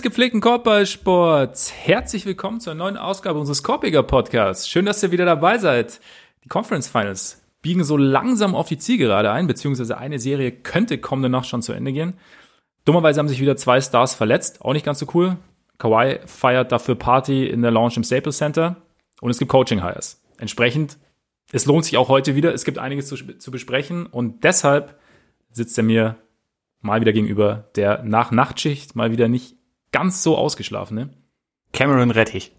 Des gepflegten Korbballsports, herzlich willkommen zur neuen Ausgabe unseres Korbiger Podcasts. Schön, dass ihr wieder dabei seid. Die Conference Finals biegen so langsam auf die Zielgerade ein, beziehungsweise eine Serie könnte kommende Nacht schon zu Ende gehen. Dummerweise haben sich wieder zwei Stars verletzt, auch nicht ganz so cool. Kawhi feiert dafür Party in der Lounge im Staples Center und es gibt Coaching Hires. Entsprechend, es lohnt sich auch heute wieder, es gibt einiges zu, zu besprechen und deshalb sitzt er mir mal wieder gegenüber, der nach Nachtschicht mal wieder nicht ganz so ausgeschlafene. Cameron Rettich.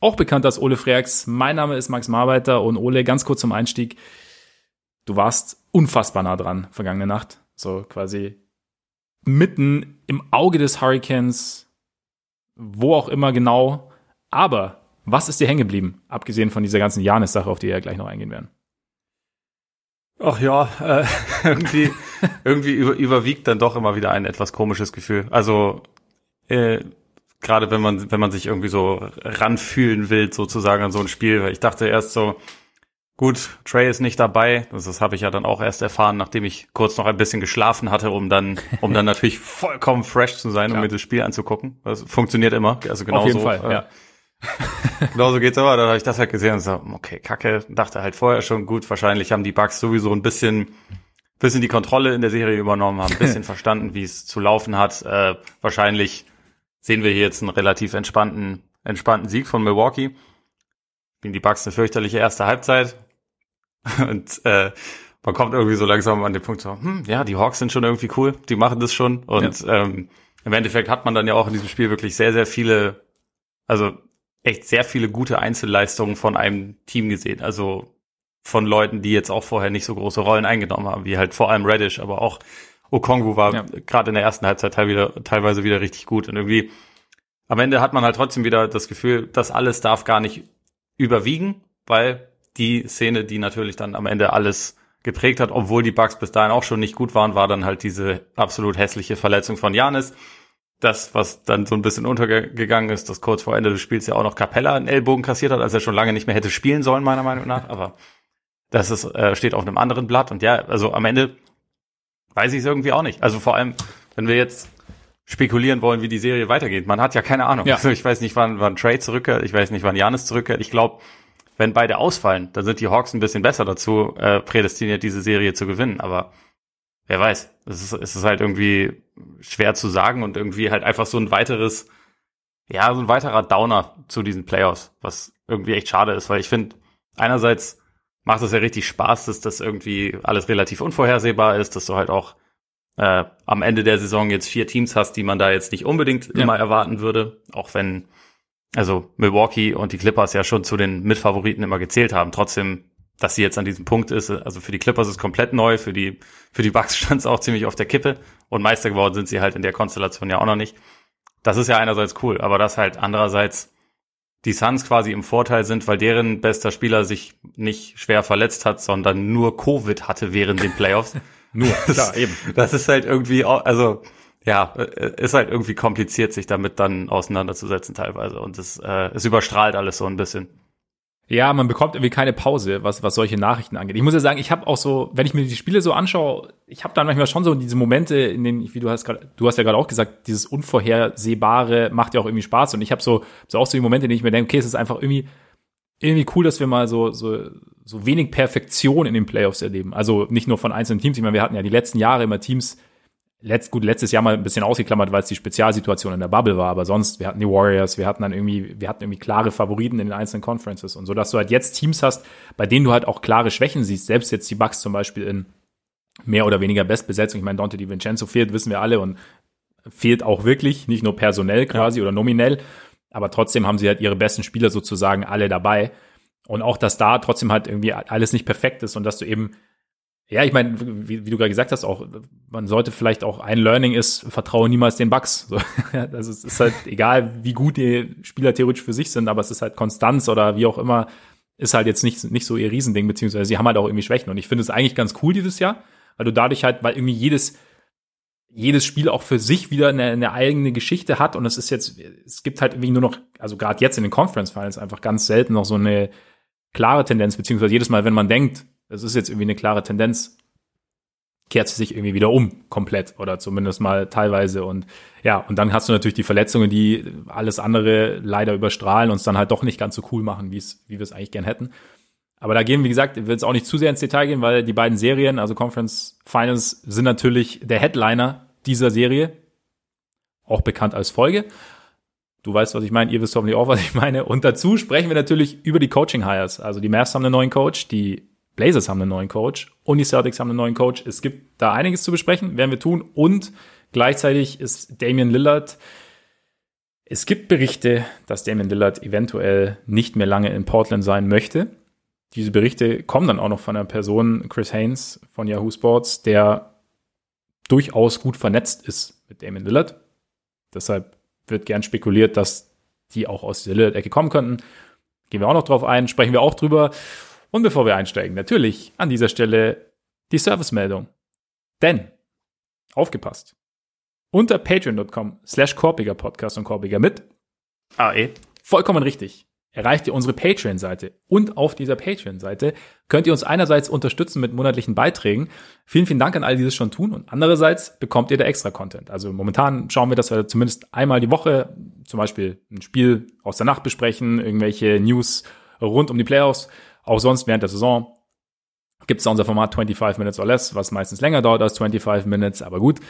Auch bekannt als Ole Freaks. Mein Name ist Max Marbeiter und Ole, ganz kurz zum Einstieg. Du warst unfassbar nah dran vergangene Nacht. So quasi mitten im Auge des Hurricanes, wo auch immer genau. Aber was ist dir hängen geblieben, abgesehen von dieser ganzen Janis-Sache, auf die wir ja gleich noch eingehen werden? Ach ja, äh, irgendwie, irgendwie über, überwiegt dann doch immer wieder ein etwas komisches Gefühl. Also äh, gerade wenn man wenn man sich irgendwie so ranfühlen will sozusagen an so ein Spiel. Weil ich dachte erst so, gut, Trey ist nicht dabei. Das, das habe ich ja dann auch erst erfahren, nachdem ich kurz noch ein bisschen geschlafen hatte, um dann um dann natürlich vollkommen fresh zu sein, Klar. um mir das Spiel anzugucken. Das funktioniert immer. Also genau Auf jeden so, Fall, äh, ja. genau so geht's aber. Dann habe ich das halt gesehen und so, okay, Kacke. Dachte halt vorher schon gut. Wahrscheinlich haben die Bugs sowieso ein bisschen, bisschen die Kontrolle in der Serie übernommen, haben ein bisschen verstanden, wie es zu laufen hat. Äh, wahrscheinlich sehen wir hier jetzt einen relativ entspannten, entspannten Sieg von Milwaukee. Gegen die Bugs eine fürchterliche erste Halbzeit. Und äh, man kommt irgendwie so langsam an den Punkt so, hm, ja, die Hawks sind schon irgendwie cool, die machen das schon. Und ja. ähm, im Endeffekt hat man dann ja auch in diesem Spiel wirklich sehr, sehr viele, also echt sehr viele gute Einzelleistungen von einem Team gesehen. Also von Leuten, die jetzt auch vorher nicht so große Rollen eingenommen haben, wie halt vor allem Reddish, aber auch Okongu war ja. gerade in der ersten Halbzeit teilweise wieder richtig gut. Und irgendwie am Ende hat man halt trotzdem wieder das Gefühl, das alles darf gar nicht überwiegen, weil die Szene, die natürlich dann am Ende alles geprägt hat, obwohl die Bugs bis dahin auch schon nicht gut waren, war dann halt diese absolut hässliche Verletzung von Janis das, was dann so ein bisschen untergegangen ist, dass kurz vor Ende des Spiels ja auch noch Capella einen Ellbogen kassiert hat, als er schon lange nicht mehr hätte spielen sollen, meiner Meinung nach. Aber das ist, äh, steht auf einem anderen Blatt. Und ja, also am Ende weiß ich es irgendwie auch nicht. Also vor allem, wenn wir jetzt spekulieren wollen, wie die Serie weitergeht. Man hat ja keine Ahnung. Ja. Also ich weiß nicht, wann, wann Trade zurückkehrt. Ich weiß nicht, wann Janis zurückkehrt. Ich glaube, wenn beide ausfallen, dann sind die Hawks ein bisschen besser dazu, äh, prädestiniert diese Serie zu gewinnen. Aber wer weiß. Es ist, es ist halt irgendwie schwer zu sagen und irgendwie halt einfach so ein weiteres, ja, so ein weiterer Downer zu diesen Playoffs, was irgendwie echt schade ist, weil ich finde, einerseits macht es ja richtig Spaß, dass das irgendwie alles relativ unvorhersehbar ist, dass du halt auch äh, am Ende der Saison jetzt vier Teams hast, die man da jetzt nicht unbedingt ja. immer erwarten würde, auch wenn also Milwaukee und die Clippers ja schon zu den Mitfavoriten immer gezählt haben. Trotzdem dass sie jetzt an diesem Punkt ist. Also für die Clippers ist komplett neu, für die, für die Bucks stand es auch ziemlich auf der Kippe und Meister geworden sind sie halt in der Konstellation ja auch noch nicht. Das ist ja einerseits cool, aber das halt andererseits die Suns quasi im Vorteil sind, weil deren bester Spieler sich nicht schwer verletzt hat, sondern nur Covid hatte während den Playoffs. nur, klar, eben. Das ist halt irgendwie, also ja, ist halt irgendwie kompliziert, sich damit dann auseinanderzusetzen teilweise. Und es, äh, es überstrahlt alles so ein bisschen. Ja, man bekommt irgendwie keine Pause, was, was solche Nachrichten angeht. Ich muss ja sagen, ich habe auch so, wenn ich mir die Spiele so anschaue, ich habe dann manchmal schon so diese Momente, in denen, wie du hast gerade, du hast ja gerade auch gesagt, dieses Unvorhersehbare macht ja auch irgendwie Spaß. Und ich habe so, so auch so die Momente, in denen ich mir denke, okay, es ist einfach irgendwie, irgendwie cool, dass wir mal so, so, so wenig Perfektion in den Playoffs erleben. Also nicht nur von einzelnen Teams. Ich meine, wir hatten ja die letzten Jahre immer Teams, letzt, gut, letztes Jahr mal ein bisschen ausgeklammert, weil es die Spezialsituation in der Bubble war, aber sonst, wir hatten die Warriors, wir hatten dann irgendwie, wir hatten irgendwie klare Favoriten in den einzelnen Conferences und so, dass du halt jetzt Teams hast, bei denen du halt auch klare Schwächen siehst, selbst jetzt die Bucks zum Beispiel in mehr oder weniger Bestbesetzung. Ich meine, Dante DiVincenzo fehlt, wissen wir alle und fehlt auch wirklich, nicht nur personell quasi ja. oder nominell, aber trotzdem haben sie halt ihre besten Spieler sozusagen alle dabei. Und auch, dass da trotzdem halt irgendwie alles nicht perfekt ist und dass du eben ja, ich meine, wie, wie, du gerade gesagt hast, auch man sollte vielleicht auch ein Learning ist, vertraue niemals den Bugs. So, das ist, ist halt egal, wie gut die Spieler theoretisch für sich sind, aber es ist halt Konstanz oder wie auch immer, ist halt jetzt nicht, nicht so ihr Riesending, beziehungsweise sie haben halt auch irgendwie Schwächen. Und ich finde es eigentlich ganz cool dieses Jahr, weil du dadurch halt, weil irgendwie jedes, jedes Spiel auch für sich wieder eine, eine eigene Geschichte hat und es ist jetzt, es gibt halt irgendwie nur noch, also gerade jetzt in den Conference Finals einfach ganz selten noch so eine klare Tendenz, beziehungsweise jedes Mal, wenn man denkt, es ist jetzt irgendwie eine klare Tendenz, kehrt sie sich irgendwie wieder um, komplett oder zumindest mal teilweise. Und ja, und dann hast du natürlich die Verletzungen, die alles andere leider überstrahlen und es dann halt doch nicht ganz so cool machen, wie es, wir es eigentlich gern hätten. Aber da gehen, wie gesagt, will jetzt auch nicht zu sehr ins Detail gehen, weil die beiden Serien, also Conference Finals, sind natürlich der Headliner dieser Serie, auch bekannt als Folge. Du weißt, was ich meine, ihr wisst hoffentlich auch, was ich meine. Und dazu sprechen wir natürlich über die Coaching Hires. Also die Mavs haben einen neuen Coach, die Blazers haben einen neuen Coach und die Celtics haben einen neuen Coach. Es gibt da einiges zu besprechen, werden wir tun. Und gleichzeitig ist Damian Lillard. Es gibt Berichte, dass Damian Lillard eventuell nicht mehr lange in Portland sein möchte. Diese Berichte kommen dann auch noch von einer Person, Chris Haynes von Yahoo Sports, der durchaus gut vernetzt ist mit Damian Lillard. Deshalb wird gern spekuliert, dass die auch aus der Lillard-Ecke kommen könnten. Gehen wir auch noch drauf ein, sprechen wir auch drüber. Und bevor wir einsteigen, natürlich an dieser Stelle die Servicemeldung. Denn, aufgepasst, unter patreon.com slash korpiger Podcast und korpiger mit AE. Vollkommen richtig erreicht ihr unsere Patreon-Seite. Und auf dieser Patreon-Seite könnt ihr uns einerseits unterstützen mit monatlichen Beiträgen. Vielen, vielen Dank an alle, die das schon tun. Und andererseits bekommt ihr da extra Content. Also momentan schauen wir, dass wir zumindest einmal die Woche zum Beispiel ein Spiel aus der Nacht besprechen, irgendwelche News rund um die Playoffs. Auch sonst während der Saison gibt es unser Format 25 Minutes or Less, was meistens länger dauert als 25 Minutes. Aber gut,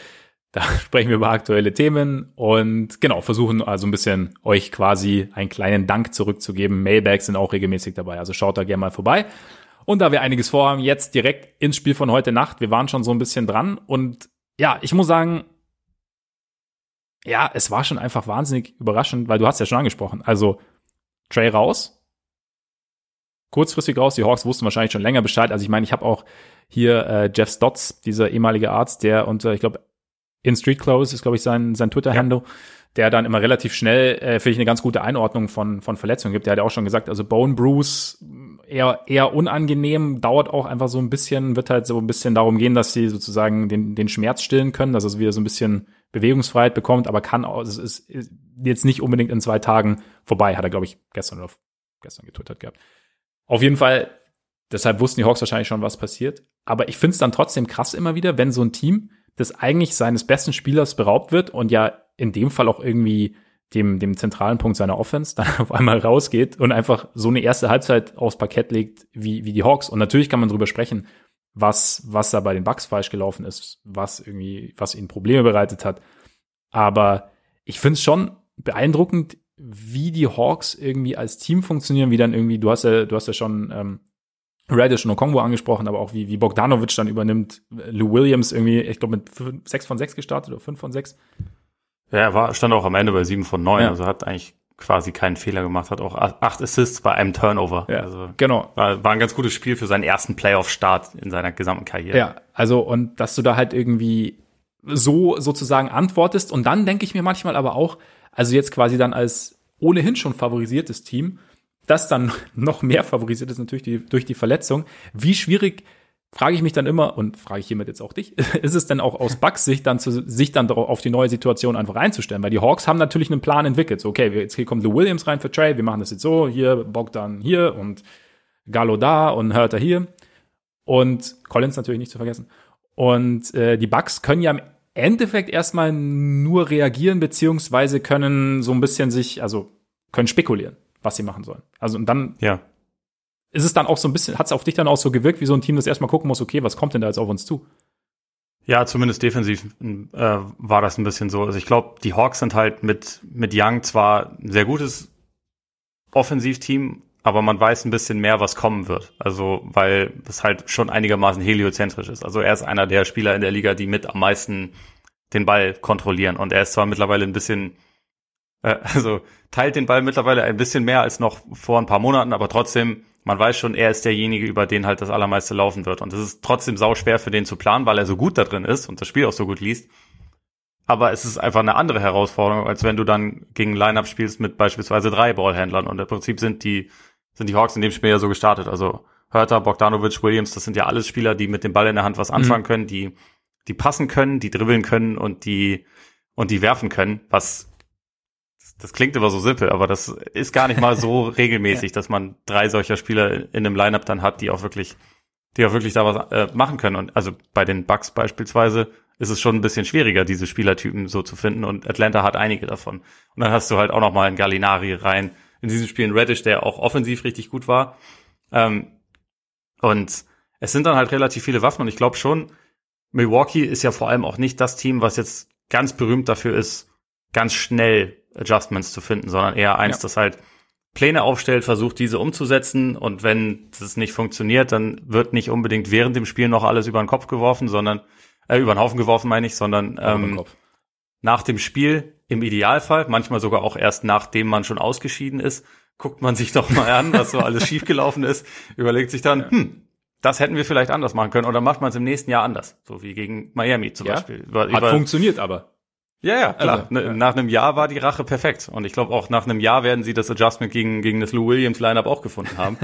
da sprechen wir über aktuelle Themen und genau, versuchen also ein bisschen euch quasi einen kleinen Dank zurückzugeben. Mailbags sind auch regelmäßig dabei, also schaut da gerne mal vorbei. Und da wir einiges vorhaben, jetzt direkt ins Spiel von heute Nacht. Wir waren schon so ein bisschen dran und ja, ich muss sagen, ja, es war schon einfach wahnsinnig überraschend, weil du hast ja schon angesprochen. Also Trey raus, kurzfristig raus. Die Hawks wussten wahrscheinlich schon länger Bescheid. Also ich meine, ich habe auch hier äh, Jeff Stotts, dieser ehemalige Arzt, der unter, ich glaube, in Street Clothes ist, glaube ich, sein, sein Twitter-Handle, ja. der dann immer relativ schnell, äh, finde ich, eine ganz gute Einordnung von, von Verletzungen gibt. Der hat ja auch schon gesagt, also Bone Bruise eher, eher unangenehm, dauert auch einfach so ein bisschen, wird halt so ein bisschen darum gehen, dass sie sozusagen den, den Schmerz stillen können, dass es wieder so ein bisschen Bewegungsfreiheit bekommt, aber kann auch, es ist jetzt nicht unbedingt in zwei Tagen vorbei, hat er, glaube ich, gestern oder gestern getwittert gehabt. Auf jeden Fall, deshalb wussten die Hawks wahrscheinlich schon, was passiert. Aber ich finde es dann trotzdem krass immer wieder, wenn so ein Team das eigentlich seines besten Spielers beraubt wird und ja in dem Fall auch irgendwie dem, dem zentralen Punkt seiner Offense dann auf einmal rausgeht und einfach so eine erste Halbzeit aufs Parkett legt wie, wie die Hawks. Und natürlich kann man drüber sprechen, was, was da bei den Bucks falsch gelaufen ist, was irgendwie, was ihnen Probleme bereitet hat. Aber ich finde es schon beeindruckend, wie die Hawks irgendwie als Team funktionieren, wie dann irgendwie, du hast ja, du hast ja schon ähm, Radish und Okongwu angesprochen, aber auch wie, wie Bogdanovic dann übernimmt. Lou Williams irgendwie, ich glaube, mit 6 von 6 gestartet oder 5 von 6. Ja, er war, stand auch am Ende bei 7 von 9, ja. also hat eigentlich quasi keinen Fehler gemacht, hat auch 8 Assists bei einem Turnover. Ja, also genau. War, war ein ganz gutes Spiel für seinen ersten Playoff-Start in seiner gesamten Karriere. Ja, also und dass du da halt irgendwie so sozusagen antwortest und dann denke ich mir manchmal aber auch, also jetzt quasi dann als ohnehin schon favorisiertes Team, das dann noch mehr favorisiert ist natürlich die, durch die Verletzung. Wie schwierig, frage ich mich dann immer, und frage ich hiermit jetzt auch dich, ist es denn auch aus Bucks Sicht dann zu, sich dann auf die neue Situation einfach einzustellen? Weil die Hawks haben natürlich einen Plan entwickelt. So, okay, jetzt kommt Lou Williams rein für Trey, wir machen das jetzt so, hier, Bogdan hier und Gallo da und Hörter hier. Und Collins natürlich nicht zu vergessen. Und äh, die Bucks können ja Endeffekt erstmal nur reagieren, beziehungsweise können so ein bisschen sich, also können spekulieren was sie machen sollen. Also und dann ja. ist es dann auch so ein bisschen, hat es auf dich dann auch so gewirkt, wie so ein Team, das erstmal gucken muss, okay, was kommt denn da jetzt auf uns zu? Ja, zumindest defensiv äh, war das ein bisschen so. Also ich glaube, die Hawks sind halt mit, mit Young zwar ein sehr gutes Offensivteam, aber man weiß ein bisschen mehr, was kommen wird. Also, weil es halt schon einigermaßen heliozentrisch ist. Also er ist einer der Spieler in der Liga, die mit am meisten den Ball kontrollieren. Und er ist zwar mittlerweile ein bisschen äh, also teilt den Ball mittlerweile ein bisschen mehr als noch vor ein paar Monaten, aber trotzdem, man weiß schon, er ist derjenige, über den halt das allermeiste laufen wird. Und es ist trotzdem sau schwer für den zu planen, weil er so gut da drin ist und das Spiel auch so gut liest. Aber es ist einfach eine andere Herausforderung, als wenn du dann gegen Lineup spielst mit beispielsweise drei Ballhändlern. Und im Prinzip sind die, sind die Hawks in dem Spiel ja so gestartet. Also Hörter, Bogdanovic, Williams, das sind ja alles Spieler, die mit dem Ball in der Hand was anfangen mhm. können, die, die passen können, die dribbeln können und die, und die werfen können, was das klingt immer so simpel, aber das ist gar nicht mal so regelmäßig, ja. dass man drei solcher Spieler in einem Lineup dann hat, die auch wirklich die auch wirklich da was äh, machen können. Und also bei den Bucks beispielsweise ist es schon ein bisschen schwieriger, diese Spielertypen so zu finden. Und Atlanta hat einige davon. Und dann hast du halt auch noch mal einen Gallinari rein. In diesem Spiel einen Reddish, der auch offensiv richtig gut war. Ähm, und es sind dann halt relativ viele Waffen. Und ich glaube schon, Milwaukee ist ja vor allem auch nicht das Team, was jetzt ganz berühmt dafür ist, ganz schnell Adjustments zu finden, sondern eher eins, ja. das halt Pläne aufstellt, versucht diese umzusetzen und wenn das nicht funktioniert, dann wird nicht unbedingt während dem Spiel noch alles über den Kopf geworfen, sondern äh, über den Haufen geworfen meine ich, sondern ähm, nach dem Spiel im Idealfall, manchmal sogar auch erst nachdem man schon ausgeschieden ist, guckt man sich doch mal an, was so alles schiefgelaufen ist, überlegt sich dann, hm, das hätten wir vielleicht anders machen können oder macht man es im nächsten Jahr anders, so wie gegen Miami zum ja? Beispiel. Über, Hat über, funktioniert aber. Ja, ja, klar. Also, ja. Nach einem Jahr war die Rache perfekt. Und ich glaube auch nach einem Jahr werden sie das Adjustment gegen, gegen das Lou Williams Lineup auch gefunden haben.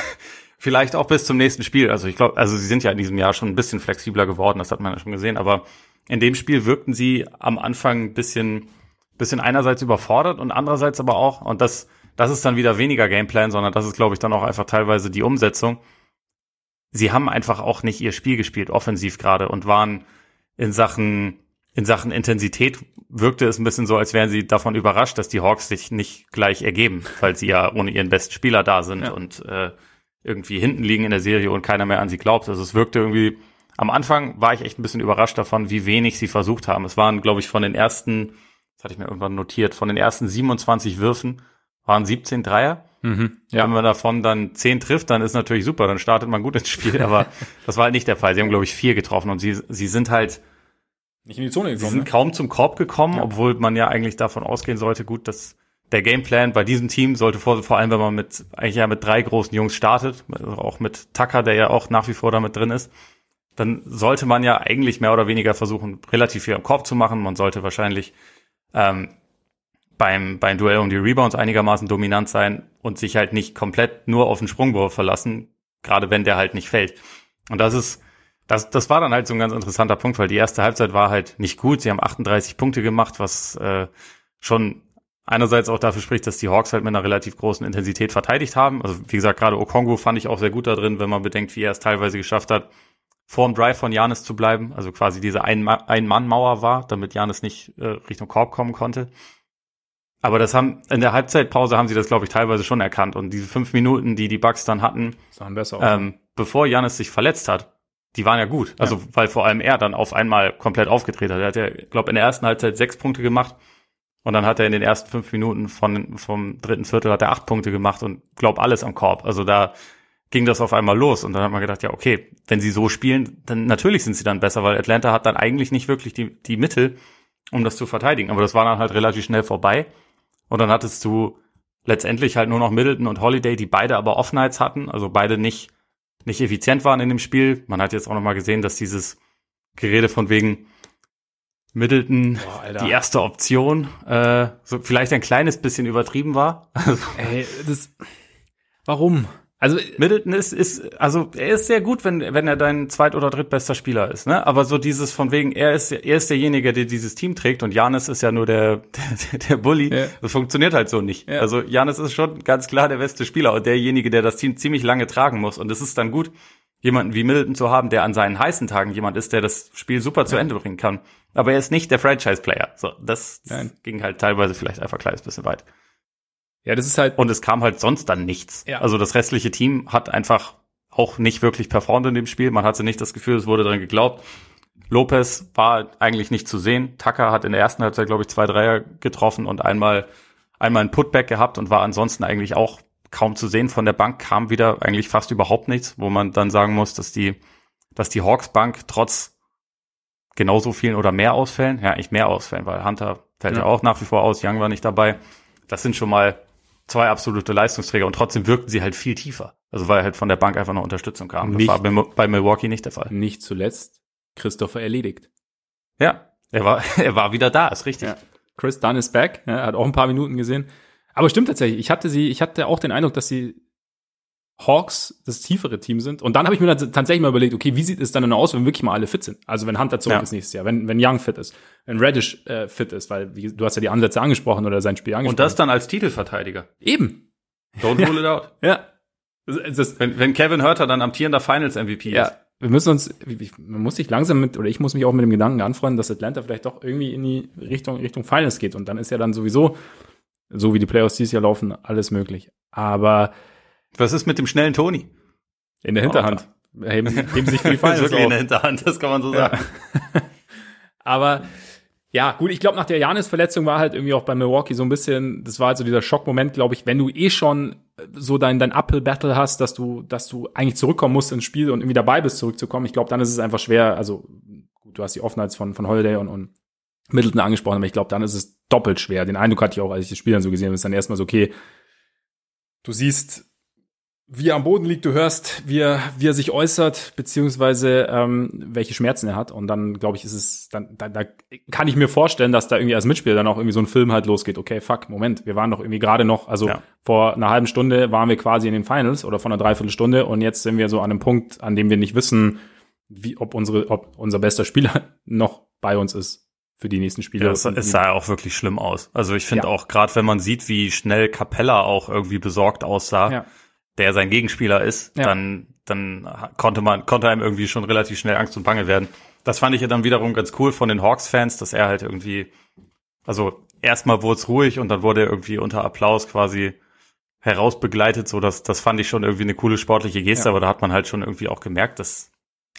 Vielleicht auch bis zum nächsten Spiel. Also ich glaube, also sie sind ja in diesem Jahr schon ein bisschen flexibler geworden, das hat man ja schon gesehen. Aber in dem Spiel wirkten sie am Anfang ein bisschen, bisschen einerseits überfordert und andererseits aber auch, und das, das ist dann wieder weniger Gameplan, sondern das ist, glaube ich, dann auch einfach teilweise die Umsetzung. Sie haben einfach auch nicht ihr Spiel gespielt, offensiv gerade, und waren in Sachen in Sachen Intensität wirkte es ein bisschen so, als wären sie davon überrascht, dass die Hawks sich nicht gleich ergeben, weil sie ja ohne ihren besten Spieler da sind ja. und äh, irgendwie hinten liegen in der Serie und keiner mehr an sie glaubt. Also es wirkte irgendwie, am Anfang war ich echt ein bisschen überrascht davon, wie wenig sie versucht haben. Es waren, glaube ich, von den ersten, das hatte ich mir irgendwann notiert, von den ersten 27 Würfen waren 17 Dreier. Mhm, ja. Wenn man davon dann 10 trifft, dann ist natürlich super, dann startet man gut ins Spiel, aber das war halt nicht der Fall. Sie haben, glaube ich, vier getroffen und sie, sie sind halt nicht in die Zone gekommen. Sie sind ne? kaum zum Korb gekommen, ja. obwohl man ja eigentlich davon ausgehen sollte, gut, dass der Gameplan bei diesem Team sollte vor, vor allem, wenn man mit, eigentlich ja mit drei großen Jungs startet, also auch mit Tucker, der ja auch nach wie vor damit drin ist, dann sollte man ja eigentlich mehr oder weniger versuchen, relativ viel am Korb zu machen. Man sollte wahrscheinlich ähm, beim, beim Duell um die Rebounds einigermaßen dominant sein und sich halt nicht komplett nur auf den Sprungwurf verlassen, gerade wenn der halt nicht fällt. Und das ist das, das war dann halt so ein ganz interessanter Punkt, weil die erste Halbzeit war halt nicht gut. Sie haben 38 Punkte gemacht, was äh, schon einerseits auch dafür spricht, dass die Hawks halt mit einer relativ großen Intensität verteidigt haben. Also wie gesagt, gerade Okongo fand ich auch sehr gut da drin, wenn man bedenkt, wie er es teilweise geschafft hat, vorm Drive von Janis zu bleiben. Also quasi diese Ein-Mann-Mauer war, damit Janis nicht äh, Richtung Korb kommen konnte. Aber das haben in der Halbzeitpause haben sie das, glaube ich, teilweise schon erkannt. Und diese fünf Minuten, die die Bucks dann hatten, ähm, bevor Janis sich verletzt hat, die waren ja gut. Also, ja. weil vor allem er dann auf einmal komplett aufgetreten hat. Er hat ja, glaube in der ersten Halbzeit sechs Punkte gemacht. Und dann hat er in den ersten fünf Minuten von, vom dritten Viertel hat er acht Punkte gemacht und glaub alles am Korb. Also da ging das auf einmal los. Und dann hat man gedacht, ja, okay, wenn sie so spielen, dann natürlich sind sie dann besser, weil Atlanta hat dann eigentlich nicht wirklich die, die Mittel, um das zu verteidigen. Aber das war dann halt relativ schnell vorbei. Und dann hattest du letztendlich halt nur noch Middleton und Holiday, die beide aber Off-Nights hatten, also beide nicht nicht effizient waren in dem Spiel. Man hat jetzt auch noch mal gesehen, dass dieses Gerede von wegen Middleton Boah, die erste Option äh, so vielleicht ein kleines bisschen übertrieben war. Ey, das warum? Also Middleton ist, ist, also er ist sehr gut, wenn, wenn er dein zweit- oder drittbester Spieler ist, ne? Aber so dieses von wegen, er ist, er ist derjenige, der dieses Team trägt und Janis ist ja nur der, der, der Bully. Ja. Das funktioniert halt so nicht. Ja. Also Janis ist schon ganz klar der beste Spieler und derjenige, der das Team ziemlich lange tragen muss. Und es ist dann gut, jemanden wie Middleton zu haben, der an seinen heißen Tagen jemand ist, der das Spiel super zu Ende bringen kann. Aber er ist nicht der Franchise-Player. So, das Nein. ging halt teilweise vielleicht einfach ein kleines bisschen weit. Ja, das ist halt. Und es kam halt sonst dann nichts. Ja. Also das restliche Team hat einfach auch nicht wirklich performt in dem Spiel. Man hatte nicht das Gefühl, es wurde dran geglaubt. Lopez war eigentlich nicht zu sehen. Tucker hat in der ersten Halbzeit, glaube ich, zwei Dreier getroffen und einmal, einmal ein Putback gehabt und war ansonsten eigentlich auch kaum zu sehen. Von der Bank kam wieder eigentlich fast überhaupt nichts, wo man dann sagen muss, dass die, dass die Hawks Bank trotz genauso vielen oder mehr Ausfällen, ja, eigentlich mehr Ausfällen, weil Hunter fällt ja. ja auch nach wie vor aus, Young war nicht dabei. Das sind schon mal zwei absolute Leistungsträger und trotzdem wirkten sie halt viel tiefer. Also weil halt von der Bank einfach noch Unterstützung kam. Nicht, das war bei Milwaukee nicht der Fall. Nicht zuletzt Christopher erledigt. Ja, er war, er war wieder da, ist richtig. Ja. Chris Dunn ist back, er hat auch ein paar Minuten gesehen. Aber stimmt tatsächlich, ich hatte sie, ich hatte auch den Eindruck, dass sie Hawks das tiefere Team sind. Und dann habe ich mir tatsächlich mal überlegt, okay, wie sieht es dann aus, wenn wirklich mal alle fit sind? Also wenn Hunter zurück ja. ist nächstes Jahr, wenn, wenn Young fit ist, wenn Reddish äh, fit ist, weil wie, du hast ja die Ansätze angesprochen oder sein Spiel angesprochen. Und das dann als Titelverteidiger. Eben. Don't rule it out. Ja. Das, wenn, wenn Kevin Hurter dann amtierender Finals MVP ja, ist. Wir müssen uns, man muss sich langsam mit, oder ich muss mich auch mit dem Gedanken anfreunden, dass Atlanta vielleicht doch irgendwie in die Richtung, Richtung Finals geht. Und dann ist ja dann sowieso, so wie die Playoffs dieses Jahr laufen, alles möglich. Aber. Was ist mit dem schnellen Tony? In der Hinterhand. Oh, heben, heben sich die Finals Wirklich auf. in der Hinterhand, das kann man so sagen. Ja. Aber ja, gut, ich glaube, nach der Janis-Verletzung war halt irgendwie auch bei Milwaukee so ein bisschen, das war halt so dieser Schockmoment, glaube ich, wenn du eh schon so dein, dein Uphill-Battle hast, dass du, dass du eigentlich zurückkommen musst ins Spiel und irgendwie dabei bist, zurückzukommen. Ich glaube, dann ist es einfach schwer, also gut, du hast die Offenheit von, von Holiday und, und Middleton angesprochen, aber ich glaube, dann ist es doppelt schwer. Den Eindruck hatte ich auch, als ich das Spiel dann so gesehen habe, ist dann erstmal so, okay, du siehst wie er am Boden liegt, du hörst, wie er, wie er sich äußert, beziehungsweise ähm, welche Schmerzen er hat. Und dann, glaube ich, ist es, dann, da, da kann ich mir vorstellen, dass da irgendwie als Mitspieler dann auch irgendwie so ein Film halt losgeht. Okay, fuck, Moment, wir waren doch irgendwie gerade noch, also ja. vor einer halben Stunde waren wir quasi in den Finals oder vor einer Dreiviertelstunde und jetzt sind wir so an einem Punkt, an dem wir nicht wissen, wie, ob unsere, ob unser bester Spieler noch bei uns ist für die nächsten Spiele. Ja, es, es sah auch wirklich schlimm aus. Also ich finde ja. auch, gerade wenn man sieht, wie schnell Capella auch irgendwie besorgt aussah. Ja der sein Gegenspieler ist, ja. dann, dann konnte man, konnte einem irgendwie schon relativ schnell Angst und Bange werden. Das fand ich ja dann wiederum ganz cool von den Hawks-Fans, dass er halt irgendwie, also erstmal wurde es ruhig und dann wurde er irgendwie unter Applaus quasi herausbegleitet, so dass das fand ich schon irgendwie eine coole sportliche Geste, ja. aber da hat man halt schon irgendwie auch gemerkt, dass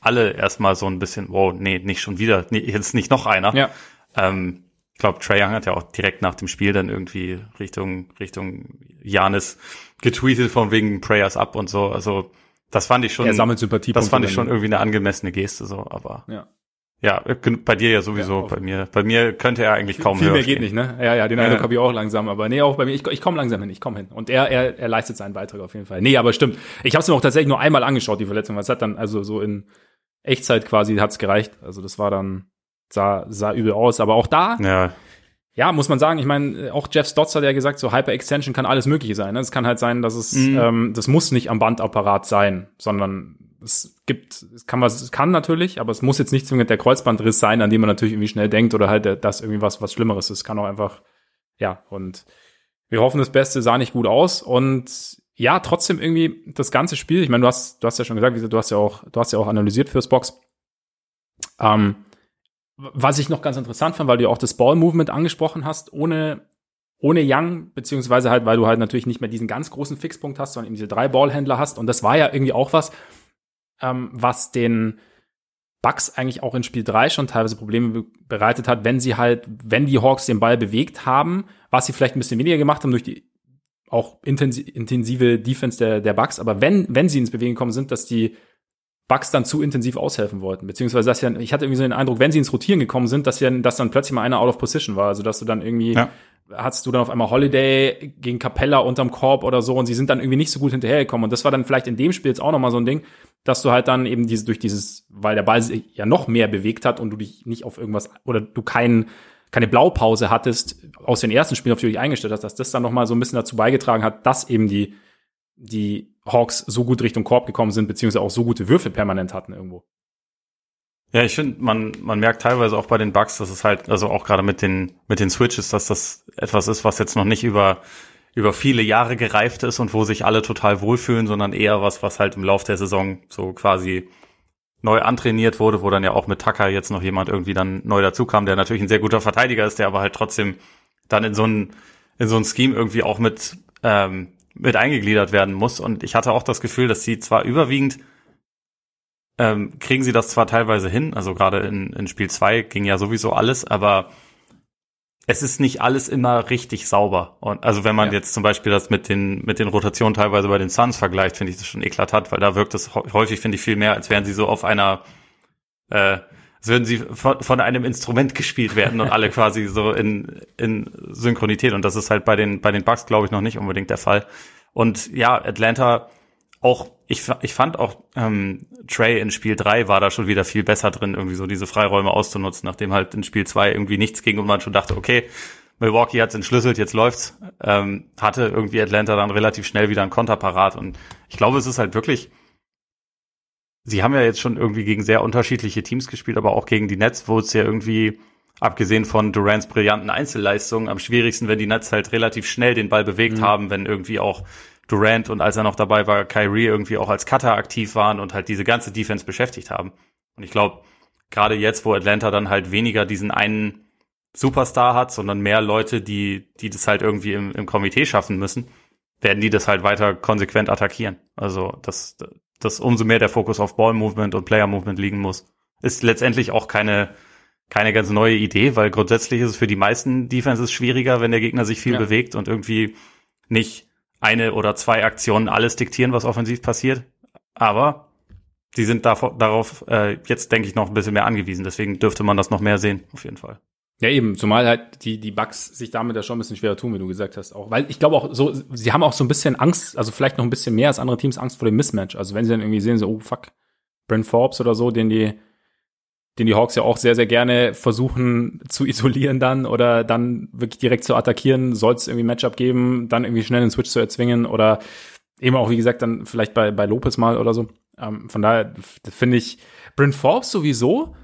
alle erstmal so ein bisschen, wow, nee, nicht schon wieder, nee, jetzt nicht noch einer. Ja. Ähm, ich glaube, Trey Young hat ja auch direkt nach dem Spiel dann irgendwie Richtung Richtung Janis getweetet von wegen Prayers up und so. Also das fand ich schon. Er sammelt Sympathie. Das fand ich schon irgendwie eine angemessene Geste so. Aber ja. Ja, bei dir ja sowieso, ja, bei mir. Bei mir könnte er eigentlich kaum viel höher mehr geht nicht, ne? Ja, ja, den Eindruck ja. habe ich auch langsam, aber nee, auch bei mir, ich, ich komme langsam hin, ich komme hin. Und er, er, er leistet seinen Beitrag auf jeden Fall. Nee, aber stimmt. Ich habe es mir auch tatsächlich nur einmal angeschaut, die Verletzung. Was hat dann, also so in Echtzeit quasi hat's gereicht. Also das war dann, sah, sah übel aus. Aber auch da, ja. Ja, muss man sagen, ich meine, auch Jeff Stotz hat ja gesagt, so Hyper-Extension kann alles Mögliche sein. Ne? Es kann halt sein, dass es, mhm. ähm, das muss nicht am Bandapparat sein, sondern es gibt, es kann was, es kann natürlich, aber es muss jetzt nicht zwingend der Kreuzbandriss sein, an dem man natürlich irgendwie schnell denkt oder halt das irgendwie was, was Schlimmeres ist. Es kann auch einfach, ja, und wir hoffen, das Beste sah nicht gut aus und ja, trotzdem irgendwie das ganze Spiel, ich meine, du hast, du hast ja schon gesagt, du hast ja auch, du hast ja auch analysiert fürs Box. Ähm, was ich noch ganz interessant fand, weil du auch das Ball-Movement angesprochen hast, ohne, ohne Young, beziehungsweise halt, weil du halt natürlich nicht mehr diesen ganz großen Fixpunkt hast, sondern eben diese drei Ballhändler hast. Und das war ja irgendwie auch was, ähm, was den Bucks eigentlich auch in Spiel 3 schon teilweise Probleme bereitet hat, wenn sie halt, wenn die Hawks den Ball bewegt haben, was sie vielleicht ein bisschen weniger gemacht haben durch die auch intensive Defense der, der Bucks, aber wenn, wenn sie ins Bewegen gekommen sind, dass die Bugs dann zu intensiv aushelfen wollten. Beziehungsweise, dass ja, ich hatte irgendwie so den Eindruck, wenn sie ins Rotieren gekommen sind, dass ja, dass dann plötzlich mal einer out of position war. Also, dass du dann irgendwie, ja. hattest du dann auf einmal Holiday gegen Capella unterm Korb oder so und sie sind dann irgendwie nicht so gut hinterhergekommen. Und das war dann vielleicht in dem Spiel jetzt auch nochmal so ein Ding, dass du halt dann eben diese, durch dieses, weil der Ball sich ja noch mehr bewegt hat und du dich nicht auf irgendwas, oder du keinen, keine Blaupause hattest aus den ersten Spielen, auf die du dich eingestellt hast, dass das dann nochmal so ein bisschen dazu beigetragen hat, dass eben die, die Hawks so gut Richtung Korb gekommen sind, beziehungsweise auch so gute Würfe permanent hatten irgendwo. Ja, ich finde, man, man merkt teilweise auch bei den Bugs, dass es halt, also auch gerade mit den, mit den Switches, dass das etwas ist, was jetzt noch nicht über, über viele Jahre gereift ist und wo sich alle total wohlfühlen, sondern eher was, was halt im Lauf der Saison so quasi neu antrainiert wurde, wo dann ja auch mit Tucker jetzt noch jemand irgendwie dann neu dazukam, der natürlich ein sehr guter Verteidiger ist, der aber halt trotzdem dann in so ein, in so ein Scheme irgendwie auch mit, ähm, mit eingegliedert werden muss. Und ich hatte auch das Gefühl, dass sie zwar überwiegend ähm, kriegen sie das zwar teilweise hin, also gerade in, in Spiel 2 ging ja sowieso alles, aber es ist nicht alles immer richtig sauber. Und also wenn man ja. jetzt zum Beispiel das mit den, mit den Rotationen teilweise bei den Suns vergleicht, finde ich das schon eklatant, weil da wirkt es häufig, finde ich, viel mehr, als wären sie so auf einer, äh, als würden sie von, von einem Instrument gespielt werden und alle quasi so in, in Synchronität. Und das ist halt bei den, bei den Bugs, glaube ich, noch nicht unbedingt der Fall. Und ja, Atlanta auch, ich, ich fand auch ähm, Trey in Spiel 3 war da schon wieder viel besser drin, irgendwie so diese Freiräume auszunutzen, nachdem halt in Spiel 2 irgendwie nichts ging und man schon dachte, okay, Milwaukee hat's entschlüsselt, jetzt läuft's. Ähm, hatte irgendwie Atlanta dann relativ schnell wieder ein Konterparat. Und ich glaube, es ist halt wirklich, sie haben ja jetzt schon irgendwie gegen sehr unterschiedliche Teams gespielt, aber auch gegen die Nets, wo es ja irgendwie, abgesehen von Durants brillanten Einzelleistungen, am schwierigsten, wenn die Nets halt relativ schnell den Ball bewegt mhm. haben, wenn irgendwie auch Durant und als er noch dabei war, Kyrie irgendwie auch als Cutter aktiv waren und halt diese ganze Defense beschäftigt haben. Und ich glaube, gerade jetzt, wo Atlanta dann halt weniger diesen einen Superstar hat, sondern mehr Leute, die, die das halt irgendwie im, im Komitee schaffen müssen, werden die das halt weiter konsequent attackieren. Also, dass, dass umso mehr der Fokus auf Ball Movement und Player Movement liegen muss. Ist letztendlich auch keine, keine ganz neue Idee, weil grundsätzlich ist es für die meisten Defenses schwieriger, wenn der Gegner sich viel ja. bewegt und irgendwie nicht eine oder zwei Aktionen alles diktieren, was offensiv passiert. Aber die sind darauf, darauf äh, jetzt, denke ich, noch ein bisschen mehr angewiesen. Deswegen dürfte man das noch mehr sehen, auf jeden Fall. Ja, eben, zumal halt die, die Bugs sich damit ja schon ein bisschen schwerer tun, wie du gesagt hast. Auch, weil ich glaube auch so, sie haben auch so ein bisschen Angst, also vielleicht noch ein bisschen mehr als andere Teams Angst vor dem Mismatch. Also wenn sie dann irgendwie sehen, so, oh fuck, Brent Forbes oder so, den die den die Hawks ja auch sehr, sehr gerne versuchen zu isolieren dann oder dann wirklich direkt zu attackieren, soll es irgendwie Matchup geben, dann irgendwie schnell einen Switch zu erzwingen oder eben auch, wie gesagt, dann vielleicht bei, bei Lopez mal oder so. Ähm, von daher finde ich Brent Forbes sowieso,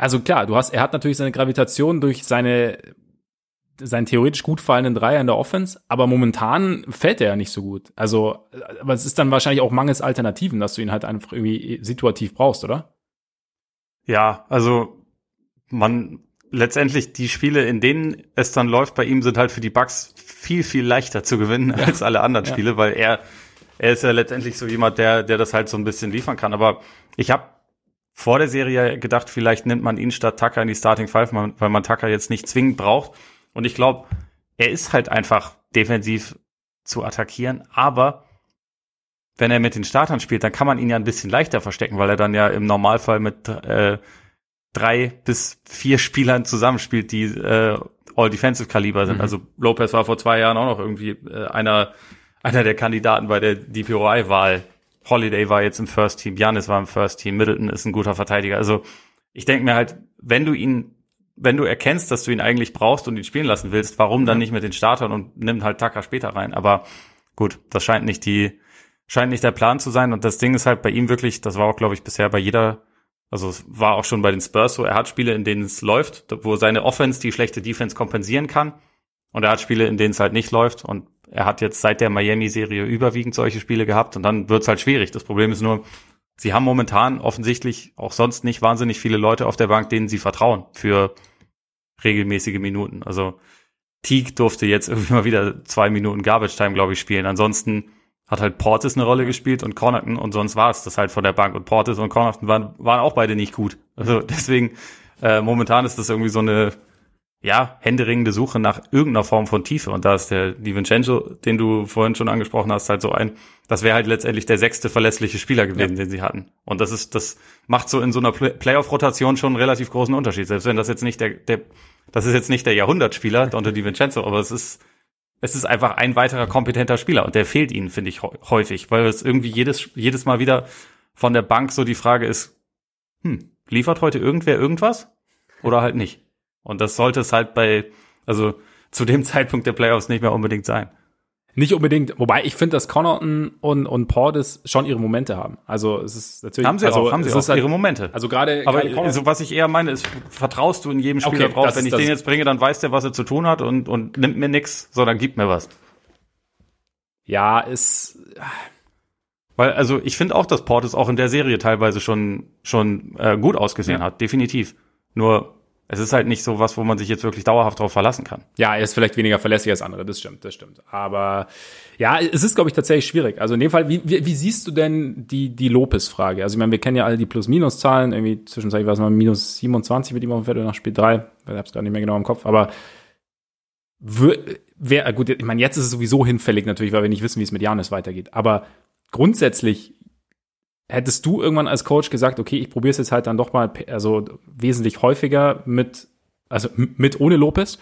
also klar, du hast, er hat natürlich seine Gravitation durch seine seinen theoretisch gut fallenden Dreier in der Offense, aber momentan fällt er ja nicht so gut. Also, aber es ist dann wahrscheinlich auch mangels Alternativen, dass du ihn halt einfach irgendwie situativ brauchst, oder? Ja, also man letztendlich die Spiele, in denen es dann läuft bei ihm, sind halt für die Bucks viel viel leichter zu gewinnen ja. als alle anderen Spiele, ja. weil er er ist ja letztendlich so jemand, der der das halt so ein bisschen liefern kann. Aber ich habe vor der Serie gedacht, vielleicht nimmt man ihn statt Tucker in die Starting Five, weil man Tucker jetzt nicht zwingend braucht. Und ich glaube, er ist halt einfach defensiv zu attackieren, aber wenn er mit den Startern spielt, dann kann man ihn ja ein bisschen leichter verstecken, weil er dann ja im Normalfall mit äh, drei bis vier Spielern zusammenspielt, die äh, All-Defensive-Kaliber sind. Mhm. Also Lopez war vor zwei Jahren auch noch irgendwie äh, einer, einer der Kandidaten bei der DPOI-Wahl. Holiday war jetzt im First Team, Janis war im First Team, Middleton ist ein guter Verteidiger. Also ich denke mir halt, wenn du ihn, wenn du erkennst, dass du ihn eigentlich brauchst und ihn spielen lassen willst, warum dann nicht mit den Startern und nimm halt Tucker später rein? Aber gut, das scheint nicht die scheint nicht der Plan zu sein. Und das Ding ist halt bei ihm wirklich, das war auch, glaube ich, bisher bei jeder, also es war auch schon bei den Spurs so, er hat Spiele, in denen es läuft, wo seine Offense die schlechte Defense kompensieren kann. Und er hat Spiele, in denen es halt nicht läuft. Und er hat jetzt seit der Miami-Serie überwiegend solche Spiele gehabt. Und dann wird's halt schwierig. Das Problem ist nur, sie haben momentan offensichtlich auch sonst nicht wahnsinnig viele Leute auf der Bank, denen sie vertrauen für regelmäßige Minuten. Also Teague durfte jetzt irgendwie mal wieder zwei Minuten Garbage Time, glaube ich, spielen. Ansonsten hat halt Portis eine Rolle gespielt und Connaughton und sonst war es das halt von der Bank und Portis und Connaughton waren, waren auch beide nicht gut. Also deswegen äh, momentan ist das irgendwie so eine ja händeringende Suche nach irgendeiner Form von Tiefe und da ist der Di Vincenzo, den du vorhin schon angesprochen hast, halt so ein, das wäre halt letztendlich der sechste verlässliche Spieler gewesen, ja. den sie hatten und das ist das macht so in so einer Playoff-Rotation schon einen relativ großen Unterschied, selbst wenn das jetzt nicht der der das ist jetzt nicht der Jahrhundertspieler, Dante Di Vincenzo, aber es ist es ist einfach ein weiterer kompetenter Spieler und der fehlt ihnen, finde ich, häufig, weil es irgendwie jedes, jedes Mal wieder von der Bank so die Frage ist, hm, liefert heute irgendwer irgendwas oder halt nicht? Und das sollte es halt bei, also zu dem Zeitpunkt der Playoffs nicht mehr unbedingt sein. Nicht unbedingt, wobei ich finde, dass Connaughton und, und Portis schon ihre Momente haben. Also es ist natürlich. Haben sie also, auch, haben sie auch halt, ihre Momente. Also gerade. Aber also, was ich eher meine, ist, vertraust du in jedem Spieler okay, drauf. Wenn ich den jetzt bringe, dann weiß der, was er zu tun hat und, und nimmt mir nix, sondern gibt mir was. Ja, ist. Weil, also ich finde auch, dass Portis auch in der Serie teilweise schon, schon äh, gut ausgesehen ja. hat, definitiv. Nur es ist halt nicht so was, wo man sich jetzt wirklich dauerhaft drauf verlassen kann. Ja, er ist vielleicht weniger verlässlich als andere, das stimmt, das stimmt. Aber ja, es ist, glaube ich, tatsächlich schwierig. Also in dem Fall, wie, wie, wie siehst du denn die, die Lopez-Frage? Also ich meine, wir kennen ja alle die Plus-Minus-Zahlen, irgendwie zwischenzeitlich war es mal minus 27 mit ihm auf dem Feld nach Spiel 3. Ich hab's gar nicht mehr genau im Kopf, aber wer, gut, ich meine, jetzt ist es sowieso hinfällig natürlich, weil wir nicht wissen, wie es mit Janis weitergeht. Aber grundsätzlich hättest du irgendwann als Coach gesagt, okay, ich probiere es jetzt halt dann doch mal, also wesentlich häufiger mit, also mit ohne Lopez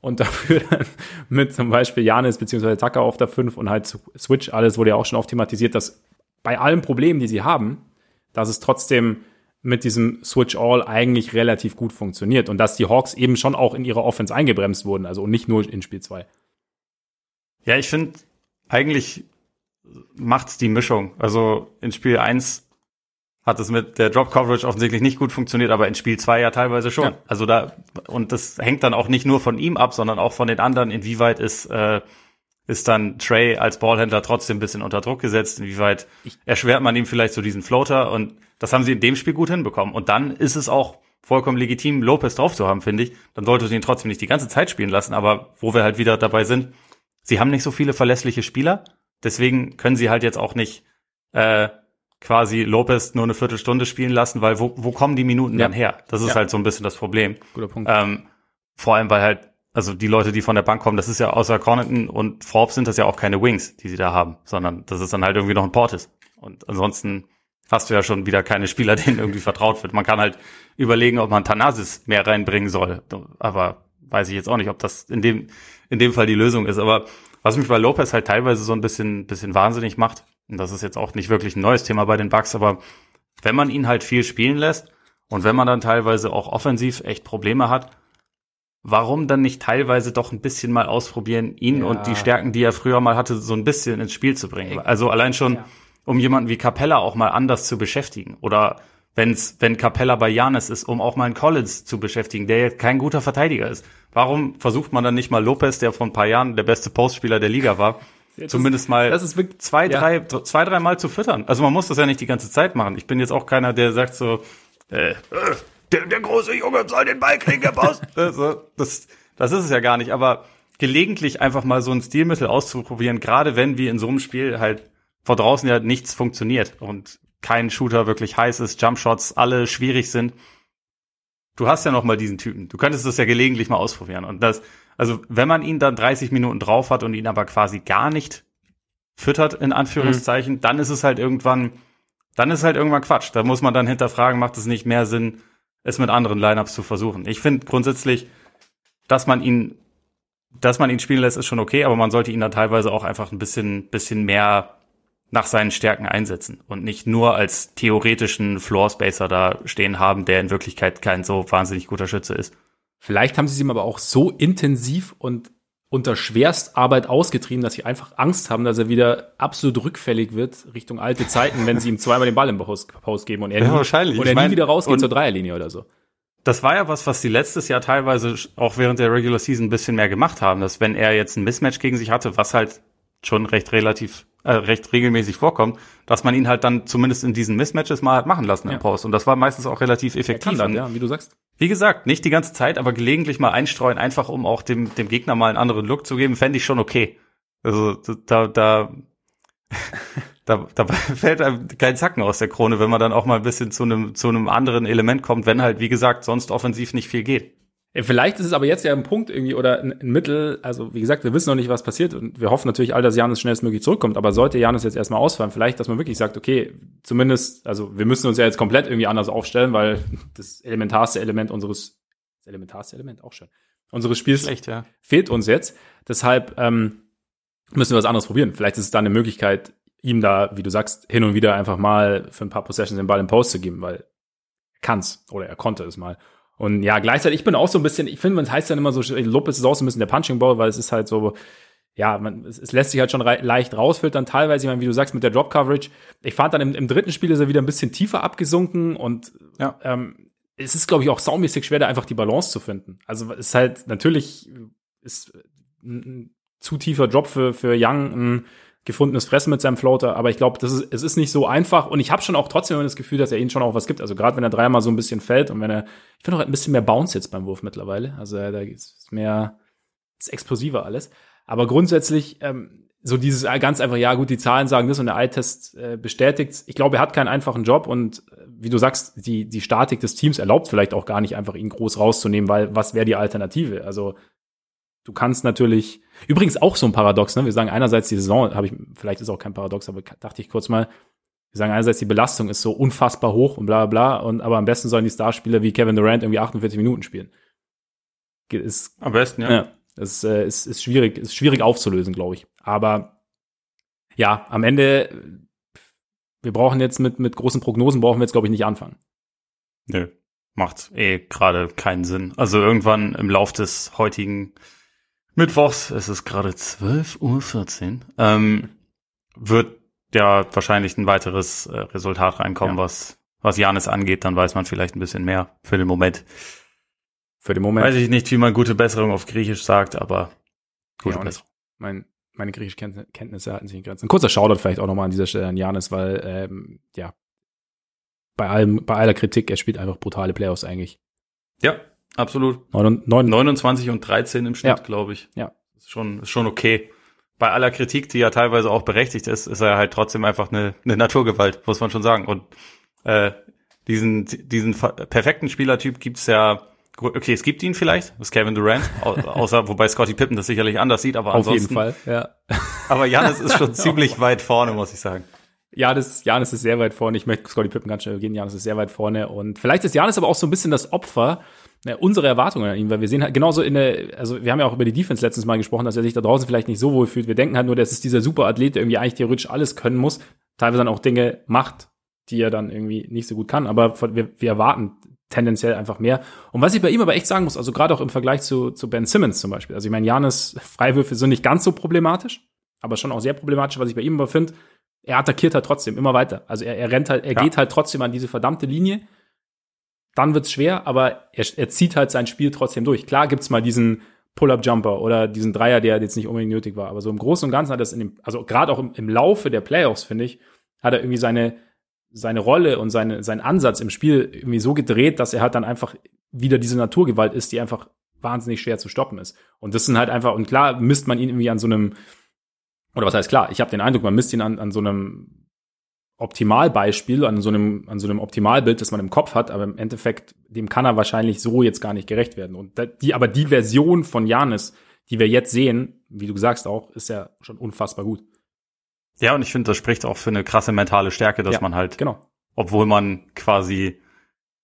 und dafür dann mit zum Beispiel Janis beziehungsweise Tucker auf der 5 und halt Switch, alles wurde ja auch schon oft thematisiert, dass bei allen Problemen, die sie haben, dass es trotzdem mit diesem Switch All eigentlich relativ gut funktioniert und dass die Hawks eben schon auch in ihrer Offense eingebremst wurden, also nicht nur in Spiel 2. Ja, ich finde eigentlich macht's die Mischung. Also in Spiel 1 hat es mit der Drop Coverage offensichtlich nicht gut funktioniert, aber in Spiel 2 ja teilweise schon. Ja. Also da, und das hängt dann auch nicht nur von ihm ab, sondern auch von den anderen, inwieweit ist, äh, ist dann Trey als Ballhändler trotzdem ein bisschen unter Druck gesetzt? Inwieweit erschwert man ihm vielleicht so diesen Floater? Und das haben sie in dem Spiel gut hinbekommen. Und dann ist es auch vollkommen legitim, Lopez drauf zu haben, finde ich. Dann sollte du ihn trotzdem nicht die ganze Zeit spielen lassen. Aber wo wir halt wieder dabei sind, sie haben nicht so viele verlässliche Spieler. Deswegen können sie halt jetzt auch nicht äh, quasi Lopez nur eine Viertelstunde spielen lassen, weil wo, wo kommen die Minuten ja. dann her? Das ist ja. halt so ein bisschen das Problem. Guter Punkt. Ähm, vor allem, weil halt, also die Leute, die von der Bank kommen, das ist ja außer Connaughton und Forbes sind das ja auch keine Wings, die sie da haben, sondern das ist dann halt irgendwie noch ein Portis. Und ansonsten hast du ja schon wieder keine Spieler, denen irgendwie vertraut wird. Man kann halt überlegen, ob man Thanasis mehr reinbringen soll. Aber weiß ich jetzt auch nicht, ob das in dem, in dem Fall die Lösung ist. Aber was mich bei Lopez halt teilweise so ein bisschen, bisschen wahnsinnig macht, und das ist jetzt auch nicht wirklich ein neues Thema bei den Bucks, aber wenn man ihn halt viel spielen lässt und wenn man dann teilweise auch offensiv echt Probleme hat, warum dann nicht teilweise doch ein bisschen mal ausprobieren, ihn ja. und die Stärken, die er früher mal hatte, so ein bisschen ins Spiel zu bringen? Also allein schon, ja. um jemanden wie Capella auch mal anders zu beschäftigen oder wenn's, wenn Capella bei Janis ist, um auch mal einen Collins zu beschäftigen, der jetzt kein guter Verteidiger ist. Warum versucht man dann nicht mal Lopez, der vor ein paar Jahren der beste Postspieler der Liga war, das zumindest mal das ist wirklich, zwei, ja. drei, zwei, drei Mal zu füttern? Also man muss das ja nicht die ganze Zeit machen. Ich bin jetzt auch keiner, der sagt so, äh, äh der, der große Junge soll den Ball kriegen, der Boss. das, das, das ist es ja gar nicht, aber gelegentlich einfach mal so ein Stilmittel auszuprobieren, gerade wenn wie in so einem Spiel halt vor draußen ja nichts funktioniert und kein Shooter wirklich heiß ist, Jumpshots alle schwierig sind. Du hast ja noch mal diesen Typen. Du könntest das ja gelegentlich mal ausprobieren. Und das, also wenn man ihn dann 30 Minuten drauf hat und ihn aber quasi gar nicht füttert, in Anführungszeichen, mhm. dann ist es halt irgendwann, dann ist halt irgendwann Quatsch. Da muss man dann hinterfragen, macht es nicht mehr Sinn, es mit anderen Lineups zu versuchen. Ich finde grundsätzlich, dass man ihn, dass man ihn spielen lässt, ist schon okay, aber man sollte ihn dann teilweise auch einfach ein bisschen, bisschen mehr nach seinen Stärken einsetzen und nicht nur als theoretischen Floor Spacer da stehen haben, der in Wirklichkeit kein so wahnsinnig guter Schütze ist. Vielleicht haben sie ihm aber auch so intensiv und unter Schwerstarbeit ausgetrieben, dass sie einfach Angst haben, dass er wieder absolut rückfällig wird Richtung alte Zeiten, wenn sie ihm zweimal den Ball im Post, geben und er, ja, nie, wahrscheinlich. Und er nie wieder rausgeht zur Dreierlinie oder so. Das war ja was, was sie letztes Jahr teilweise auch während der Regular Season ein bisschen mehr gemacht haben, dass wenn er jetzt ein Mismatch gegen sich hatte, was halt schon recht relativ äh, recht regelmäßig vorkommt, dass man ihn halt dann zumindest in diesen Mismatches mal hat machen lassen im Post. Und das war meistens auch relativ effektiv. dann, ja, wie du sagst. Wie gesagt, nicht die ganze Zeit, aber gelegentlich mal einstreuen, einfach um auch dem, dem Gegner mal einen anderen Look zu geben, fände ich schon okay. Also da, da, da, da fällt einem kein Zacken aus der Krone, wenn man dann auch mal ein bisschen zu einem, zu einem anderen Element kommt, wenn halt, wie gesagt, sonst offensiv nicht viel geht. Vielleicht ist es aber jetzt ja ein Punkt irgendwie oder ein, ein, Mittel. Also, wie gesagt, wir wissen noch nicht, was passiert und wir hoffen natürlich all, dass Janis schnellstmöglich zurückkommt. Aber sollte Janis jetzt erstmal ausfallen, vielleicht, dass man wirklich sagt, okay, zumindest, also wir müssen uns ja jetzt komplett irgendwie anders aufstellen, weil das elementarste Element unseres, das elementarste Element auch schon, unseres Spiels Schlecht, ja. fehlt uns jetzt. Deshalb ähm, müssen wir was anderes probieren. Vielleicht ist es da eine Möglichkeit, ihm da, wie du sagst, hin und wieder einfach mal für ein paar Possessions den Ball im Post zu geben, weil er kann's oder er konnte es mal. Und ja, gleichzeitig, ich bin auch so ein bisschen, ich finde, man heißt dann immer so, Lopez ist auch so ein bisschen der Punching Ball, weil es ist halt so, ja, man, es, es lässt sich halt schon leicht rausfiltern, teilweise, ich meine, wie du sagst, mit der Drop Coverage. Ich fand dann im, im dritten Spiel ist er wieder ein bisschen tiefer abgesunken und ja. ähm, es ist, glaube ich, auch saumäßig schwer, da einfach die Balance zu finden. Also es ist halt, natürlich ist ein, ein zu tiefer Drop für, für Young ein gefundenes Fressen mit seinem Floater, aber ich glaube, das ist, es ist nicht so einfach und ich habe schon auch trotzdem das Gefühl, dass er ihnen schon auch was gibt. Also gerade wenn er dreimal so ein bisschen fällt und wenn er, ich finde auch ein bisschen mehr Bounce jetzt beim Wurf mittlerweile. Also da ist mehr, ist explosiver alles. Aber grundsätzlich, ähm, so dieses ganz einfach, ja gut, die Zahlen sagen das und der Eye-Test äh, bestätigt. Ich glaube, er hat keinen einfachen Job und äh, wie du sagst, die, die Statik des Teams erlaubt vielleicht auch gar nicht einfach ihn groß rauszunehmen, weil was wäre die Alternative? Also du kannst natürlich, übrigens auch so ein Paradox, ne? Wir sagen einerseits die Saison, habe ich, vielleicht ist auch kein Paradox, aber dachte ich kurz mal, wir sagen einerseits die Belastung ist so unfassbar hoch und bla bla und aber am besten sollen die Starspieler wie Kevin Durant irgendwie 48 Minuten spielen. Ist, am besten, ja. ja ist, äh, ist, ist schwierig, ist schwierig aufzulösen, glaube ich. Aber ja, am Ende, wir brauchen jetzt mit, mit großen Prognosen brauchen wir jetzt, glaube ich, nicht anfangen. Nö, macht eh gerade keinen Sinn. Also irgendwann im Lauf des heutigen Mittwochs, es ist gerade 12.14 Uhr, ähm, wird ja wahrscheinlich ein weiteres äh, Resultat reinkommen, ja. was, was Janis angeht, dann weiß man vielleicht ein bisschen mehr für den Moment. Für den Moment. Weiß ich nicht, wie man gute Besserung auf Griechisch sagt, aber gute ja, Besserung. Mein, meine griechischen Kenntnisse halten sich in Grenzen. Ein kurzer Shoutout vielleicht auch nochmal an dieser Stelle an Janis, weil, ähm, ja, bei allem, bei aller Kritik, er spielt einfach brutale Playoffs eigentlich. Ja, absolut. 9, 9, 29 und 13 im Schnitt, Ja. glaube ich. Ja. Ist schon, ist schon okay. Bei aller Kritik, die ja teilweise auch berechtigt ist, ist er halt trotzdem einfach eine, eine Naturgewalt, muss man schon sagen. Und äh, diesen, diesen perfekten Spielertyp gibt's ja, okay, es gibt ihn vielleicht, das ist Kevin Durant, au- außer, wobei Scotty Pippen das sicherlich anders sieht, aber auf jeden ansonsten, Fall, ja. aber Janis ist schon ziemlich weit vorne, muss ich sagen. Janis, Janis ist sehr weit vorne. Ich möchte Scotty Pippen ganz schnell gehen. Janis ist sehr weit vorne. Und vielleicht ist Janis aber auch so ein bisschen das Opfer äh, unserer Erwartungen an ihn, weil wir sehen halt genauso in der, also wir haben ja auch über die Defense letztens mal gesprochen, dass er sich da draußen vielleicht nicht so wohl fühlt. Wir denken halt nur, das ist dieser super Athlet, der irgendwie eigentlich theoretisch alles können muss, teilweise dann auch Dinge macht, die er dann irgendwie nicht so gut kann. Aber wir, wir erwarten tendenziell einfach mehr. Und was ich bei ihm aber echt sagen muss, also gerade auch im Vergleich zu, zu Ben Simmons zum Beispiel. Also ich meine, Janis Freiwürfe sind nicht ganz so problematisch, aber schon auch sehr problematisch, was ich bei ihm aber finde, er attackiert halt trotzdem immer weiter. Also er, er rennt halt, er Ja. geht halt trotzdem an diese verdammte Linie. Dann wird's schwer, aber er, er zieht halt sein Spiel trotzdem durch. Klar gibt's mal diesen Pull-up-Jumper oder diesen Dreier, der jetzt nicht unbedingt nötig war. Aber so im Großen und Ganzen hat es in dem, also gerade auch im, im Laufe der Playoffs, finde ich, hat er irgendwie seine, seine Rolle und seine, seinen Ansatz im Spiel irgendwie so gedreht, dass er halt dann einfach wieder diese Naturgewalt ist, die einfach wahnsinnig schwer zu stoppen ist. Und das sind halt einfach, und klar misst man ihn irgendwie an so einem, oder was heißt klar, ich habe den Eindruck, man misst ihn an, an so einem Optimalbeispiel, an so einem, an so einem Optimalbild, das man im Kopf hat, aber im Endeffekt, dem kann er wahrscheinlich so jetzt gar nicht gerecht werden. Und die, aber die Version von Janis, die wir jetzt sehen, wie du sagst auch, ist ja schon unfassbar gut. Ja, und ich finde, das spricht auch für eine krasse mentale Stärke, dass Ja. man halt Genau. obwohl man quasi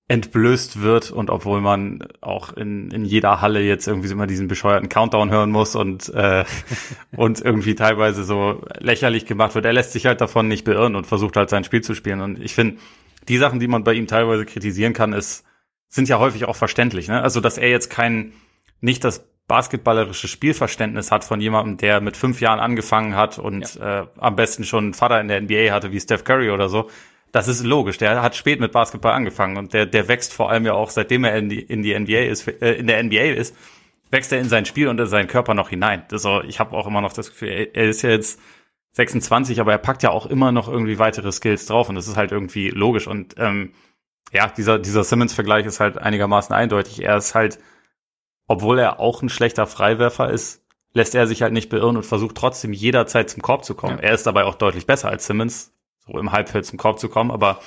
entblößt wird und obwohl man auch in, in jeder Halle jetzt irgendwie immer diesen bescheuerten Countdown hören muss und, äh, und irgendwie teilweise so lächerlich gemacht wird. Er lässt sich halt davon nicht beirren und versucht halt sein Spiel zu spielen. Und ich finde, die Sachen, die man bei ihm teilweise kritisieren kann, ist, sind ja häufig auch verständlich. Ne? Also, dass er jetzt kein, nicht das basketballerische Spielverständnis hat von jemandem, der mit fünf Jahren angefangen hat und äh, am besten schon einen Vater in der NBA hatte, wie Steph Curry oder so. Das ist logisch. Der hat spät mit Basketball angefangen und der, der wächst vor allem ja auch, seitdem er in die, in die NBA ist, äh, in der NBA ist, wächst er in sein Spiel und in seinen Körper noch hinein. Auch, ich habe auch immer noch das Gefühl, er, er ist ja jetzt 26, aber er packt ja auch immer noch irgendwie weitere Skills drauf und das ist halt irgendwie logisch. Und ähm, ja, dieser, dieser Simmons-Vergleich ist halt einigermaßen eindeutig. Er ist halt, obwohl er auch ein schlechter Freiwerfer ist, lässt er sich halt nicht beirren und versucht trotzdem jederzeit zum Korb zu kommen. Ja. Er ist dabei auch deutlich besser als Simmons, so im Halbfeld zum Korb zu kommen, aber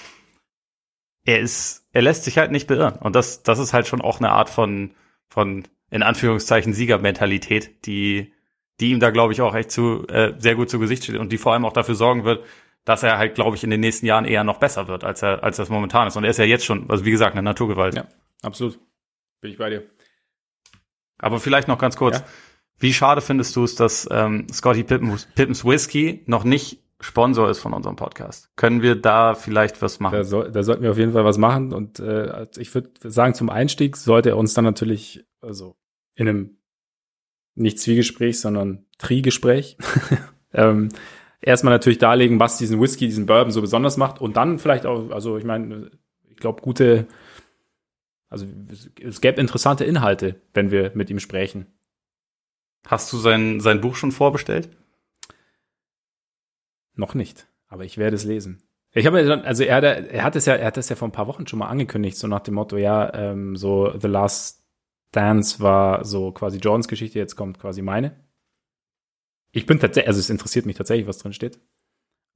er ist, er lässt sich halt nicht beirren. Und das, das ist halt schon auch eine Art von, von, in Anführungszeichen, Siegermentalität, die, die ihm da, glaube ich, auch echt zu, äh, sehr gut zu Gesicht steht und die vor allem auch dafür sorgen wird, dass er halt, glaube ich, in den nächsten Jahren eher noch besser wird, als er, als das momentan ist. Und er ist ja jetzt schon, also wie gesagt, eine Naturgewalt. Ja. Absolut. Bin ich bei dir. Aber vielleicht noch ganz kurz. Ja. Wie schade findest du es, dass ähm, Scotty Pippen, Pippens Whisky noch nicht Sponsor ist von unserem Podcast? Können wir da vielleicht was machen? Da, soll, da sollten wir auf jeden Fall was machen. Und äh, also ich würde sagen, zum Einstieg sollte er uns dann natürlich, also in einem nicht Zwiegespräch, sondern Trigespräch, ähm, erstmal natürlich darlegen, was diesen Whisky, diesen Bourbon so besonders macht. Und dann vielleicht auch, also ich meine, ich glaube, gute, also es- es gäbe interessante Inhalte, wenn wir mit ihm sprechen. Hast du sein, sein Buch schon vorbestellt? Noch nicht, aber ich werde es lesen. Ich habe ja also er, hat- er hat es ja, er hat es ja vor ein paar Wochen schon mal angekündigt, so nach dem Motto, ja, ähm, so The Last Dance war so quasi Jordans Geschichte, jetzt kommt quasi meine. Ich bin tatsächlich, also es interessiert mich tatsächlich, was drin steht.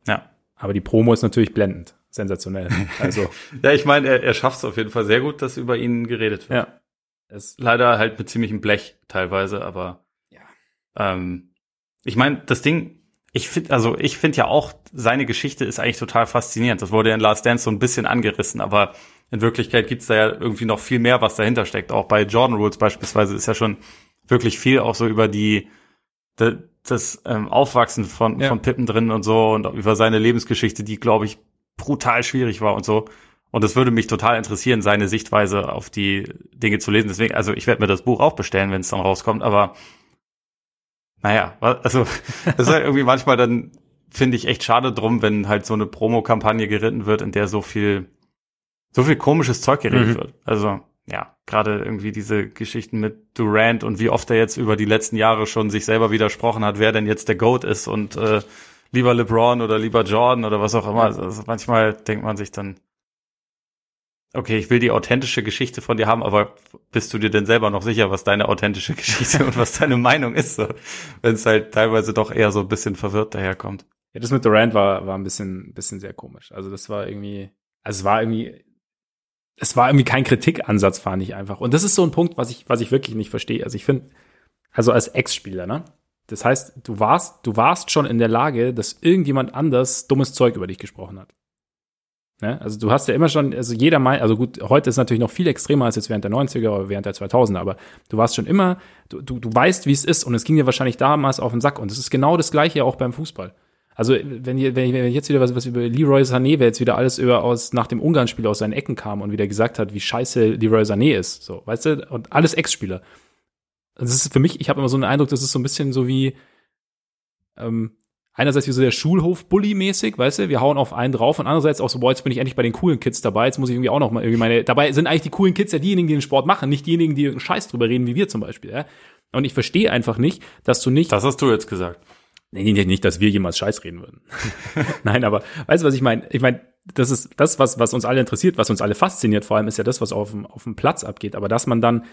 Ja. Aber die Promo ist natürlich blendend, sensationell. Also Ja, ich meine, er, er schafft es auf jeden Fall sehr gut, dass über ihn geredet wird. ja, es, Leider halt mit ziemlichem Blech teilweise, aber Ja. ähm, ich meine, das Ding, ich finde, also ich finde ja auch, seine Geschichte ist eigentlich total faszinierend. Das wurde ja in Last Dance so ein bisschen angerissen, aber in Wirklichkeit gibt's da ja irgendwie noch viel mehr, was dahinter steckt. Auch bei Jordan Rules beispielsweise ist ja schon wirklich viel auch so über die, de, das ähm, Aufwachsen von, Ja. von Pippen drin und so und über seine Lebensgeschichte, die, glaube ich, brutal schwierig war und so. Und es würde mich total interessieren, seine Sichtweise auf die Dinge zu lesen. Deswegen, also ich werde mir das Buch auch bestellen, wenn es dann rauskommt, aber naja, also das ist halt irgendwie manchmal dann, finde ich, echt schade drum, wenn halt so eine Promokampagne geritten wird, in der so viel, so viel komisches Zeug geredet Mhm. wird. Also, ja, gerade irgendwie diese Geschichten mit Durant und wie oft er jetzt über die letzten Jahre schon sich selber widersprochen hat, wer denn jetzt der GOAT ist und äh, lieber LeBron oder lieber Jordan oder was auch immer. Also manchmal denkt man sich dann, okay, ich will die authentische Geschichte von dir haben, aber bist du dir denn selber noch sicher, was deine authentische Geschichte und was deine Meinung ist, so, wenn es halt teilweise doch eher so ein bisschen verwirrt daherkommt. Ja, das mit Durant war, war ein bisschen, bisschen sehr komisch. Also das war irgendwie, also es war irgendwie, es war irgendwie kein Kritikansatz, fand ich einfach. Und das ist so ein Punkt, was ich, was ich wirklich nicht verstehe. Also ich finde, also als Ex-Spieler, ne? Das heißt, du warst, du warst schon in der Lage, dass irgendjemand anders dummes Zeug über dich gesprochen hat. Ne? Also du hast ja immer schon, also jeder meint, also gut, heute ist natürlich noch viel extremer als jetzt während der 90er oder während der 2000er, aber du warst schon immer, du, du, du weißt, wie es ist und es ging dir wahrscheinlich damals auf den Sack und es ist genau das Gleiche auch beim Fußball. Also wenn, ihr, wenn, ich, wenn jetzt wieder was, was über Leroy Sané, wer jetzt wieder alles über aus nach dem Ungarn-Spiel aus seinen Ecken kam und wieder gesagt hat, wie scheiße Leroy Sané ist, so, weißt du, und alles Ex-Spieler. Das ist für mich, ich habe immer so einen Eindruck, das ist so ein bisschen so wie ähm, einerseits wie so der Schulhof-Bully-mäßig, weißt du, wir hauen auf einen drauf und andererseits auch so, boah, jetzt bin ich endlich bei den coolen Kids dabei, jetzt muss ich irgendwie auch noch mal irgendwie meine, dabei sind eigentlich die coolen Kids ja diejenigen, die den Sport machen, nicht diejenigen, die irgendeinen Scheiß drüber reden, wie wir zum Beispiel, ja. Und ich verstehe einfach nicht, dass du nicht. Das hast du jetzt gesagt. Nee, nicht, dass wir jemals Scheiß reden würden. Nein, aber weißt du, was ich meine? Ich meine, das ist das, was, was uns alle interessiert, was uns alle fasziniert, vor allem ist ja das, was auf dem, auf dem Platz abgeht. Aber dass man dann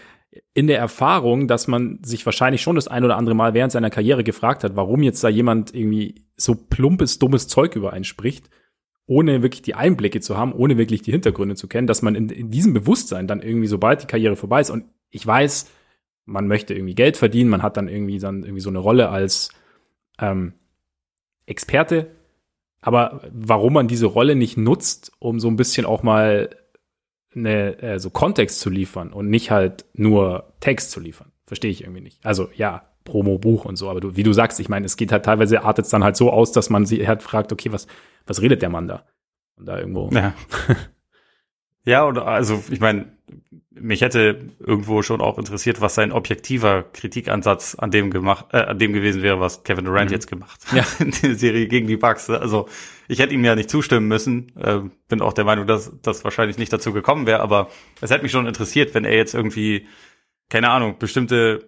in der Erfahrung, dass man sich wahrscheinlich schon das ein oder andere Mal während seiner Karriere gefragt hat, warum jetzt da jemand irgendwie so plumpes, dummes Zeug über einen spricht, ohne wirklich die Einblicke zu haben, ohne wirklich die Hintergründe zu kennen, dass man in, in diesem Bewusstsein dann irgendwie, sobald die Karriere vorbei ist, und ich weiß, man möchte irgendwie Geld verdienen, man hat dann irgendwie dann irgendwie so eine Rolle als ähm, Experte, aber warum man diese Rolle nicht nutzt, um so ein bisschen auch mal eine, äh, so Kontext zu liefern und nicht halt nur Text zu liefern, verstehe ich irgendwie nicht. Also ja, Promo-Buch und so, aber du, wie du sagst, ich meine, es geht halt teilweise artet es dann halt so aus, dass man sie halt fragt, okay, was, was redet der Mann da? Und da irgendwo. Ja. ja, oder also ich meine, mich hätte irgendwo schon auch interessiert, was sein objektiver Kritikansatz an dem gemacht, äh, an dem gewesen wäre, was Kevin Durant mhm. jetzt gemacht hat ja. in der Serie gegen die Bucks. Also ich hätte ihm ja nicht zustimmen müssen. Äh, bin auch der Meinung, dass das wahrscheinlich nicht dazu gekommen wäre, aber es hätte mich schon interessiert, wenn er jetzt irgendwie, keine Ahnung, bestimmte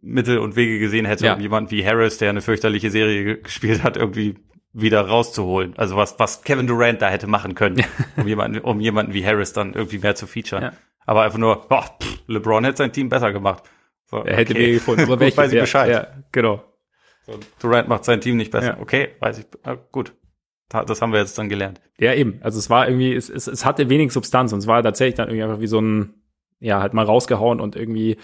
Mittel und Wege gesehen hätte, ja. um jemanden wie Harris, der eine fürchterliche Serie gespielt hat, irgendwie wieder rauszuholen. Also was, was Kevin Durant da hätte machen können, um jemanden, um jemanden wie Harris dann irgendwie mehr zu featuren. Ja. Aber einfach nur, boah, pff, LeBron hätte sein Team besser gemacht. So, er hätte okay. mir gefunden, aber welche, weiß ich Bescheid. Ja, genau. So, Durant macht sein Team nicht besser. Ja. Okay, weiß ich. Gut. Das haben wir jetzt dann gelernt. Ja, eben. Also es war irgendwie, es, es, es hatte wenig Substanz und es war tatsächlich dann irgendwie einfach wie so ein, ja, halt mal rausgehauen und irgendwie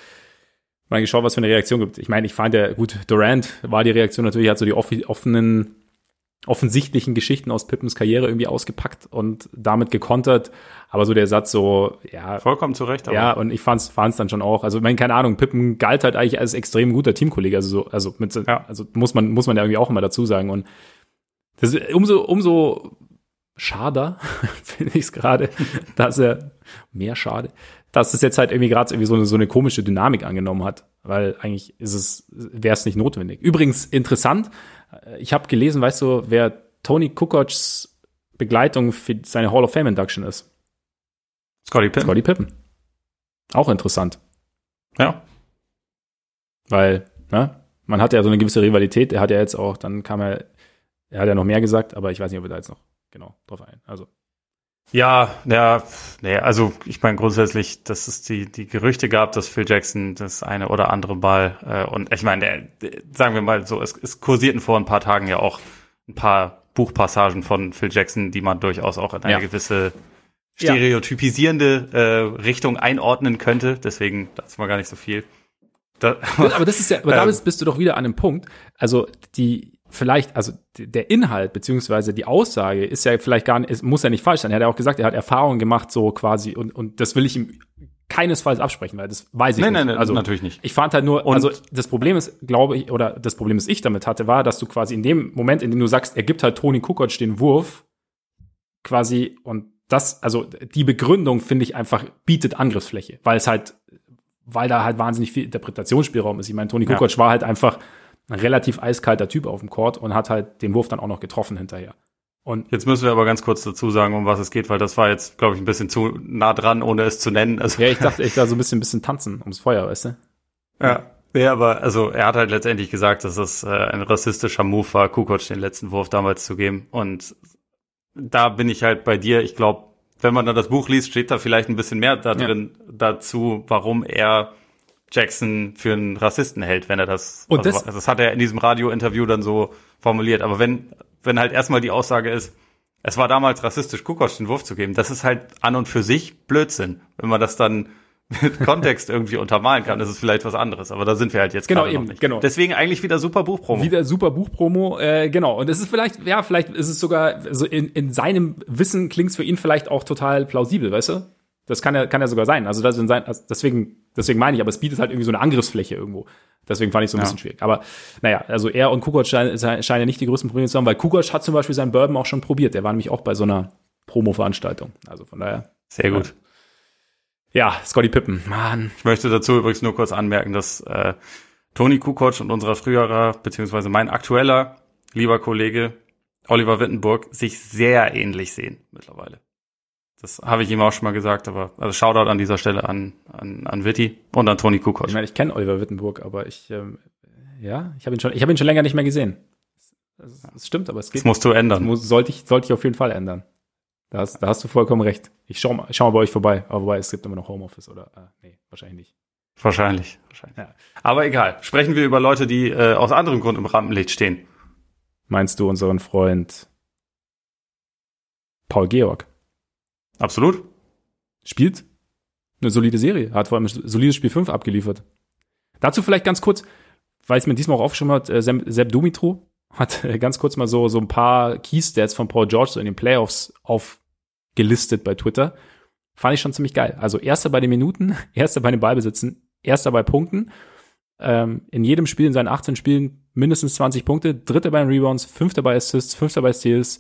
mal geschaut, was für eine Reaktion gibt. Ich meine, ich fand ja, gut, Durant war die Reaktion natürlich, hat so die offenen offensichtlichen Geschichten aus Pippens Karriere irgendwie ausgepackt und damit gekontert. Aber so der Satz so, ja. Vollkommen zurecht. Aber. Ja, und ich fand's, fand's dann schon auch. Also, ich meine, keine Ahnung, Pippen galt halt eigentlich als extrem guter Teamkollege. Also, so, also, mit, ja. also muss man, muss man ja irgendwie auch immer dazu sagen. Und das ist umso, umso schader, finde ich es gerade, dass er, mehr schade, dass es jetzt halt irgendwie gerade irgendwie so eine, so eine komische Dynamik angenommen hat. Weil eigentlich ist es, wäre es nicht notwendig. Übrigens interessant, ich habe gelesen, weißt du, wer Tony Kukocs Begleitung für seine Hall of Fame Induction ist? Scotty Pippen. Scotty Pippen. Auch interessant. Ja. Weil, ne, man hat ja so eine gewisse Rivalität. Er hat ja jetzt auch, dann kam er, er hat ja noch mehr gesagt, aber ich weiß nicht, ob wir da jetzt noch genau drauf ein. Also. Ja, ja, nee, also ich meine grundsätzlich, dass es die, die Gerüchte gab, dass Phil Jackson das eine oder andere Mal, äh, und ich meine, sagen wir mal so, es, es kursierten vor ein paar Tagen ja auch ein paar Buchpassagen von Phil Jackson, die man durchaus auch in eine ja. gewisse stereotypisierende äh, Richtung einordnen könnte. Deswegen dazu mal gar nicht so viel. Da, aber das ist ja, aber damit bist du doch wieder an einem Punkt. Also die vielleicht, also der Inhalt beziehungsweise die Aussage ist ja vielleicht gar nicht, muss ja nicht falsch sein. Er hat ja auch gesagt, er hat Erfahrungen gemacht, so quasi, und, und das will ich ihm keinesfalls absprechen, weil das weiß ich nein, nicht. Nein, nein, also natürlich nicht. Ich fand halt nur, und also das Problem ist, glaube ich, oder das Problem, das ich damit hatte, war, dass du quasi in dem Moment, in dem du sagst, er gibt halt Toni Kukoc den Wurf, quasi, und das, also die Begründung finde ich einfach bietet Angriffsfläche, weil es halt, weil da halt wahnsinnig viel Interpretationsspielraum ist. Ich meine, Toni Kukoc ja. war halt einfach ein relativ eiskalter Typ auf dem Court und hat halt den Wurf dann auch noch getroffen hinterher. Und jetzt müssen wir aber ganz kurz dazu sagen, um was es geht, weil das war jetzt, glaube ich, ein bisschen zu nah dran, ohne es zu nennen. Also ja, ich dachte, ich da so ein bisschen, ein bisschen tanzen ums Feuer, weißt du? Ja. Ja, aber also er hat halt letztendlich gesagt, dass es äh, ein rassistischer Move war, Kukoc den letzten Wurf damals zu geben. Und da bin ich halt bei dir. Ich glaube, wenn man dann das Buch liest, steht da vielleicht ein bisschen mehr da drin ja. dazu, warum er Jackson für einen Rassisten hält, wenn er das. Und also, das, das hat er in diesem Radiointerview dann so formuliert. Aber wenn, wenn halt erstmal die Aussage ist, es war damals rassistisch, Kukoc den Wurf zu geben, das ist halt an und für sich Blödsinn. Wenn man das dann mit Kontext irgendwie untermalen kann, ist es vielleicht was anderes. Aber da sind wir halt jetzt genau eben nicht. genau. Deswegen eigentlich wieder super Buchpromo. Wieder super Buchpromo, äh, genau. Und es ist vielleicht, ja, vielleicht ist es sogar so in, in seinem Wissen klingt es für ihn vielleicht auch total plausibel, weißt du? Das kann ja kann ja sogar sein. Also das in sein, also deswegen deswegen meine ich, aber es bietet halt irgendwie so eine Angriffsfläche irgendwo. Deswegen fand ich so ein ja. bisschen schwierig. Aber naja, also er und Kukoc scheinen, scheinen ja nicht die größten Probleme zu haben, weil Kukoc hat zum Beispiel seinen Bourbon auch schon probiert. Der war nämlich auch bei so einer Promo-Veranstaltung. Also von daher. Sehr gut. Ja, Scotty Pippen, Mann. Ich möchte dazu übrigens nur kurz anmerken, dass äh, Toni Kukoc und unser früherer, beziehungsweise mein aktueller lieber Kollege Oliver Wittenburg sich sehr ähnlich sehen mittlerweile. Das habe ich ihm auch schon mal gesagt, aber also Shoutout an dieser Stelle an, an, an Witti und an Toni Kukoc. Ich meine, ich kenne Oliver Wittenburg, aber ich, ähm, ja, ich habe ihn schon, ich habe ihn schon länger nicht mehr gesehen. Das, das stimmt, aber es geht. Das musst du ändern. Muss, sollte ich, sollte ich auf jeden Fall ändern. Da hast, da hast du vollkommen recht. Ich schau mal, schau mal bei euch vorbei. Aber wobei, es gibt immer noch Homeoffice oder, äh, nee, wahrscheinlich nicht. Wahrscheinlich, wahrscheinlich. Ja. Aber egal. Sprechen wir über Leute, die äh, aus anderem Grund im Rampenlicht stehen. Meinst du unseren Freund Paul Georg? Absolut. Spielt eine solide Serie, hat vor allem ein solides Spiel 5 abgeliefert. Dazu vielleicht ganz kurz, weil es mir diesmal auch aufgeschrieben hat, äh, Sepp Dumitro hat äh, ganz kurz mal so, so ein paar Key-Stats von Paul George so in den Playoffs auf gelistet bei Twitter. Fand ich schon ziemlich geil. Also erster bei den Minuten, erster bei den Ballbesitzen, erster bei Punkten. Ähm, in jedem Spiel, in seinen 18 Spielen mindestens 20 Punkte, dritter bei den Rebounds, fünfter bei Assists, fünfter bei Steals,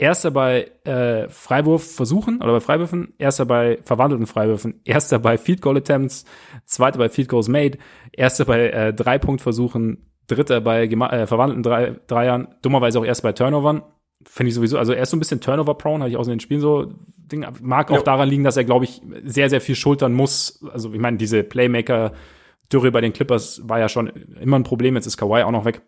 erster bei äh, Freiwurfversuchen oder bei Freiwürfen, erster bei verwandelten Freiwürfen, erster bei Field Goal Attempts, zweiter bei Field Goals Made, erster bei äh, Drei-Punkt-Versuchen, dritter bei äh, verwandelten drei, Dreiern, dummerweise auch erst bei Turnovern finde ich sowieso, also er ist so ein bisschen Turnover-prone, habe ich auch in den Spielen so Ding, mag auch ja. daran liegen, dass er, glaube ich, sehr, sehr viel schultern muss. Also ich meine, diese Playmaker-Dürre bei den Clippers war ja schon immer ein Problem, jetzt ist Kawhi auch noch weg.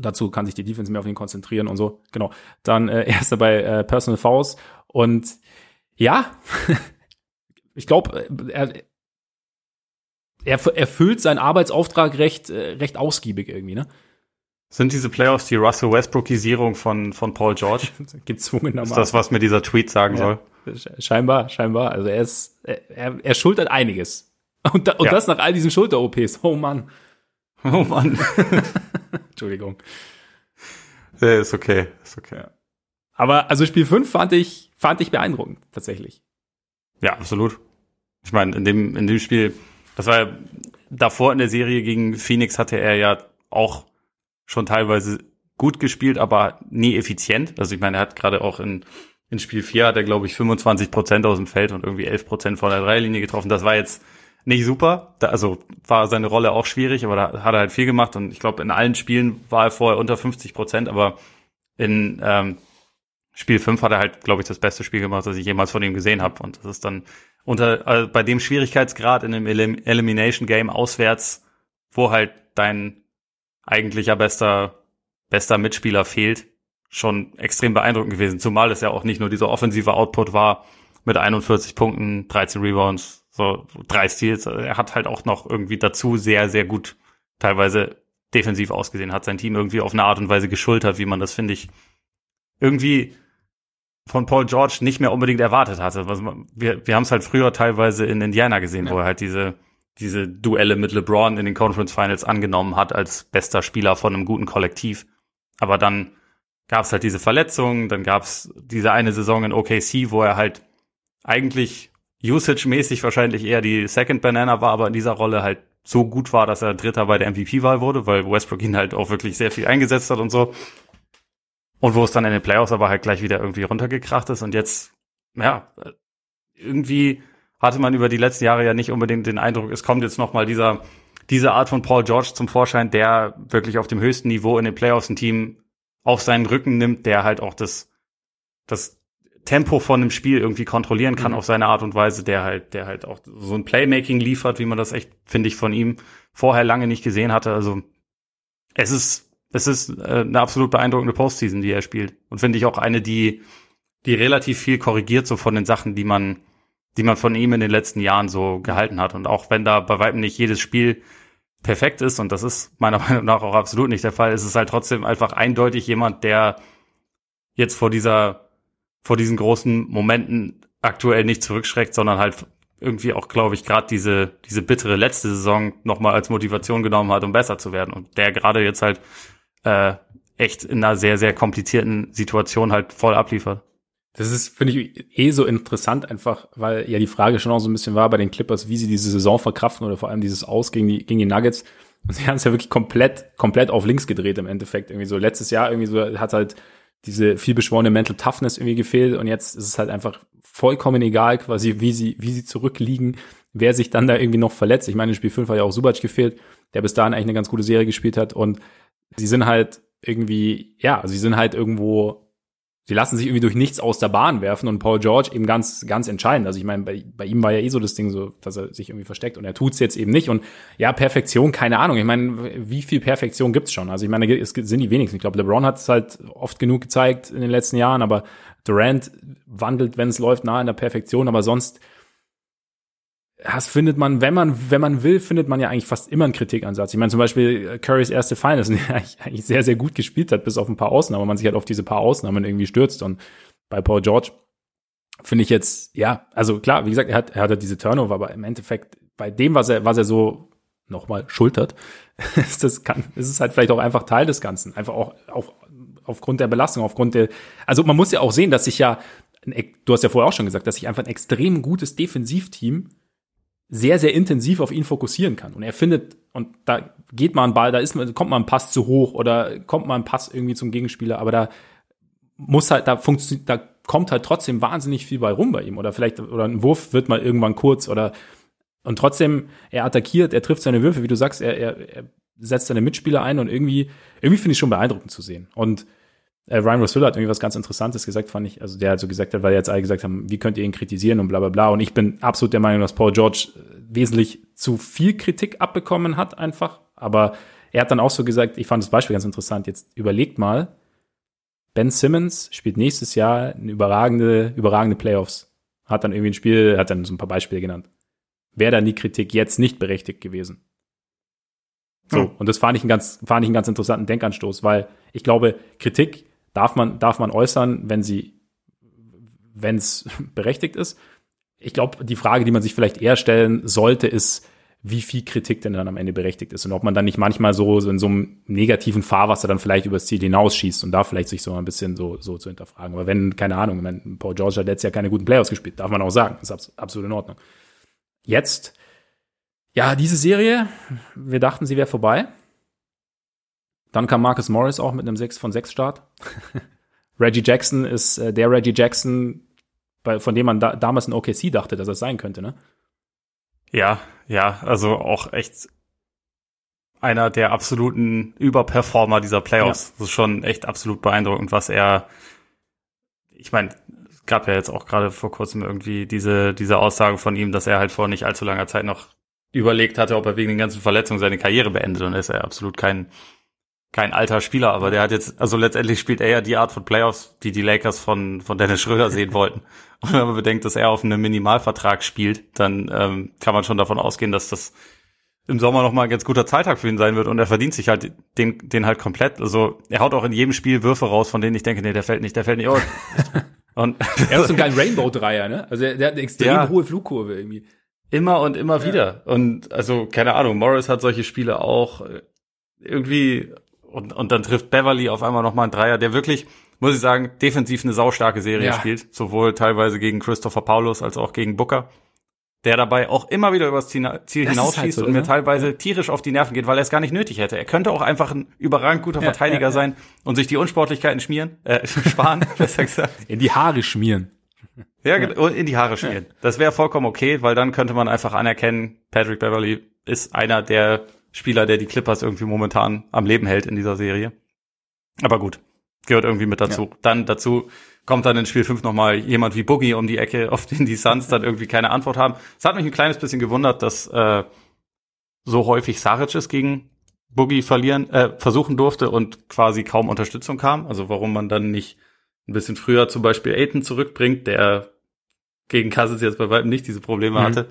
Dazu kann sich die Defense mehr auf ihn konzentrieren und so. Genau. Dann äh, erster bei äh, Personal Fouls. Und ja, ich glaube, äh, er, er erfüllt seinen Arbeitsauftrag recht, äh, recht ausgiebig irgendwie, ne? Sind diese Playoffs die Russell Westbrookisierung von, von Paul George? Gezwungenermaßen. Ist das, was mir dieser Tweet sagen ja, soll? Scheinbar, scheinbar. Also er ist, er, er schultert einiges. Und, da, und ja. das nach all diesen Schulter-OPs. Oh Mann. Oh Mann. Entschuldigung. Ja, ist okay, ist okay. Aber also Spiel 5 fand ich, fand ich beeindruckend, tatsächlich. Ja, absolut. Ich meine, in dem, in dem Spiel, das war ja davor in der Serie gegen Phoenix hatte er ja auch schon teilweise gut gespielt, aber nie effizient. Also ich meine, er hat gerade auch in, in Spiel 4 hat er, glaube ich, 25 Prozent aus dem Feld und irgendwie 11 Prozent von der Dreilinie getroffen. Das war jetzt nicht super. Da, also war seine Rolle auch schwierig, aber da hat er halt viel gemacht. Und ich glaube, in allen Spielen war er vorher unter 50 Prozent, aber in ähm, Spiel 5 hat er halt, glaube ich, das beste Spiel gemacht, das ich jemals von ihm gesehen habe. Und das ist dann unter also bei dem Schwierigkeitsgrad in einem Elim Elimination Game auswärts, wo halt dein eigentlicher bester, bester Mitspieler fehlt, schon extrem beeindruckend gewesen. Zumal es ja auch nicht nur dieser offensive Output war mit 41 Punkten, 13 Rebounds, so drei Steals. Er hat halt auch noch irgendwie dazu sehr, sehr gut teilweise defensiv ausgesehen, hat sein Team irgendwie auf eine Art und Weise geschultert, wie man das, finde ich, irgendwie von Paul George nicht mehr unbedingt erwartet hatte. Wir, wir haben es halt früher teilweise in Indiana gesehen, ja. wo er halt diese diese Duelle mit LeBron in den Conference Finals angenommen hat als bester Spieler von einem guten Kollektiv. Aber dann gab es halt diese Verletzungen, dann gab es diese eine Saison in OKC, wo er halt eigentlich usage-mäßig wahrscheinlich eher die Second Banana war, aber in dieser Rolle halt so gut war, dass er Dritter bei der MVP-Wahl wurde, weil Westbrook ihn halt auch wirklich sehr viel eingesetzt hat und so. Und wo es dann in den Playoffs aber halt gleich wieder irgendwie runtergekracht ist und jetzt, ja, irgendwie hatte man über die letzten Jahre ja nicht unbedingt den Eindruck, es kommt jetzt noch mal dieser diese Art von Paul George zum Vorschein, der wirklich auf dem höchsten Niveau in den Playoffs ein Team auf seinen Rücken nimmt, der halt auch das, das Tempo von einem Spiel irgendwie kontrollieren kann mhm. auf seine Art und Weise, der halt, der halt auch so ein Playmaking liefert, wie man das echt, finde ich, von ihm vorher lange nicht gesehen hatte. Also es ist, es ist äh, eine absolut beeindruckende Postseason, die er spielt. Und finde ich auch eine, die, die relativ viel korrigiert, so von den Sachen, die man, die man von ihm in den letzten Jahren so gehalten hat. Und auch wenn da bei weitem nicht jedes Spiel perfekt ist, und das ist meiner Meinung nach auch absolut nicht der Fall, ist es halt trotzdem einfach eindeutig jemand, der jetzt vor dieser vor diesen großen Momenten aktuell nicht zurückschreckt, sondern halt irgendwie auch, glaube ich, gerade diese, diese bittere letzte Saison nochmal als Motivation genommen hat, um besser zu werden. Und der gerade jetzt halt äh, echt in einer sehr, sehr komplizierten Situation halt voll abliefert. Das ist, finde ich, eh so interessant, einfach, weil ja die Frage schon auch so ein bisschen war bei den Clippers, wie sie diese Saison verkraften oder vor allem dieses Aus gegen die, gegen die Nuggets. Und sie haben es ja wirklich komplett, komplett auf links gedreht im Endeffekt. Irgendwie so letztes Jahr irgendwie so hat halt diese vielbeschworene Mental Toughness irgendwie gefehlt und jetzt ist es halt einfach vollkommen egal, quasi, wie sie, wie sie zurückliegen, wer sich dann da irgendwie noch verletzt. Ich meine, in Spiel 5 hat ja auch Subac gefehlt, der bis dahin eigentlich eine ganz gute Serie gespielt hat und sie sind halt irgendwie, ja, sie sind halt irgendwo sie lassen sich irgendwie durch nichts aus der Bahn werfen und Paul George eben ganz, ganz entscheidend. Also ich meine, bei, bei ihm war ja eh so das Ding so, dass er sich irgendwie versteckt und er tut's jetzt eben nicht. Und ja, Perfektion, keine Ahnung. Ich meine, wie viel Perfektion gibt's schon? Also ich meine, es sind die wenigsten. Ich glaube, LeBron hat es halt oft genug gezeigt in den letzten Jahren, aber Durant wandelt, wenn es läuft, nahe in der Perfektion, aber sonst das findet man, wenn man, wenn man will, findet man ja eigentlich fast immer einen Kritikansatz. Ich meine, zum Beispiel äh, Currys erste Finals, der eigentlich sehr, sehr gut gespielt hat, bis auf ein paar Ausnahmen, man sich halt auf diese paar Ausnahmen irgendwie stürzt. Und bei Paul George finde ich jetzt, ja, also klar, wie gesagt, er hat, er hat halt diese Turnover, aber im Endeffekt, bei dem, was er, was er so nochmal schultert, ist das kann, ist es halt vielleicht auch einfach Teil des Ganzen. Einfach auch auf, aufgrund der Belastung, aufgrund der, also man muss ja auch sehen, dass sich ja, du hast ja vorher auch schon gesagt, dass sich einfach ein extrem gutes Defensivteam sehr, sehr intensiv auf ihn fokussieren kann. Und er findet, und da geht mal ein Ball, da ist, kommt mal ein Pass zu hoch oder kommt mal ein Pass irgendwie zum Gegenspieler, aber da muss halt, da funktioniert, da kommt halt trotzdem wahnsinnig viel bei rum bei ihm. Oder vielleicht, oder ein Wurf wird mal irgendwann kurz oder und trotzdem, er attackiert, er trifft seine Würfe, wie du sagst, er, er, er setzt seine Mitspieler ein und irgendwie, irgendwie finde ich schon beeindruckend zu sehen. Und äh, Ryan Roswell hat irgendwie was ganz Interessantes gesagt, fand ich. Also der hat so gesagt hat, weil jetzt alle gesagt haben, wie könnt ihr ihn kritisieren und bla bla bla. Und ich bin absolut der Meinung, dass Paul George äh, wesentlich zu viel Kritik abbekommen hat, einfach. Aber er hat dann auch so gesagt, ich fand das Beispiel ganz interessant. Jetzt überlegt mal, Ben Simmons spielt nächstes Jahr eine überragende, überragende Playoffs. Hat dann irgendwie ein Spiel, hat dann so ein paar Beispiele genannt. Wäre dann die Kritik jetzt nicht berechtigt gewesen? So, hm. und das fand ich einen ganz, fand ich einen ganz interessanten Denkanstoß, weil ich glaube, Kritik darf man, darf man äußern, wenn sie, wenn es berechtigt ist. Ich glaube, die Frage, die man sich vielleicht eher stellen sollte, ist, wie viel Kritik denn dann am Ende berechtigt ist und ob man dann nicht manchmal so, in so einem negativen Fahrwasser dann vielleicht übers Ziel hinausschießt und da vielleicht sich so ein bisschen so, so zu hinterfragen. Aber wenn, keine Ahnung, wenn Paul George hat letztes Jahr keine guten Playoffs gespielt, darf man auch sagen. Das ist absolut in Ordnung. Jetzt, ja, diese Serie, wir dachten, sie wäre vorbei. Dann kam Marcus Morris auch mit einem 6 von 6 Start. Reggie Jackson ist äh, der Reggie Jackson, bei, von dem man da, damals in OKC dachte, dass er es sein könnte, ne? Ja, ja, also auch echt einer der absoluten Überperformer dieser Playoffs. Ja. Das ist schon echt absolut beeindruckend, was er, ich meine, es gab ja jetzt auch gerade vor kurzem irgendwie diese, diese Aussage von ihm, dass er halt vor nicht allzu langer Zeit noch überlegt hatte, ob er wegen den ganzen Verletzungen seine Karriere beendet und ist er absolut kein, kein alter Spieler, aber der hat jetzt, also letztendlich spielt er ja die Art von Playoffs, die die Lakers von, von Dennis Schröder sehen wollten. Und wenn man bedenkt, dass er auf einem Minimalvertrag spielt, dann ähm, kann man schon davon ausgehen, dass das im Sommer nochmal ein ganz guter Zeittag für ihn sein wird und er verdient sich halt den, den halt komplett. Also er haut auch in jedem Spiel Würfe raus, von denen ich denke, nee, der fällt nicht, der fällt nicht. Oh. und er hat so einen geilen Rainbow-Dreier, ne? Also der, der hat eine extrem ja. hohe Flugkurve irgendwie. Immer und immer ja. wieder. Und also, keine Ahnung, Morris hat solche Spiele auch irgendwie und, und dann trifft Beverly auf einmal nochmal einen Dreier, der wirklich, muss ich sagen, defensiv eine saustarke Serie ja. spielt. Sowohl teilweise gegen Christopher Paulus als auch gegen Booker. Der dabei auch immer wieder übers Ziel, hinausschießt halt so, und mir ne? teilweise tierisch auf die Nerven geht, weil er es gar nicht nötig hätte. Er könnte auch einfach ein überragend guter ja, Verteidiger ja, sein und sich die Unsportlichkeiten schmieren, äh, sparen, besser gesagt. In die Haare schmieren. Ja, in die Haare schmieren. Das wäre vollkommen okay, weil dann könnte man einfach anerkennen, Patrick Beverly ist einer der Spieler, der die Clippers irgendwie momentan am Leben hält in dieser Serie. Aber gut, gehört irgendwie mit dazu. Ja. Dann dazu kommt dann in Spiel 5 nochmal jemand wie Boogie um die Ecke, auf den die Suns dann irgendwie keine Antwort haben. Es hat mich ein kleines bisschen gewundert, dass äh, so häufig Saric es gegen Boogie verlieren, äh, versuchen durfte und quasi kaum Unterstützung kam. Also warum man dann nicht ein bisschen früher zum Beispiel Aiton zurückbringt, der gegen Cousins jetzt bei weitem nicht diese Probleme mhm. hatte.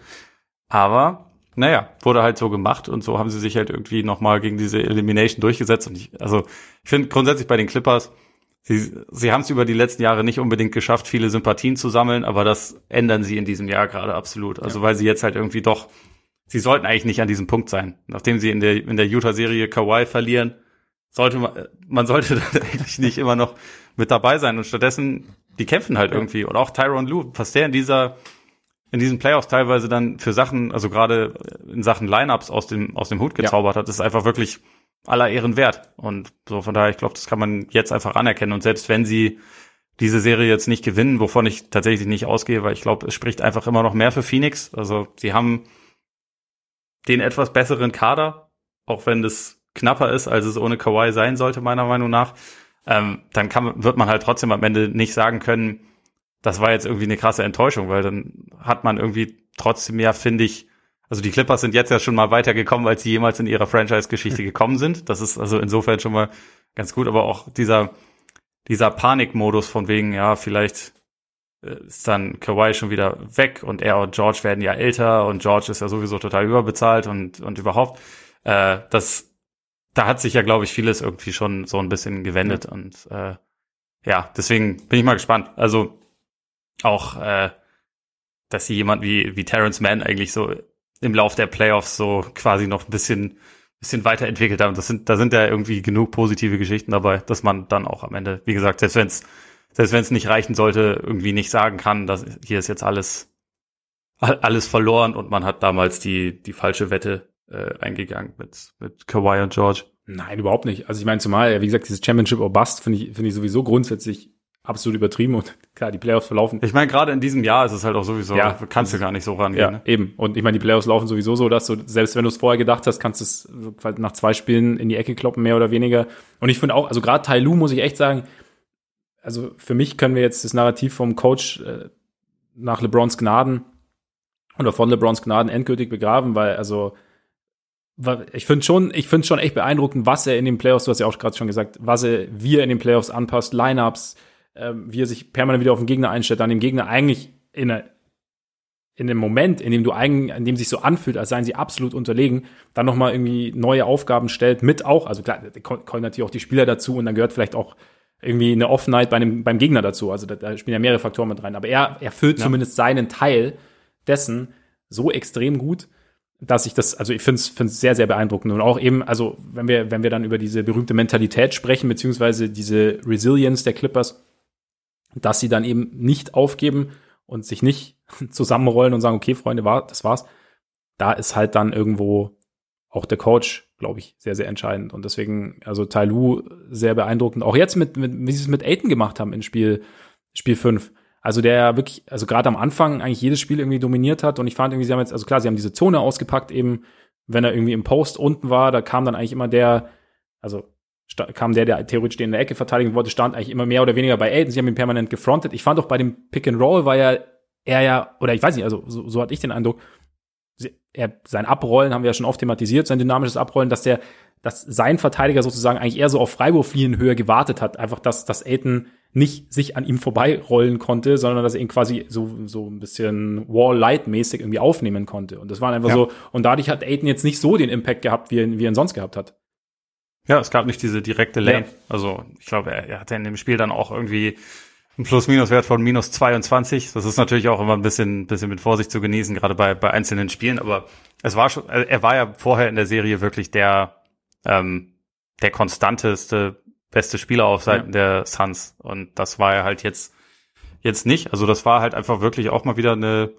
Aber naja, wurde halt so gemacht und so haben sie sich halt irgendwie nochmal gegen diese Elimination durchgesetzt. Und ich, also ich finde grundsätzlich bei den Clippers, sie, sie haben es über die letzten Jahre nicht unbedingt geschafft, viele Sympathien zu sammeln, aber das ändern sie in diesem Jahr gerade absolut. Also ja. weil sie jetzt halt irgendwie doch, sie sollten eigentlich nicht an diesem Punkt sein. Nachdem sie in der, in der Utah-Serie Kawhi verlieren, sollte man, man sollte dann eigentlich nicht immer noch mit dabei sein. Und stattdessen, die kämpfen halt irgendwie. Und auch Tyron Lue, was der in dieser in diesen Playoffs teilweise dann für Sachen, also gerade in Sachen Lineups aus dem aus dem Hut gezaubert ja. hat, ist einfach wirklich aller Ehren wert. Und so von daher, ich glaube, das kann man jetzt einfach anerkennen. Und selbst wenn sie diese Serie jetzt nicht gewinnen, wovon ich tatsächlich nicht ausgehe, weil ich glaube, es spricht einfach immer noch mehr für Phoenix. Also sie haben den etwas besseren Kader, auch wenn das knapper ist, als es ohne Kawhi sein sollte, meiner Meinung nach. Ähm, dann kann, wird man halt trotzdem am Ende nicht sagen können, das war jetzt irgendwie eine krasse Enttäuschung, weil dann hat man irgendwie trotzdem ja, finde ich, also die Clippers sind jetzt ja schon mal weitergekommen, als sie jemals in ihrer Franchise-Geschichte gekommen sind. Das ist also insofern schon mal ganz gut, aber auch dieser, dieser Panikmodus von wegen, ja, vielleicht äh, ist dann Kawhi schon wieder weg und er und George werden ja älter und George ist ja sowieso total überbezahlt und, und überhaupt, äh, das, da hat sich ja, glaube ich, vieles irgendwie schon so ein bisschen gewendet ja. und äh, ja, deswegen bin ich mal gespannt. Also auch, äh, dass sie jemand wie, wie Terrence Mann eigentlich so im Lauf der Playoffs so quasi noch ein bisschen, bisschen weiterentwickelt haben. Das sind, da sind ja irgendwie genug positive Geschichten dabei, dass man dann auch am Ende, wie gesagt, selbst wenn es selbst wenn es nicht reichen sollte, irgendwie nicht sagen kann, dass hier ist jetzt alles alles verloren und man hat damals die die falsche Wette äh, eingegangen mit mit Kawhi und George. Nein, überhaupt nicht. Also ich meine zumal, wie gesagt, dieses Championship or Bust finde ich finde ich sowieso grundsätzlich absolut übertrieben und klar, die Playoffs verlaufen. Ich meine, gerade in diesem Jahr ist es halt auch sowieso, ja, kannst du gar nicht so rangehen. Ja, ne? eben. Und ich meine, die Playoffs laufen sowieso so, dass du, selbst wenn du es vorher gedacht hast, kannst du es nach zwei Spielen in die Ecke kloppen, mehr oder weniger. Und ich finde auch, also gerade Tai Lu muss ich echt sagen, also für mich können wir jetzt das Narrativ vom Coach äh, nach LeBrons Gnaden oder von LeBrons Gnaden endgültig begraben, weil also ich finde schon, ich finde schon echt beeindruckend, was er in den Playoffs, du hast ja auch gerade schon gesagt, was er, wie er in den Playoffs anpasst, Lineups, ähm, wie er sich permanent wieder auf den Gegner einstellt, dann dem Gegner eigentlich in, eine, in dem Moment, in dem du eigentlich, in dem sich so anfühlt, als seien sie absolut unterlegen, dann nochmal irgendwie neue Aufgaben stellt, mit auch, also klar, da kommen natürlich auch die Spieler dazu und dann gehört vielleicht auch irgendwie eine Off-Night bei einem, beim Gegner dazu. Also da, da spielen ja mehrere Faktoren mit rein. Aber er erfüllt ja. zumindest seinen Teil dessen so extrem gut, dass ich das, also ich finde es sehr, sehr beeindruckend. Und auch eben, also wenn wir, wenn wir dann über diese berühmte Mentalität sprechen, beziehungsweise diese Resilience der Clippers, dass sie dann eben nicht aufgeben und sich nicht zusammenrollen und sagen, okay, Freunde, war, das war's. Da ist halt dann irgendwo auch der Coach, glaube ich, sehr, sehr entscheidend. Und deswegen, also Tai Lu sehr beeindruckend. Auch jetzt mit, mit wie sie es mit Aiden gemacht haben in Spiel, Spiel 5. Also der wirklich, also gerade am Anfang eigentlich jedes Spiel irgendwie dominiert hat. Und ich fand irgendwie, sie haben jetzt, also klar, sie haben diese Zone ausgepackt, eben, wenn er irgendwie im Post unten war, da kam dann eigentlich immer der, also kam der, der theoretisch in der Ecke verteidigen wollte, stand eigentlich immer mehr oder weniger bei Aiden. Sie haben ihn permanent gefrontet. Ich fand auch bei dem Pick and Roll war ja er ja, oder ich weiß nicht, also so, so hatte ich den Eindruck, er, sein Abrollen haben wir ja schon oft thematisiert, sein dynamisches Abrollen, dass der, dass sein Verteidiger sozusagen eigentlich eher so auf Freiwurflinienhöhe gewartet hat, einfach, dass, dass Aiden nicht sich an ihm vorbeirollen konnte, sondern dass er ihn quasi so, so ein bisschen Wall-Light-mäßig irgendwie aufnehmen konnte. Und das war einfach ja. so, und dadurch hat Aiden jetzt nicht so den Impact gehabt, wie er, wie er ihn sonst gehabt hat. Ja, es gab nicht diese direkte Lane. Ja. Also ich glaube, er, er hatte in dem Spiel dann auch irgendwie einen Plus-Minus-Wert von minus 22. Das ist natürlich auch immer ein bisschen, bisschen mit Vorsicht zu genießen, gerade bei, bei einzelnen Spielen. Aber es war schon, er war ja vorher in der Serie wirklich der, ähm, der konstanteste, beste Spieler auf Seiten ja. der Suns. Und das war er halt jetzt, jetzt nicht. Also das war halt einfach wirklich auch mal wieder eine,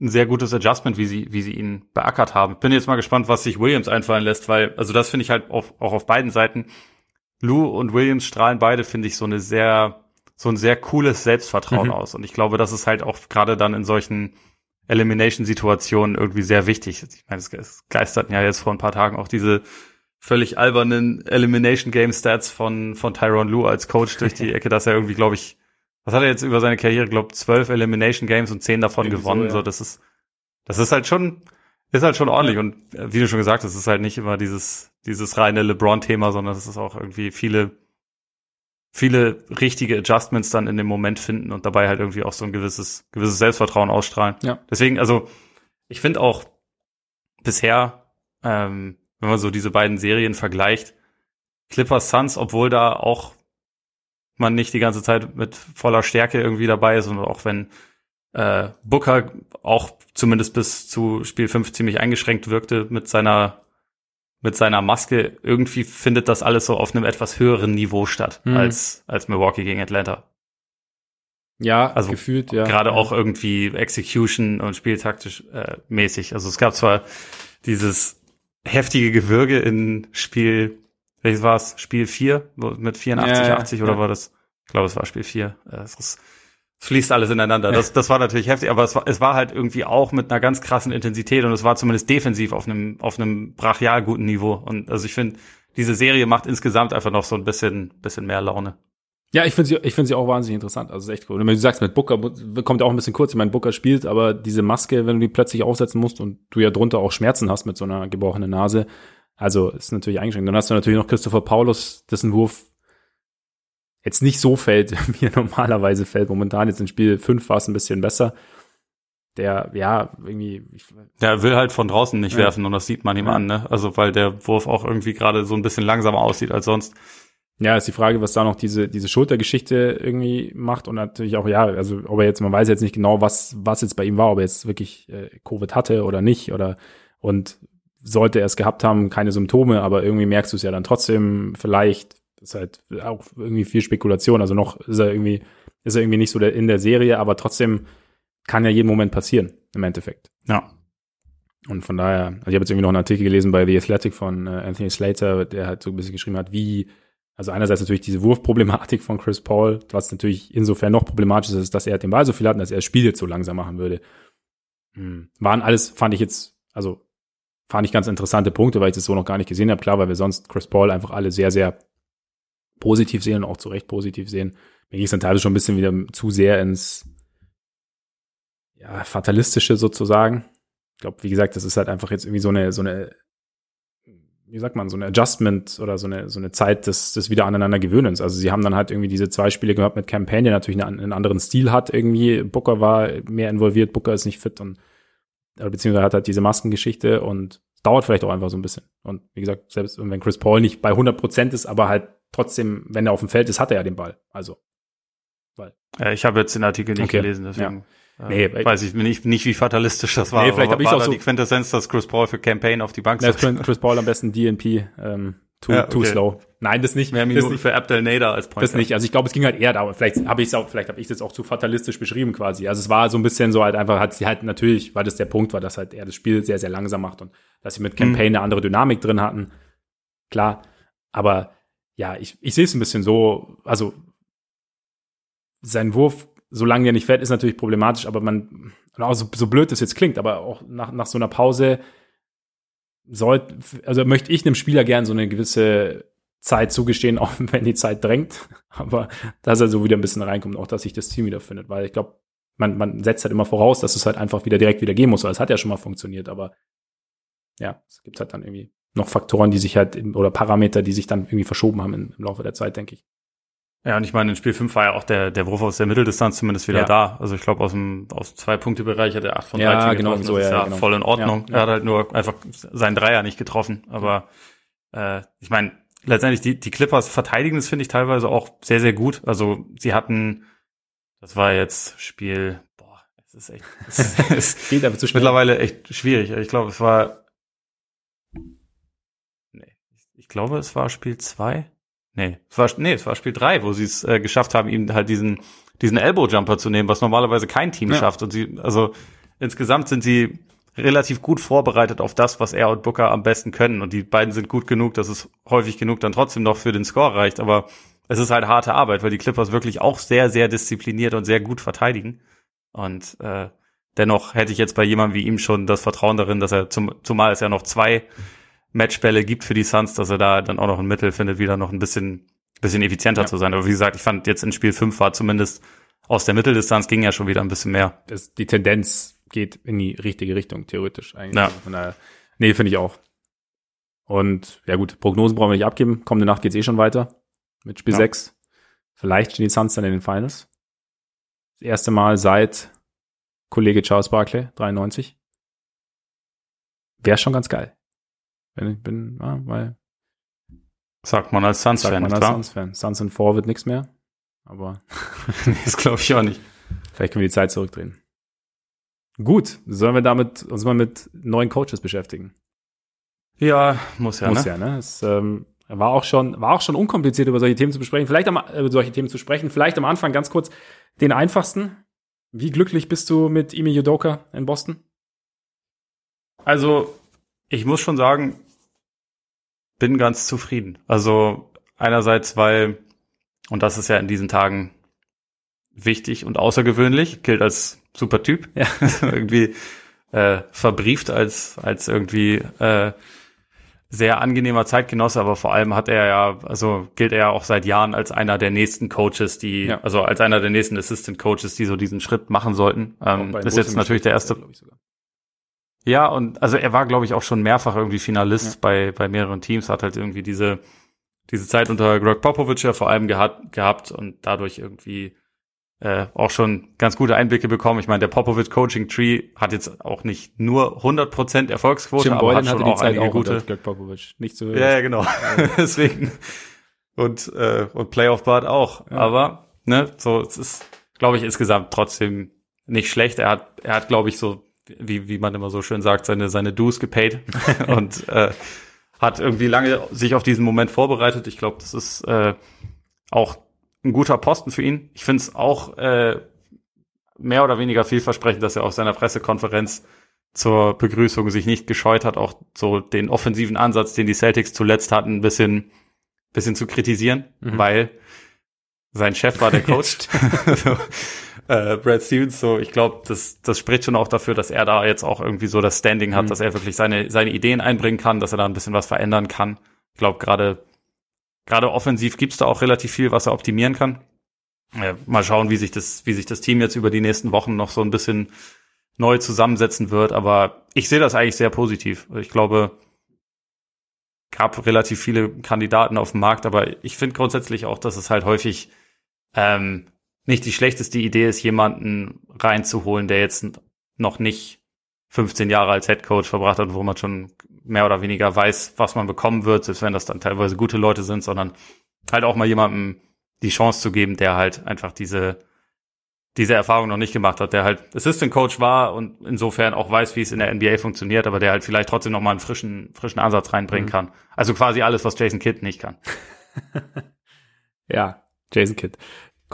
ein sehr gutes Adjustment, wie sie, wie sie ihn beackert haben. Bin jetzt mal gespannt, was sich Williams einfallen lässt, weil, also das finde ich halt auf, auch auf beiden Seiten. Lou und Williams strahlen beide, finde ich, so eine sehr, so ein sehr cooles Selbstvertrauen mhm. aus. Und ich glaube, das ist halt auch gerade dann in solchen Elimination-Situationen irgendwie sehr wichtig. Ich meine, es geisterten ja jetzt vor ein paar Tagen auch diese völlig albernen Elimination Game Stats von, von Tyron Lue als Coach durch die Ecke, dass er irgendwie, glaube ich, was hat er jetzt über seine Karriere, glaube zwölf Elimination Games und zehn davon irgendwie gewonnen. So, ja. so, das ist, das ist halt schon, ist halt schon ordentlich. Und äh, wie du schon gesagt hast, es ist halt nicht immer dieses, dieses reine LeBron-Thema, sondern es ist auch irgendwie viele, viele richtige Adjustments dann in dem Moment finden und dabei halt irgendwie auch so ein gewisses, gewisses Selbstvertrauen ausstrahlen. Ja. Deswegen, also, ich finde auch bisher, ähm, wenn man so diese beiden Serien vergleicht, Clippers Suns, obwohl da auch man nicht die ganze Zeit mit voller Stärke irgendwie dabei ist und auch wenn äh, Booker auch zumindest bis zu Spiel 5 ziemlich eingeschränkt wirkte mit seiner mit seiner Maske, irgendwie findet das alles so auf einem etwas höheren Niveau statt mhm. als, als Milwaukee gegen Atlanta. Ja, also gefühlt, ja. Gerade ja. auch irgendwie Execution und spieltaktisch äh, mäßig. Also es gab zwar dieses heftige Gewürge in Spiel, welches war es? Spiel 4 mit 84, ja, 80 oder war das? Ich glaube, es war Spiel 4. Äh, es ist fließt alles ineinander. Das, das war natürlich heftig, aber es war, es war halt irgendwie auch mit einer ganz krassen Intensität und es war zumindest defensiv auf einem, auf einem brachial guten Niveau. Und also ich finde, diese Serie macht insgesamt einfach noch so ein bisschen, bisschen mehr Laune. Ja, ich finde sie, ich finde sie auch wahnsinnig interessant. Also echt cool. Und wenn du sagst, mit Booker kommt ja auch ein bisschen kurz. Ich meine, Booker spielt, aber diese Maske, wenn du die plötzlich aufsetzen musst und du ja drunter auch Schmerzen hast mit so einer gebrochenen Nase, also ist natürlich eingeschränkt. Dann hast du natürlich noch Christopher Paulus, dessen Wurf jetzt nicht so fällt, wie er normalerweise fällt. Momentan jetzt in Spiel 5 war es ein bisschen besser. Der, ja, irgendwie. Der will halt von draußen nicht ja. werfen und das sieht man ihm ja. an, ne? Also weil der Wurf auch irgendwie gerade so ein bisschen langsamer aussieht als sonst. Ja, ist die Frage, was da noch diese, diese Schultergeschichte irgendwie macht und natürlich auch, ja, also ob er jetzt, man weiß jetzt nicht genau, was, was jetzt bei ihm war, ob er jetzt wirklich äh, Covid hatte oder nicht oder und sollte er es gehabt haben, keine Symptome, aber irgendwie merkst du es ja dann trotzdem vielleicht, ist halt auch irgendwie viel Spekulation. Also noch ist er irgendwie, ist er irgendwie nicht so der, in der Serie, aber trotzdem kann ja jeden Moment passieren, im Endeffekt. Ja. Und von daher, also ich habe jetzt irgendwie noch einen Artikel gelesen bei The Athletic von äh, Anthony Slater, der halt so ein bisschen geschrieben hat, wie, also einerseits natürlich diese Wurfproblematik von Chris Paul, was natürlich insofern noch problematisch ist, dass er den Ball so viel hat und dass er das Spiel jetzt so langsam machen würde. Hm. Waren alles, fand ich jetzt, also fand ich ganz interessante Punkte, weil ich das so noch gar nicht gesehen habe. Klar, weil wir sonst Chris Paul einfach alle sehr, sehr positiv sehen und auch zu Recht positiv sehen. Mir ging es dann teilweise schon ein bisschen wieder zu sehr ins ja, Fatalistische sozusagen. Ich glaube, wie gesagt, das ist halt einfach jetzt irgendwie so eine, so eine, wie sagt man, so eine Adjustment oder so eine, so eine Zeit des, des wieder aneinander Gewöhnens. Also sie haben dann halt irgendwie diese zwei Spiele gehabt mit Campaign, der natürlich einen, einen anderen Stil hat irgendwie. Booker war mehr involviert, Booker ist nicht fit und beziehungsweise hat halt diese Maskengeschichte und dauert vielleicht auch einfach so ein bisschen. Und wie gesagt, selbst wenn Chris Paul nicht bei 100 Prozent ist, aber halt trotzdem, wenn er auf dem Feld ist, hat er ja den Ball. Also. Weil. Ich habe jetzt den Artikel nicht okay. gelesen, deswegen. Ja. Nee, äh, weiß ich nicht, nicht, wie fatalistisch das war. Nee, vielleicht habe ich auch so die Quintessenz, dass Chris Paul für Campaign auf die Bank setzt. Chris Paul am besten DNP, ähm, too, ja, okay. too slow. Nein, das nicht. Mehr Minuten nicht, für Abdel Nader als Point. Das nicht. Also ich glaube, es ging halt eher darum. Vielleicht habe ich es auch, vielleicht habe ich es auch zu fatalistisch beschrieben quasi. Also es war so ein bisschen so halt einfach, hat sie halt natürlich, weil das der Punkt war, dass halt er das Spiel sehr, sehr langsam macht und dass sie mit Campaign mhm. eine andere Dynamik drin hatten. Klar. Aber ja, ich, ich sehe es ein bisschen so, also sein Wurf, solange der nicht fällt, ist natürlich problematisch, aber man, also so blöd das jetzt klingt, aber auch nach, nach so einer Pause sollte, also möchte ich einem Spieler gern so eine gewisse Zeit zugestehen, auch wenn die Zeit drängt, aber dass er so wieder ein bisschen reinkommt, auch dass sich das Team wieder findet, weil ich glaube, man, man setzt halt immer voraus, dass es halt einfach wieder direkt wieder gehen muss, weil es hat ja schon mal funktioniert, aber ja, es gibt halt dann irgendwie noch Faktoren, die sich halt, oder Parameter, die sich dann irgendwie verschoben haben im, im Laufe der Zeit, denke ich. Ja, und ich meine, in Spiel 5 war ja auch der, der Wurf aus der Mitteldistanz zumindest wieder ja. da. Also ich glaube, aus dem aus zwei Punkte Bereich hat er 8 von 13 ja, genau, getroffen. So, das ist ja, genau. voll in Ordnung. Ja, er hat halt nur einfach seinen Dreier nicht getroffen. Aber äh, ich meine, letztendlich, die, die Clippers verteidigen das, finde ich, teilweise auch sehr, sehr gut. Also sie hatten, das war jetzt Spiel, boah, es ist echt, es, es geht aber zu schnell. mittlerweile echt schwierig. Ich glaube, es war ich glaube, es war Spiel zwei. Nee, es war, nee, es war Spiel drei, wo sie es äh, geschafft haben, ihm halt diesen, diesen Elbow-Jumper zu nehmen, was normalerweise kein Team ja. schafft. Und sie, also insgesamt sind sie relativ gut vorbereitet auf das, was er und Booker am besten können. Und die beiden sind gut genug, dass es häufig genug dann trotzdem noch für den Score reicht. Aber es ist halt harte Arbeit, weil die Clippers wirklich auch sehr, sehr diszipliniert und sehr gut verteidigen. Und äh, dennoch hätte ich jetzt bei jemandem wie ihm schon das Vertrauen darin, dass er zum, zumal es ja noch zwei Matchbälle gibt für die Suns, dass er da dann auch noch ein Mittel findet, wieder noch ein bisschen, bisschen effizienter ja. zu sein. Aber wie gesagt, ich fand jetzt in Spiel 5 war zumindest aus der Mitteldistanz ging ja schon wieder ein bisschen mehr. Das, die Tendenz geht in die richtige Richtung, theoretisch eigentlich. Ja. Von daher, nee, finde ich auch. Und ja gut, Prognosen brauchen wir nicht abgeben. Kommende Nacht geht's eh schon weiter mit Spiel ja. 6. Vielleicht stehen die Suns dann in den Finals. Das erste Mal seit Kollege Charles Barkley, 93. Wäre schon ganz geil. Wenn ich bin, ja, weil. Sagt man als Suns-Fan, Sagt man als Suns-Fan. Suns in 4 wird nichts mehr. Aber. das glaube ich auch nicht. Vielleicht können wir die Zeit zurückdrehen. Gut, sollen wir damit uns mal mit neuen Coaches beschäftigen? Ja, muss ja. Muss ne? ja, ne? Es ähm, war auch schon, war auch schon unkompliziert, über solche Themen zu besprechen. Vielleicht am, äh, solche Themen zu sprechen. Vielleicht am Anfang ganz kurz den einfachsten. Wie glücklich bist du mit Imi Yudoka in Boston? Also, ich muss schon sagen, bin ganz zufrieden. Also, einerseits, weil, und das ist ja in diesen Tagen wichtig und außergewöhnlich, gilt als super Typ. Ja. irgendwie äh, verbrieft als, als irgendwie äh, sehr angenehmer Zeitgenosse, aber vor allem hat er ja, also gilt er ja auch seit Jahren als einer der nächsten Coaches, die, ja. also als einer der nächsten Assistant Coaches, die so diesen Schritt machen sollten. Ähm, ist jetzt natürlich der erste. Ja, und also er war, glaube ich, auch schon mehrfach irgendwie Finalist ja. bei, bei mehreren Teams, hat halt irgendwie diese, diese Zeit unter Greg Popovich ja vor allem gehabt, gehabt und dadurch irgendwie äh, auch schon ganz gute Einblicke bekommen. Ich meine, der Popovich Coaching Tree hat jetzt auch nicht nur 100% Erfolgsquote, Jim aber hat schon hatte auch einige auch gute. Greg Popovich. Nicht so. Ja, ja, genau. Deswegen. Und, äh, und Playoff Bart auch. Ja. Aber, ne, so, es ist, glaube ich, insgesamt trotzdem nicht schlecht. Er hat, er hat, glaube ich, so, wie, wie man immer so schön sagt, seine, seine Dues gepaid und, äh, hat irgendwie lange sich auf diesen Moment vorbereitet. Ich glaube, das ist, äh, auch ein guter Posten für ihn. Ich finde es auch äh, mehr oder weniger vielversprechend, dass er auf seiner Pressekonferenz zur Begrüßung sich nicht gescheut hat, auch so den offensiven Ansatz, den die Celtics zuletzt hatten, ein bisschen, bisschen zu kritisieren, mhm. weil sein Chef war der Coach. so, äh, Brad Stevens, so ich glaube, das, das spricht schon auch dafür, dass er da jetzt auch irgendwie so das Standing hat, mhm. dass er wirklich seine, seine Ideen einbringen kann, dass er da ein bisschen was verändern kann. Ich glaube, gerade gerade offensiv gibt's da auch relativ viel, was er optimieren kann. Ja, mal schauen, wie sich das, wie sich das Team jetzt über die nächsten Wochen noch so ein bisschen neu zusammensetzen wird. Aber ich sehe das eigentlich sehr positiv. Ich glaube, gab relativ viele Kandidaten auf dem Markt, aber ich finde grundsätzlich auch, dass es halt häufig ähm, nicht die schlechteste Idee ist, jemanden reinzuholen, der jetzt noch nicht 15 Jahre als Head Coach verbracht hat, wo man schon mehr oder weniger weiß, was man bekommen wird, selbst wenn das dann teilweise gute Leute sind, sondern halt auch mal jemandem die Chance zu geben, der halt einfach diese, diese Erfahrung noch nicht gemacht hat, der halt Assistant Coach war und insofern auch weiß, wie es in der NBA funktioniert, aber der halt vielleicht trotzdem noch mal einen frischen, frischen Ansatz reinbringen mhm. kann. Also quasi alles, was Jason Kidd nicht kann. ja, Jason Kidd.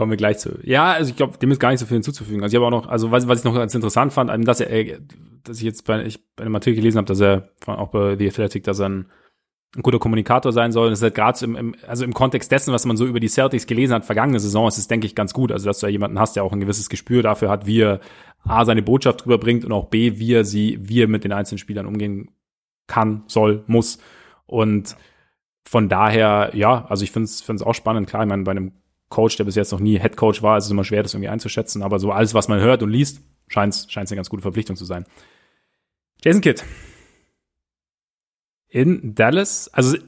Kommen wir gleich zu. Ja, also ich glaube, dem ist gar nicht so viel hinzuzufügen. Also ich habe auch noch, also was, was ich noch ganz interessant fand, dass er, dass ich jetzt bei, ich bei einem Artikel gelesen habe, dass er auch bei The Athletic, dass er ein, ein guter Kommunikator sein soll. Und das ist halt gerade im, im, also im Kontext dessen, was man so über die Celtics gelesen hat, vergangene Saison, ist es, denke ich, ganz gut. Also, dass du ja jemanden hast, der auch ein gewisses Gespür dafür hat, wie er A, seine Botschaft rüberbringt und auch B, wie er sie, wie er mit den einzelnen Spielern umgehen kann, soll, muss. Und von daher, ja, also ich finde es auch spannend. Klar, ich meine, bei einem Coach, der bis jetzt noch nie Head Coach war, ist es immer schwer, das irgendwie einzuschätzen. Aber so alles, was man hört und liest, scheint es eine ganz gute Verpflichtung zu sein. Jason Kidd. In Dallas, also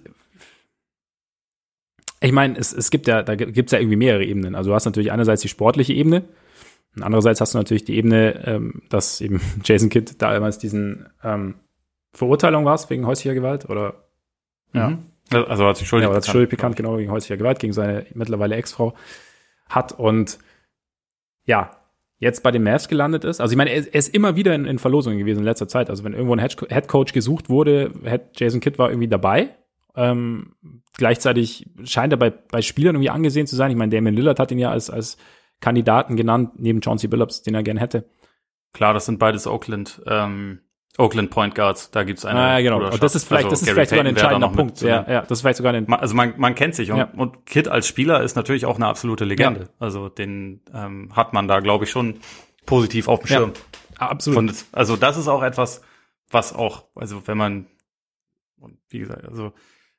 ich meine, es, es gibt ja, da gibt es ja irgendwie mehrere Ebenen. Also du hast natürlich einerseits die sportliche Ebene und andererseits hast du natürlich die Ebene, ähm, dass eben Jason Kidd damals diesen ähm, Verurteilung war wegen häuslicher Gewalt oder ja. Mhm. Also hat sich schuldig ja, hat sich schuldig bekannt, genau, wegen häuslicher Gewalt gegen seine mittlerweile Ex-Frau hat und ja, jetzt bei den Mavs gelandet ist. Also ich meine, er, ist immer wieder in, in Verlosungen gewesen in letzter Zeit. Also wenn irgendwo ein Head Coach gesucht wurde, Jason Kidd war irgendwie dabei. Ähm, gleichzeitig scheint er bei, bei Spielern irgendwie angesehen zu sein. Ich meine, Damon Lillard hat ihn ja als, als Kandidaten genannt, neben Chauncey Billups, den er gern hätte. Klar, das sind beides Oakland ähm, Oakland Point Guards, da gibt's eine. Ah, ja, genau. Und das ist vielleicht, also das ist vielleicht sogar ein entscheidender Punkt. Ja, ja, das ist vielleicht sogar ein. Also man, man kennt sich und, ja. und Kid als Spieler ist natürlich auch eine absolute Legende. Ja. Also den ähm, hat man da, glaube ich, schon positiv auf dem Schirm. Ja, absolut. Und, also das ist auch etwas, was auch, also wenn man Und wie gesagt, also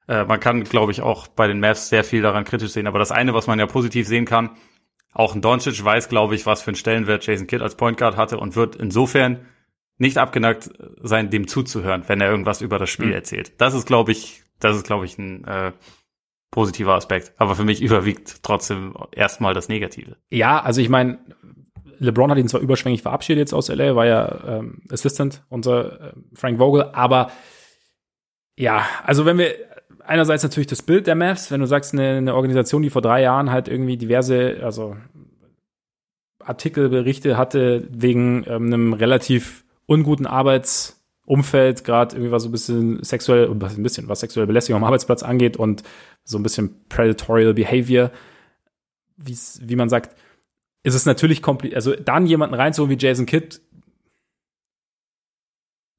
äh, man kann, glaube ich, auch bei den Mavs sehr viel daran kritisch sehen. Aber das eine, was man ja positiv sehen kann, auch ein Doncic weiß, glaube ich, was für einen Stellenwert Jason Kidd als Point Guard hatte und wird insofern nicht abgeneigt sein, dem zuzuhören, wenn er irgendwas über das Spiel mhm. erzählt. Das ist, glaube ich, das ist, glaube ich, ein äh, positiver Aspekt. Aber für mich überwiegt trotzdem erstmal das Negative. Ja, also ich meine, LeBron hat ihn zwar überschwänglich verabschiedet jetzt aus LA, war ja ähm, Assistant unser äh, Frank Vogel, aber ja, also wenn wir einerseits natürlich das Bild der Mavs, wenn du sagst, eine, eine Organisation, die vor drei Jahren halt irgendwie diverse, also Artikelberichte hatte wegen ähm, einem relativ unguten Arbeitsumfeld, gerade irgendwie was so ein bisschen sexuell, ein bisschen was sexuelle Belästigung am Arbeitsplatz angeht und so ein bisschen predatorial behavior, wie man sagt, ist es natürlich kompliziert. Also dann jemanden reinzuholen wie Jason Kidd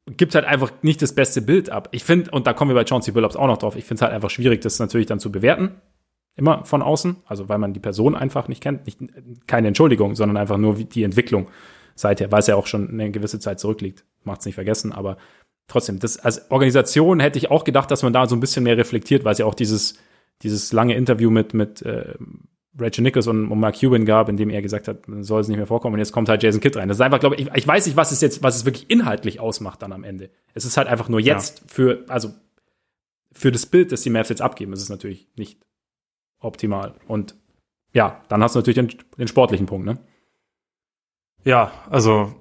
gibt halt einfach nicht das beste Bild ab. Ich finde, und da kommen wir bei Chauncey Billups auch noch drauf, ich finde es halt einfach schwierig, das natürlich dann zu bewerten. Immer von außen, also weil man die Person einfach nicht kennt. Nicht, keine Entschuldigung, sondern einfach nur die Entwicklung seither, weil es ja auch schon eine gewisse Zeit zurückliegt. Macht's nicht vergessen, aber trotzdem, das als Organisation hätte ich auch gedacht, dass man da so ein bisschen mehr reflektiert, weil es ja auch dieses, dieses lange Interview mit, mit äh, Rachel Nichols und, und Mark Cuban gab, in dem er gesagt hat, soll es nicht mehr vorkommen. Und jetzt kommt halt Jason Kidd rein. Das ist einfach, glaube ich, ich weiß nicht, was es jetzt, was es wirklich inhaltlich ausmacht dann am Ende. Es ist halt einfach nur jetzt ja. für, also für das Bild, das die Mavs jetzt abgeben, ist es natürlich nicht optimal. Und ja, dann hast du natürlich den, den sportlichen Punkt, ne? Ja, also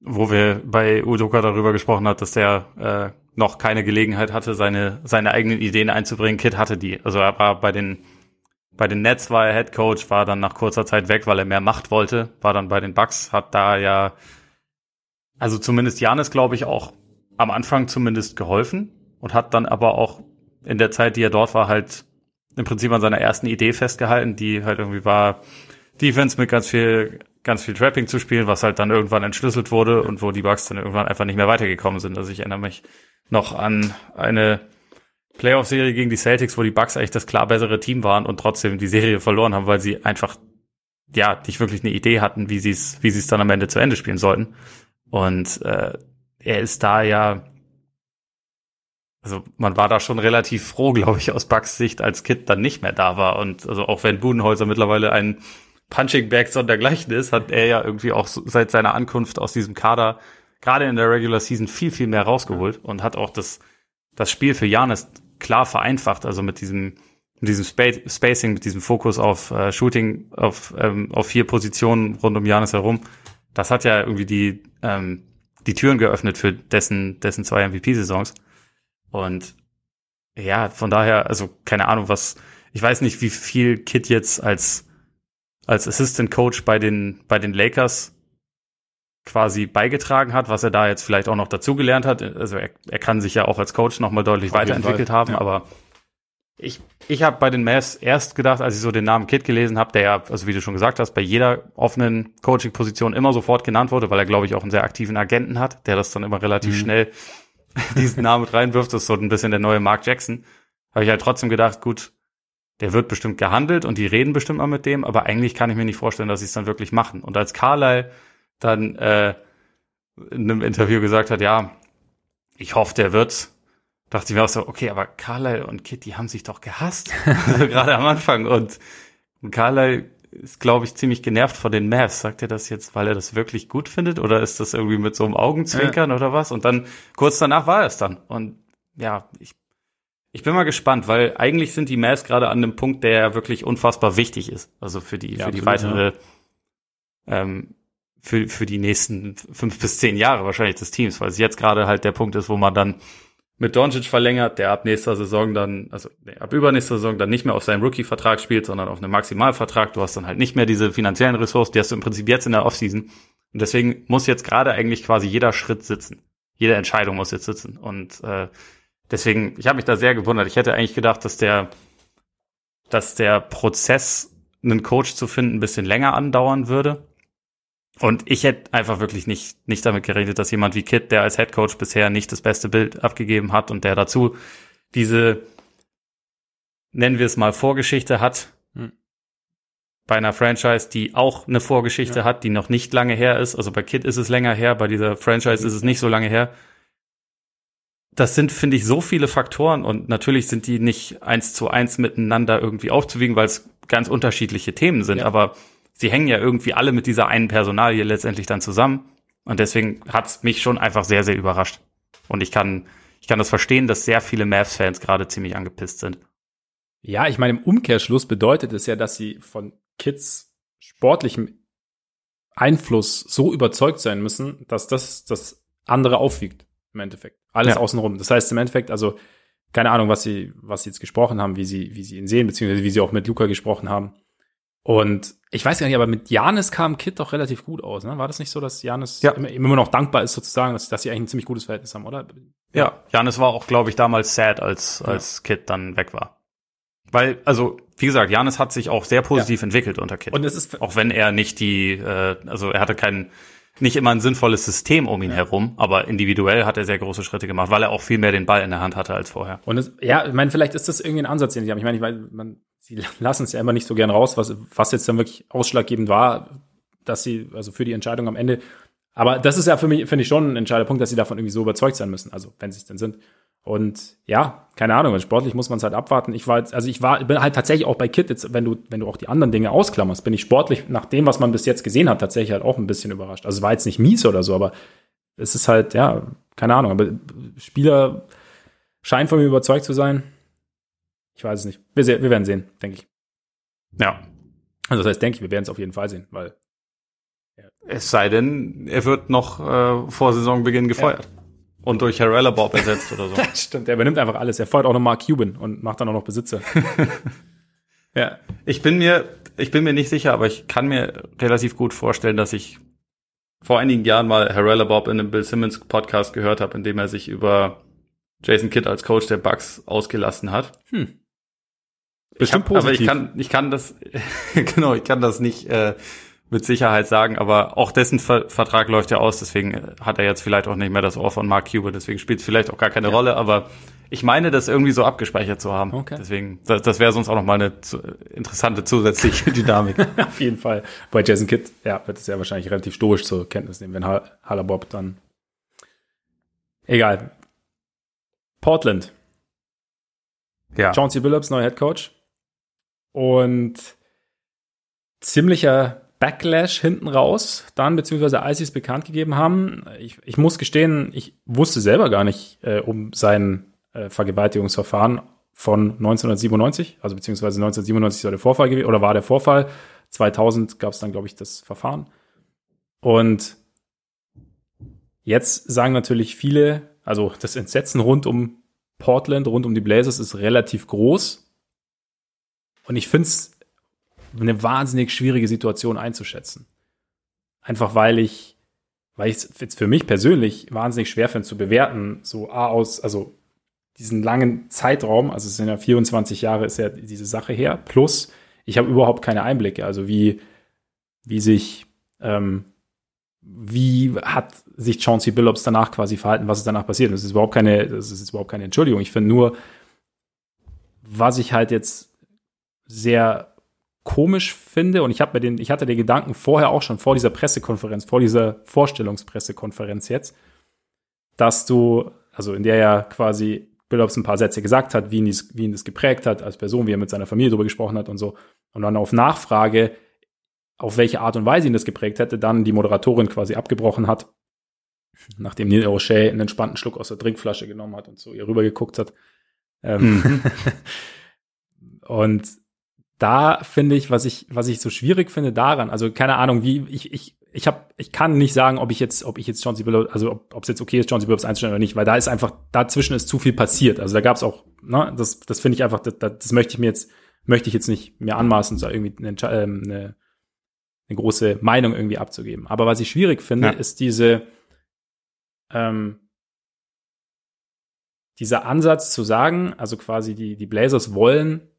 wo wir bei Udoka darüber gesprochen hat, dass der äh, noch keine Gelegenheit hatte, seine seine eigenen Ideen einzubringen. Kid hatte die. Also er war bei den bei den Nets war er Head Coach, war dann nach kurzer Zeit weg, weil er mehr Macht wollte, war dann bei den Bucks, hat da ja, also zumindest Janis, glaube ich, auch am Anfang zumindest geholfen und hat dann aber auch in der Zeit, die er dort war, halt im Prinzip an seiner ersten Idee festgehalten, die halt irgendwie war, Defense mit ganz viel, ganz viel Trapping zu spielen, was halt dann irgendwann entschlüsselt wurde und wo die Bucks dann irgendwann einfach nicht mehr weitergekommen sind. Also ich erinnere mich noch an eine Playoff-Serie gegen die Celtics, wo die Bucks eigentlich das klar bessere Team waren und trotzdem die Serie verloren haben, weil sie einfach ja nicht wirklich eine Idee hatten, wie sie es wie sie es dann am Ende zu Ende spielen sollten. Und äh, er ist da ja also man war da schon relativ froh, glaube ich, aus Bucks Sicht, als Kid dann nicht mehr da war. Und also auch wenn Budenholzer mittlerweile ein Punching Bag sondergleichen ist, hat er ja irgendwie auch seit seiner Ankunft aus diesem Kader gerade in der Regular Season viel, viel mehr rausgeholt und hat auch das, das Spiel für Janis klar vereinfacht, also mit diesem mit diesem Spacing, mit diesem Fokus auf äh, Shooting auf, ähm, auf vier Positionen rund um Janis herum. Das hat ja irgendwie die, ähm, die Türen geöffnet für dessen, dessen zwei MVP-Saisons. Und ja, von daher, also keine Ahnung, was, ich weiß nicht, wie viel Kit jetzt als, als Assistant Coach bei den, bei den Lakers quasi beigetragen hat, was er da jetzt vielleicht auch noch dazugelernt hat. Also er, er kann sich ja auch als Coach nochmal deutlich Auf weiterentwickelt haben, ja. aber ich, ich habe bei den Mavs erst gedacht, als ich so den Namen Kid gelesen habe, der ja, also wie du schon gesagt hast, bei jeder offenen Coaching-Position immer sofort genannt wurde, weil er, glaube ich, auch einen sehr aktiven Agenten hat, der das dann immer relativ mhm. schnell diesen Namen mit reinwirft. Das ist so ein bisschen der neue Mark Jackson. Habe ich halt trotzdem gedacht, gut, der wird bestimmt gehandelt und die reden bestimmt mal mit dem, aber eigentlich kann ich mir nicht vorstellen, dass sie es dann wirklich machen. Und als Carlyle dann äh, in einem Interview gesagt hat, ja, ich hoffe, der wird. Dachte ich mir auch so, okay, aber Carlyle und Kitty haben sich doch gehasst. also gerade am Anfang. Und, und Carlyle ist, glaube ich, ziemlich genervt von den Mavs. Sagt er das jetzt, weil er das wirklich gut findet? Oder ist das irgendwie mit so einem Augenzwinkern ja. oder was? Und dann, kurz danach war er es dann. Und ja, ich, ich bin mal gespannt, weil eigentlich sind die Mavs gerade an dem Punkt, der wirklich unfassbar wichtig ist. Also für die, ja, für die weitere, ja. ähm, für, für die nächsten fünf bis zehn Jahre wahrscheinlich des Teams, weil es jetzt gerade halt der Punkt ist, wo man dann mit Doncic verlängert, der ab nächster Saison dann, also nee, ab übernächster Saison dann nicht mehr auf seinem Rookie-Vertrag spielt, sondern auf einem Maximalvertrag. Du hast dann halt nicht mehr diese finanziellen Ressourcen, die hast du im Prinzip jetzt in der Offseason. Und deswegen muss jetzt gerade eigentlich quasi jeder Schritt sitzen. Jede Entscheidung muss jetzt sitzen. Und äh, deswegen, ich habe mich da sehr gewundert. Ich hätte eigentlich gedacht, dass der, dass der Prozess, einen Coach zu finden, ein bisschen länger andauern würde. Und ich hätte einfach wirklich nicht, nicht damit geredet, dass jemand wie Kit, der als Head Coach bisher nicht das beste Bild abgegeben hat und der dazu diese, nennen wir es mal, Vorgeschichte hat, hm. bei einer Franchise, die auch eine Vorgeschichte ja. hat, die noch nicht lange her ist. Also bei Kit ist es länger her, bei dieser Franchise ist es nicht so lange her. Das sind, finde ich, so viele Faktoren und natürlich sind die nicht eins zu eins miteinander irgendwie aufzuwiegen, weil es ganz unterschiedliche Themen sind, ja. aber sie hängen ja irgendwie alle mit dieser einen Personalie letztendlich dann zusammen. Und deswegen hat's mich schon einfach sehr, sehr überrascht. Und ich kann, ich kann das verstehen, dass sehr viele Mavs-Fans gerade ziemlich angepisst sind. Ja, ich meine, im Umkehrschluss bedeutet es ja, dass sie von Kids sportlichem Einfluss so überzeugt sein müssen, dass das das andere aufwiegt im Endeffekt. Alles ja. außenrum. Das heißt im Endeffekt, also keine Ahnung, was sie, was sie jetzt gesprochen haben, wie sie, wie sie ihn sehen, beziehungsweise wie sie auch mit Luca gesprochen haben. Und ich weiß gar nicht, aber mit Janis kam Kid doch relativ gut aus. Ne? War das nicht so, dass Janis ja. immer, immer noch dankbar ist, sozusagen, dass, dass sie eigentlich ein ziemlich gutes Verhältnis haben, oder? Ja, Janis war auch, glaube ich, damals sad, als, ja. als Kid dann weg war. Weil, also, wie gesagt, Janis hat sich auch sehr positiv ja. entwickelt unter Kid. Und es ist auch wenn er nicht die, äh, also er hatte keinen nicht immer ein sinnvolles System um ihn ja. herum, aber individuell hat er sehr große Schritte gemacht, weil er auch viel mehr den Ball in der Hand hatte als vorher. Und es, ja, ich meine, vielleicht ist das irgendwie ein Ansatz, den sie haben. Ich meine, ich meine, man, sie lassen es ja immer nicht so gern raus, was, was jetzt dann wirklich ausschlaggebend war, dass sie, also für die Entscheidung am Ende. Aber das ist ja für mich, finde ich schon ein entscheidender Punkt, dass sie davon irgendwie so überzeugt sein müssen, also wenn sie es denn sind. Und ja, keine Ahnung, sportlich muss man es halt abwarten. Ich war jetzt, also ich war, bin halt tatsächlich auch bei Kit jetzt, wenn du, wenn du auch die anderen Dinge ausklammerst, bin ich sportlich nach dem, was man bis jetzt gesehen hat, tatsächlich halt auch ein bisschen überrascht. Also es war jetzt nicht mies oder so, aber es ist halt, ja, keine Ahnung, aber Spieler scheinen von mir überzeugt zu sein. Ich weiß es nicht. Wir, wir werden sehen, denke ich. Ja. Also das heißt, denke ich, wir werden es auf jeden Fall sehen, weil. Es sei denn, er wird noch äh, vor Saisonbeginn gefeuert. Ja und durch Harrella Bob ersetzt oder so. Stimmt, er übernimmt einfach alles. Er feuert auch noch Mark Cuban und macht dann auch noch Besitzer. ja, ich bin mir, ich bin mir nicht sicher, aber ich kann mir relativ gut vorstellen, dass ich vor einigen Jahren mal Harrella Bob in einem Bill Simmons Podcast gehört habe, in dem er sich über Jason Kidd als Coach der Bucks ausgelassen hat. Hm. Bestimmt hab, positiv. Aber ich kann, ich kann das, genau, ich kann das nicht äh, mit Sicherheit sagen, aber auch dessen Ver Vertrag läuft ja aus, deswegen äh, hat er jetzt vielleicht auch nicht mehr das Ohr von Mark Cuban, deswegen spielt es vielleicht auch gar keine ja. Rolle, aber ich meine, das irgendwie so abgespeichert zu haben. Okay. Deswegen, das, das wäre sonst auch nochmal eine zu, interessante zusätzliche Dynamik. Auf jeden Fall. Bei Jason Kidd, ja, wird es ja wahrscheinlich relativ stoisch zur Kenntnis nehmen, wenn Haller Bob dann. Egal. Portland. Ja. Chauncey Billups, neuer Head Coach. Und ziemlicher Backlash hinten raus, dann beziehungsweise als sie es bekannt gegeben haben. Ich, ich muss gestehen, ich wusste selber gar nicht äh, um sein äh, Vergewaltigungsverfahren von 1997, also beziehungsweise 1997 soll der Vorfall gewesen oder war der Vorfall. 2000 gab es dann, glaube ich, das Verfahren. Und jetzt sagen natürlich viele, also das Entsetzen rund um Portland, rund um die Blazers ist relativ groß. Und ich finde es eine wahnsinnig schwierige Situation einzuschätzen. Einfach weil ich, weil ich es jetzt für mich persönlich wahnsinnig schwer finde zu bewerten, so A aus, also diesen langen Zeitraum, also es sind ja 24 Jahre, ist ja diese Sache her, plus ich habe überhaupt keine Einblicke, also wie, wie sich, ähm, wie hat sich Chauncey Billups danach quasi verhalten, was ist danach passiert. Das ist überhaupt keine, das ist überhaupt keine Entschuldigung. Ich finde nur, was ich halt jetzt sehr komisch finde und ich habe mir den, ich hatte den Gedanken vorher auch schon vor dieser Pressekonferenz, vor dieser Vorstellungspressekonferenz jetzt, dass du, also in der ja quasi Billups ein paar Sätze gesagt hat, wie ihn, dies, wie ihn das geprägt hat als Person, wie er mit seiner Familie darüber gesprochen hat und so. Und dann auf Nachfrage, auf welche Art und Weise ihn das geprägt hätte, dann die Moderatorin quasi abgebrochen hat, nachdem Neil O'Shea einen entspannten Schluck aus der Trinkflasche genommen hat und so ihr rübergeguckt hat. Ähm, mhm. und da finde ich, was ich, was ich so schwierig finde daran, also keine Ahnung, wie ich, ich, ich habe, ich kann nicht sagen, ob ich jetzt, ob ich jetzt Chauncey Billups, also ob es jetzt okay ist, Chauncey Billups einzustellen oder nicht, weil da ist einfach, dazwischen ist zu viel passiert. Also da gab es auch, ne, das, das finde ich einfach, das, das möchte ich mir jetzt, möchte ich jetzt nicht mehr anmaßen, so irgendwie eine, ähm, eine, eine große Meinung irgendwie abzugeben. Aber was ich schwierig finde, ja. ist diese, ähm, dieser Ansatz zu sagen, also quasi die, die Blazers wollen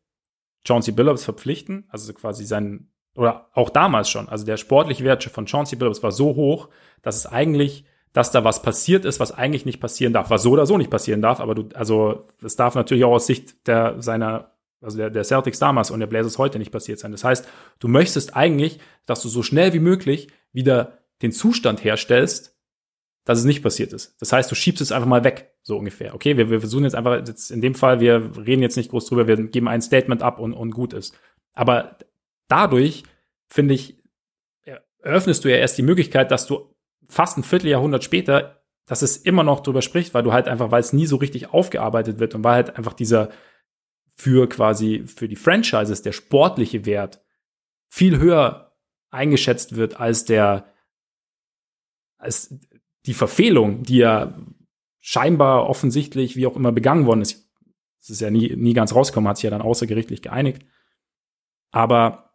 Chauncey Billups verpflichten, also quasi sein, oder auch damals schon, also der sportliche Wert von Chauncey Billups war so hoch, dass es eigentlich, dass da was passiert ist, was eigentlich nicht passieren darf, was so oder so nicht passieren darf, aber du, also es darf natürlich auch aus Sicht der seiner also der, der Celtics damals und der Blazers heute nicht passiert sein. Das heißt, du möchtest eigentlich, dass du so schnell wie möglich wieder den Zustand herstellst, dass es nicht passiert ist. Das heißt, du schiebst es einfach mal weg, so ungefähr. Okay, wir, wir versuchen jetzt einfach, jetzt in dem Fall, wir reden jetzt nicht groß drüber, wir geben ein Statement ab und, und gut ist. Aber dadurch, finde ich, eröffnest du ja erst die Möglichkeit, dass du fast ein Vierteljahrhundert später, dass es immer noch drüber spricht, weil du halt einfach, weil es nie so richtig aufgearbeitet wird und weil halt einfach dieser für quasi, für die Franchises der sportliche Wert viel höher eingeschätzt wird als der, als die Verfehlung, die ja scheinbar offensichtlich, wie auch immer, begangen worden ist. Es ist ja nie, nie ganz rausgekommen, hat sich ja dann außergerichtlich geeinigt. Aber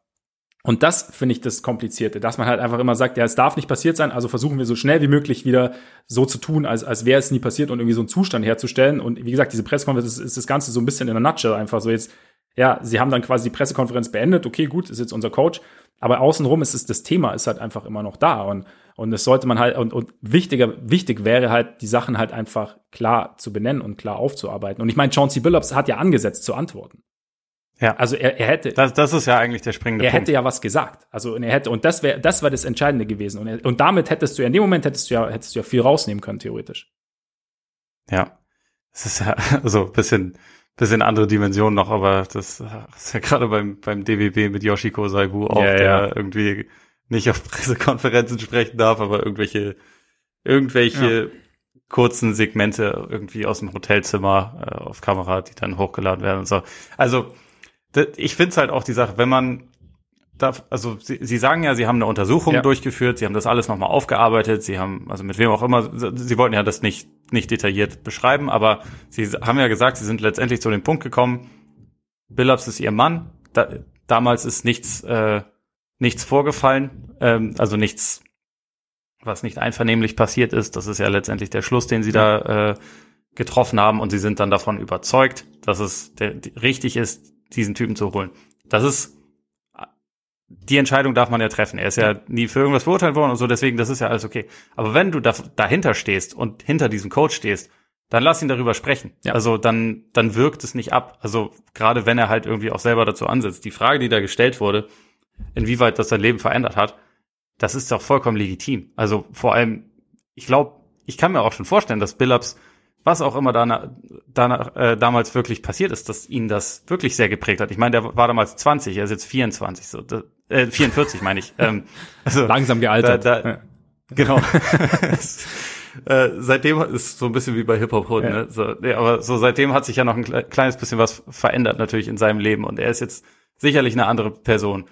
und das finde ich das Komplizierte, dass man halt einfach immer sagt, ja, es darf nicht passiert sein, also versuchen wir so schnell wie möglich wieder so zu tun, als, als wäre es nie passiert und irgendwie so einen Zustand herzustellen. Und wie gesagt, diese Pressekonferenz ist, ist das Ganze so ein bisschen in der Nutshell einfach so jetzt, ja, sie haben dann quasi die Pressekonferenz beendet, okay, gut, ist jetzt unser Coach, aber außenrum ist es, das Thema ist halt einfach immer noch da und, und das sollte man halt, und, und wichtiger, wichtig wäre halt, die Sachen halt einfach klar zu benennen und klar aufzuarbeiten. Und ich meine, Chauncey Billups hat ja angesetzt zu antworten. Ja. Also er, er hätte. Das, das ist ja eigentlich der springende er Punkt. hätte ja was gesagt. Also und er hätte und das wäre das war das Entscheidende gewesen und, er, und damit hättest du ja in dem Moment hättest du ja hättest du ja viel rausnehmen können theoretisch. Ja, es ist ja so ein bisschen bisschen andere Dimension noch, aber das ist ja gerade beim beim DWB mit Yoshiko Saibu auch, Ja, der ja. irgendwie nicht auf Pressekonferenzen sprechen darf, aber irgendwelche irgendwelche kurzen Segmente irgendwie aus dem Hotelzimmer äh, auf Kamera, die dann hochgeladen werden und so. Also ich finde es halt auch die Sache, wenn man da, also sie, sie sagen ja, sie haben eine Untersuchung Ja. durchgeführt, sie haben das alles nochmal aufgearbeitet, sie haben, also mit wem auch immer, sie sie wollten ja das nicht, nicht detailliert beschreiben, aber sie haben ja gesagt, sie sind letztendlich zu dem Punkt gekommen, Billups ist ihr Mann, da, damals ist nichts, äh, nichts vorgefallen, ähm, also nichts, was nicht einvernehmlich passiert ist, das ist ja letztendlich der Schluss, den sie da äh, getroffen haben und sie sind dann davon überzeugt, dass es der, richtig ist, diesen Typen zu holen. Das ist die Entscheidung darf man ja treffen. Er ist ja, nie für irgendwas verurteilt worden und so, deswegen, das ist ja alles okay. Aber wenn du da, dahinter stehst und hinter diesem Coach stehst, dann lass ihn darüber sprechen. Ja. Also dann, dann wirkt es nicht ab. Also gerade wenn er halt irgendwie auch selber dazu ansetzt. Die Frage, die da gestellt wurde, inwieweit das sein Leben verändert hat, das ist doch vollkommen legitim. Also vor allem, ich glaube, ich kann mir auch schon vorstellen, dass Billups, was auch immer danach, danach, äh, damals wirklich passiert ist, dass ihn das wirklich sehr geprägt hat. Ich meine, der war damals 20, er ist jetzt 24, so, äh, 44 meine ich. Ähm, also, Langsam gealtert. Da- da- Ja. Genau. äh, seitdem ist so ein bisschen wie bei Hip Hop Hood, Ja. ne? So, nee, aber so seitdem hat sich ja noch ein kle- kleines bisschen was verändert natürlich in seinem Leben und er ist jetzt sicherlich eine andere Person.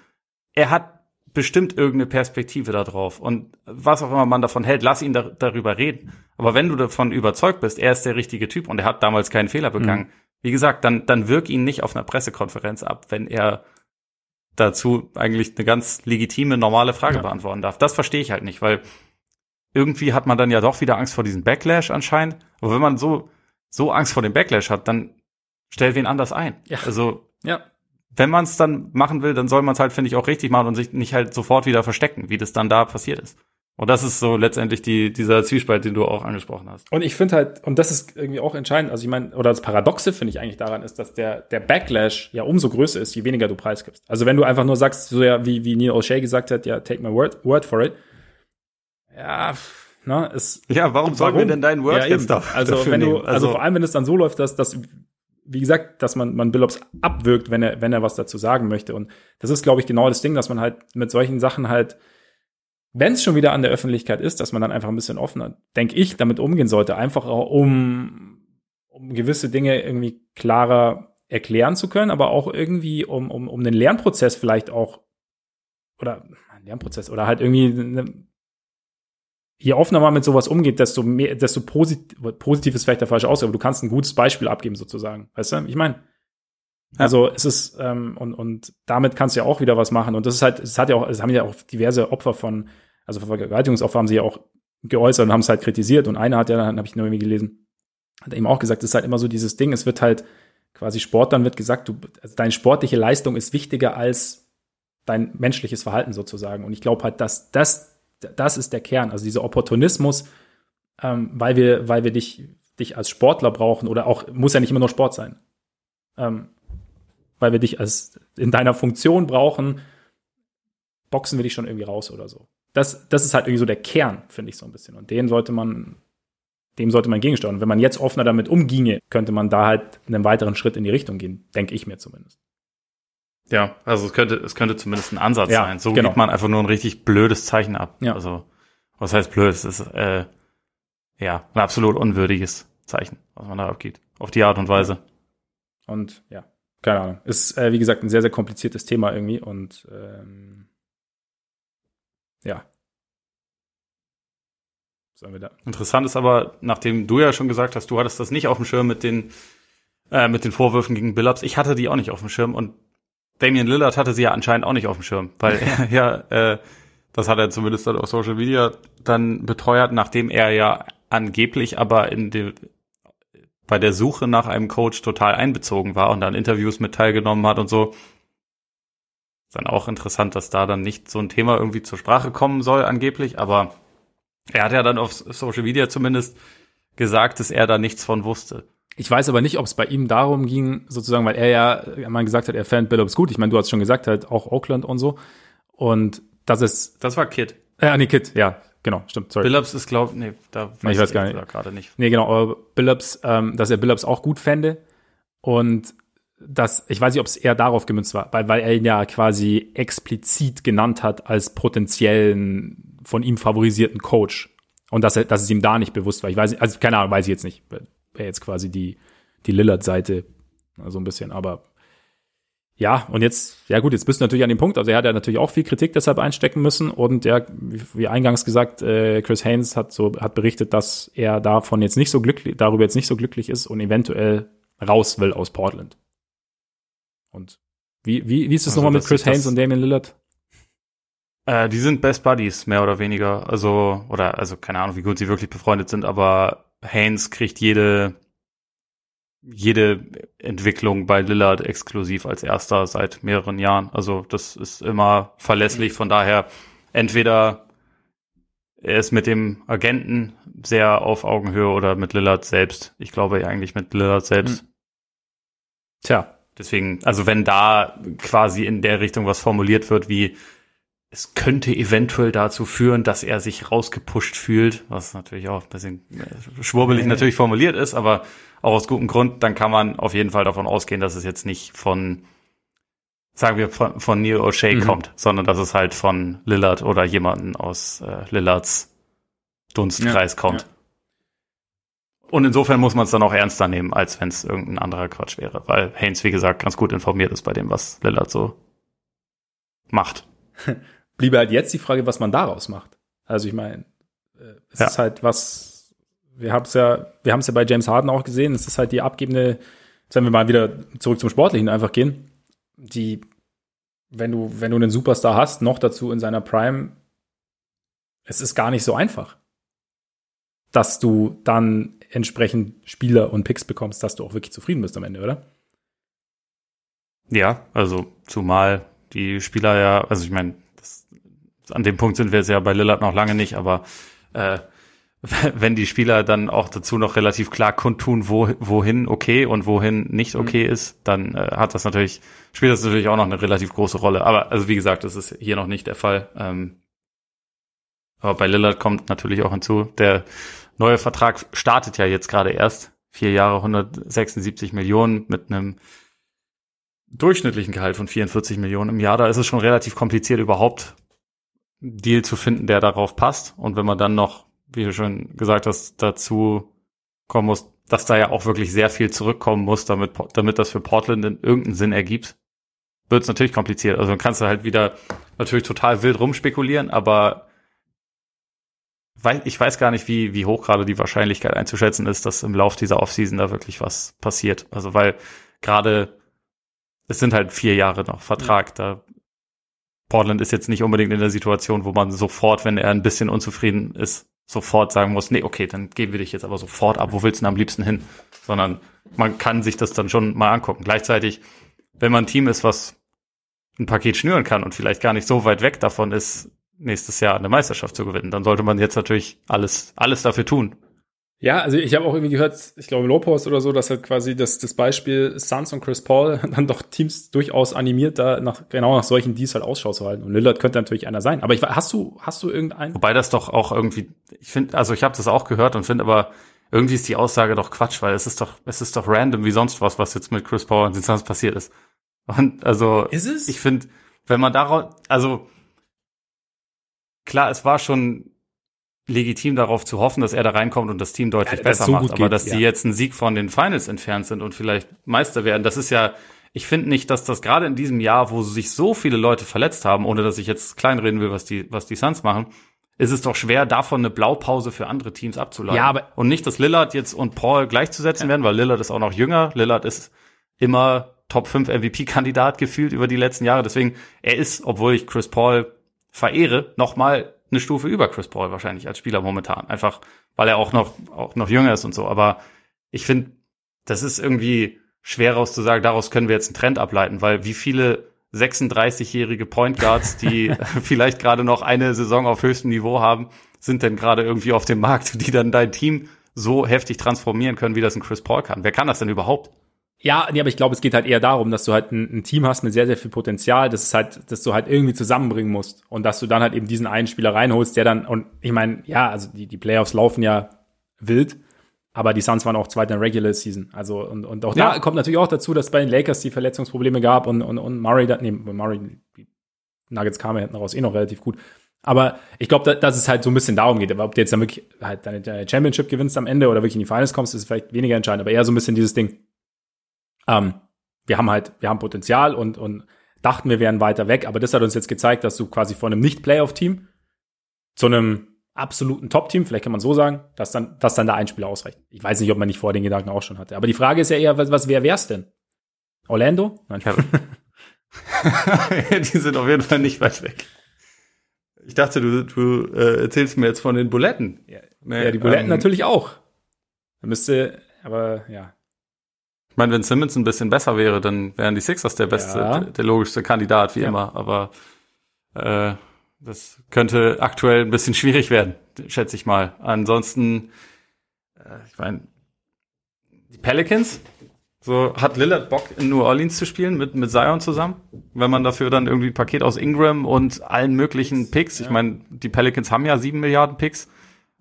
Er hat bestimmt irgendeine Perspektive da drauf und was auch immer man davon hält, lass ihn da, darüber reden. Aber wenn du davon überzeugt bist, er ist der richtige Typ und er hat damals keinen Fehler begangen, wie gesagt, dann dann wirk ihn nicht auf einer Pressekonferenz ab, wenn er dazu eigentlich eine ganz legitime, normale Frage Ja. beantworten darf. Das verstehe ich halt nicht, weil irgendwie hat man dann ja doch wieder Angst vor diesem Backlash anscheinend. Aber wenn man so, so Angst vor dem Backlash hat, dann stellt wen anders ein. Ja. Also, ja. Wenn man es dann machen will, dann soll man es halt, finde ich, auch richtig machen und sich nicht halt sofort wieder verstecken, wie das dann da passiert ist. Und das ist so letztendlich die, dieser Zwiespalt, den du auch angesprochen hast. Und ich finde halt, und das ist irgendwie auch entscheidend, also ich meine, oder das Paradoxe finde ich eigentlich daran ist, dass der, der Backlash ja umso größer ist, je weniger du preisgibst. Also wenn du einfach nur sagst, so ja, wie, wie Neil O'Shea gesagt hat, ja, take my word, word for it. Ja, ne, ist, Ja, warum sollen wir denn dein Word ja, jetzt da, Also dafür wenn du, nehmen? also, vor allem, wenn es dann so läuft, dass, dass, wie gesagt, dass man, man Billups abwirkt, wenn er, wenn er was dazu sagen möchte. Und das ist, glaube ich, genau das Ding, dass man halt mit solchen Sachen halt, wenn es schon wieder an der Öffentlichkeit ist, dass man dann einfach ein bisschen offener, denke ich, damit umgehen sollte, einfach auch um, um gewisse Dinge irgendwie klarer erklären zu können, aber auch irgendwie um, um, um den Lernprozess vielleicht auch, oder Lernprozess, oder halt irgendwie eine, je offener man mit sowas umgeht, desto mehr, desto posit positiv ist vielleicht der falsche Ausdruck, aber du kannst ein gutes Beispiel abgeben sozusagen. Weißt du? Ich meine, also es ist ähm, und und damit kannst du ja auch wieder was machen und das ist halt, es hat ja auch, es haben ja auch diverse Opfer von, also Vergewaltigungsopfer haben sie ja auch geäußert und haben es halt kritisiert und einer hat ja, dann habe ich nur irgendwie gelesen, hat eben auch gesagt, es ist halt immer so dieses Ding, es wird halt quasi Sport, dann wird gesagt, du, also deine sportliche Leistung ist wichtiger als dein menschliches Verhalten sozusagen und ich glaube halt, dass das das ist der Kern, also dieser Opportunismus, ähm, weil wir, weil wir dich, dich als Sportler brauchen oder auch, muss ja nicht immer nur Sport sein, ähm, weil wir dich als in deiner Funktion brauchen, boxen wir dich schon irgendwie raus oder so. das, das ist halt irgendwie so der Kern, finde ich so ein bisschen. Und den sollte man, dem sollte man gegensteuern. Und wenn man jetzt offener damit umginge, könnte man da halt einen weiteren Schritt in die Richtung gehen, denke ich mir zumindest. Ja, also es könnte, es könnte zumindest ein Ansatz ja, sein. So genau. gibt man einfach nur ein richtig blödes Zeichen ab. Ja. Also, was heißt blöd? Es ist äh, ja ein absolut unwürdiges Zeichen, was man da abgeht. Auf die Art und Weise. Und ja, keine Ahnung. Ist, äh, wie gesagt, ein sehr, sehr kompliziertes Thema irgendwie und ähm, ja. Sollen wir da? Interessant ist aber, nachdem du ja schon gesagt hast, du hattest das nicht auf dem Schirm mit den, äh, mit den Vorwürfen gegen Billups. Ich hatte die auch nicht auf dem Schirm und Damian Lillard hatte sie ja anscheinend auch nicht auf dem Schirm, weil er ja, äh, das hat er zumindest dann auf Social Media dann beteuert, nachdem er ja angeblich aber in dem bei der Suche nach einem Coach total einbezogen war und dann Interviews mit teilgenommen hat und so. Ist dann auch interessant, dass da dann nicht so ein Thema irgendwie zur Sprache kommen soll, angeblich, aber er hat ja dann auf Social Media zumindest gesagt, dass er da nichts von wusste. Ich weiß aber nicht, ob es bei ihm darum ging, sozusagen, weil er ja mal gesagt hat, er fand Billups gut. Ich meine, du hast schon gesagt, halt auch Oakland und so. Und das ist. Das war Kid. Äh, nee, Kid, ja, genau, stimmt, sorry. Billups ist, glaub, nee, da weiß ich weiß gar nicht. gerade nicht. Nee, genau, aber Billups, ähm, dass er Billups auch gut fände. Und das, ich weiß nicht, ob es eher darauf gemünzt war, weil, weil er ihn ja quasi explizit genannt hat als potenziellen von ihm favorisierten Coach. Und dass, er, dass es ihm da nicht bewusst war. Ich weiß nicht, also keine Ahnung, weiß ich jetzt nicht. Wäre jetzt quasi die, die Lillard-Seite so ein bisschen, aber ja, und jetzt, ja gut, jetzt bist du natürlich an dem Punkt, also er hat ja natürlich auch viel Kritik deshalb einstecken müssen und ja, wie eingangs gesagt, äh, Chris Haynes hat so, hat berichtet, dass er davon jetzt nicht so glücklich, darüber jetzt nicht so glücklich ist und eventuell raus will aus Portland. Und wie, wie, wie ist es also, nochmal mit Chris Haynes und Damian Lillard? Äh, die sind Best Buddies, mehr oder weniger. Also, oder, also keine Ahnung, wie gut sie wirklich befreundet sind, aber Haynes kriegt jede jede Entwicklung bei Lillard exklusiv als erster seit mehreren Jahren. Also das ist immer verlässlich. Von daher entweder er ist mit dem Agenten sehr auf Augenhöhe oder mit Lillard selbst. Ich glaube eigentlich mit Lillard selbst. Hm. Tja. Deswegen, also wenn da quasi in der Richtung was formuliert wird, wie es könnte eventuell dazu führen, dass er sich rausgepusht fühlt, was natürlich auch ein bisschen äh, schwurbelig natürlich formuliert ist, aber auch aus gutem Grund, dann kann man auf jeden Fall davon ausgehen, dass es jetzt nicht von, sagen wir, von, von Neil O'Shea mhm. kommt, sondern dass es halt von Lillard oder jemanden aus äh, Lillards Dunstkreis ja, kommt. Ja. Und insofern muss man es dann auch ernster nehmen, als wenn es irgendein anderer Quatsch wäre, weil Haynes, wie gesagt, ganz gut informiert ist bei dem, was Lillard so macht. bliebe halt jetzt die Frage, was man daraus macht. Also ich meine, äh, es ja. ist halt was, wir haben es ja, wir haben es ja bei James Harden auch gesehen, es ist halt die abgebende, wenn wir mal wieder zurück zum Sportlichen einfach gehen, die, wenn du, wenn du einen Superstar hast, noch dazu in seiner Prime, es ist gar nicht so einfach, dass du dann entsprechend Spieler und Picks bekommst, dass du auch wirklich zufrieden bist am Ende, oder? Ja, also zumal die Spieler ja, also ich meine, an dem Punkt sind wir jetzt ja bei Lillard noch lange nicht, aber äh, wenn die Spieler dann auch dazu noch relativ klar kundtun, wo, wohin okay und wohin nicht mhm. okay mhm. ist, dann äh, hat das natürlich, spielt das natürlich auch noch eine relativ große Rolle. Aber also wie gesagt, das ist hier noch nicht der Fall. Ähm, aber bei Lillard kommt natürlich auch hinzu, der neue Vertrag startet ja jetzt gerade erst. Vier Jahre, 176 Millionen mit einem durchschnittlichen Gehalt von 44 Millionen im Jahr. Da ist es schon relativ kompliziert, überhaupt Deal zu finden, der darauf passt. Und wenn man dann noch, wie du schon gesagt hast, dazu kommen muss, dass da ja auch wirklich sehr viel zurückkommen muss, damit, damit das für Portland in irgendeinen Sinn ergibt, wird es natürlich kompliziert. Also dann kannst du halt wieder natürlich total wild rumspekulieren, aber ich weiß gar nicht, wie, wie hoch gerade die Wahrscheinlichkeit einzuschätzen ist, dass im Lauf dieser Offseason da wirklich was passiert. Also weil gerade es sind halt vier Jahre noch Vertrag, da Portland ist jetzt nicht unbedingt in der Situation, wo man sofort, wenn er ein bisschen unzufrieden ist, sofort sagen muss, nee, okay, dann geben wir dich jetzt aber sofort ab, wo willst du denn am liebsten hin? Sondern man kann sich das dann schon mal angucken. Gleichzeitig, wenn man ein Team ist, was ein Paket schnüren kann und vielleicht gar nicht so weit weg davon ist, nächstes Jahr eine Meisterschaft zu gewinnen, dann sollte man jetzt natürlich alles, alles dafür tun. Ja, also ich habe auch irgendwie gehört, ich glaube Lopez oder so, dass halt quasi das, das Beispiel Suns und Chris Paul dann doch Teams durchaus animiert, da nach, genau nach solchen Deals halt Ausschau zu halten. Und Lillard könnte natürlich einer sein. Aber ich, hast du, hast du irgendeinen? Wobei das doch auch irgendwie, ich finde, also ich habe das auch gehört und finde aber, irgendwie ist die Aussage doch Quatsch, weil es ist doch, es ist doch random wie sonst was, was jetzt mit Chris Paul und den Suns passiert ist. Und also, ist es? ich finde, wenn man daraus, also klar, es war schon legitim darauf zu hoffen, dass er da reinkommt und das Team deutlich ja, besser so macht. Aber geht, dass ja. die jetzt einen Sieg von den Finals entfernt sind und vielleicht Meister werden, das ist ja, ich finde nicht, dass das gerade in diesem Jahr, wo sich so viele Leute verletzt haben, ohne dass ich jetzt kleinreden will, was die, was die Suns machen, ist es doch schwer, davon eine Blaupause für andere Teams abzuleiten. Ja, aber und nicht, dass Lillard jetzt und Paul gleichzusetzen werden, weil Lillard ist auch noch jünger. Lillard ist immer Top 5 MVP-Kandidat gefühlt über die letzten Jahre. Deswegen, er ist, obwohl ich Chris Paul verehre, nochmal eine Stufe über Chris Paul wahrscheinlich als Spieler momentan. Einfach, weil er auch noch, auch noch jünger ist und so. Aber ich finde, das ist irgendwie schwer rauszusagen, daraus können wir jetzt einen Trend ableiten, weil wie viele 36-jährige Point Guards, die vielleicht gerade noch eine Saison auf höchstem Niveau haben, sind denn gerade irgendwie auf dem Markt, die dann dein Team so heftig transformieren können, wie das ein Chris Paul kann. Wer kann das denn überhaupt? Ja, nee, aber ich glaube, es geht halt eher darum, dass du halt ein, ein, Team hast mit sehr, sehr viel Potenzial, das ist halt, dass du halt irgendwie zusammenbringen musst und dass du dann halt eben diesen einen Spieler reinholst, der dann, und ich meine, ja, also die, die Playoffs laufen ja wild, aber die Suns waren auch zweiter in Regular Season. Also, und, und auch ja. da kommt natürlich auch dazu, dass bei den Lakers die Verletzungsprobleme gab und, und, und Murray, da, nee, Murray, die Nuggets kamen ja hinten raus eh noch relativ gut. Aber ich glaube, da, dass es halt so ein bisschen darum geht. ob du jetzt dann wirklich halt deine Championship gewinnst am Ende oder wirklich in die Finals kommst, ist vielleicht weniger entscheidend, aber eher so ein bisschen dieses Ding ähm, wir haben halt, wir haben Potenzial und, und dachten, wir wären weiter weg, aber das hat uns jetzt gezeigt, dass du quasi von einem Nicht-Playoff-Team zu einem absoluten Top-Team, vielleicht kann man so sagen, dass dann, dass dann da ein Spieler ausreicht. Ich weiß nicht, ob man nicht vor den Gedanken auch schon hatte. Aber die Frage ist ja eher, was, was wer wär's denn? Orlando? Nein. die sind auf jeden Fall nicht weit weg. Ich dachte, du, du äh, erzählst mir jetzt von den Buletten. Ja, nee, ja die Buletten ähm, natürlich auch. Da müsste, aber ja, meine, wenn Simmons ein bisschen besser wäre, dann wären die Sixers der beste, ja. der, der, logischste Kandidat, wie ja. immer. Aber äh, das könnte aktuell ein bisschen schwierig werden, schätze ich mal. Ansonsten, äh, ich meine, die Pelicans, so hat Lillard Bock in New Orleans zu spielen mit mit Zion zusammen, wenn man dafür dann irgendwie ein Paket aus Ingram und allen möglichen Picks. Ja. Ich meine, die Pelicans haben ja sieben Milliarden Picks.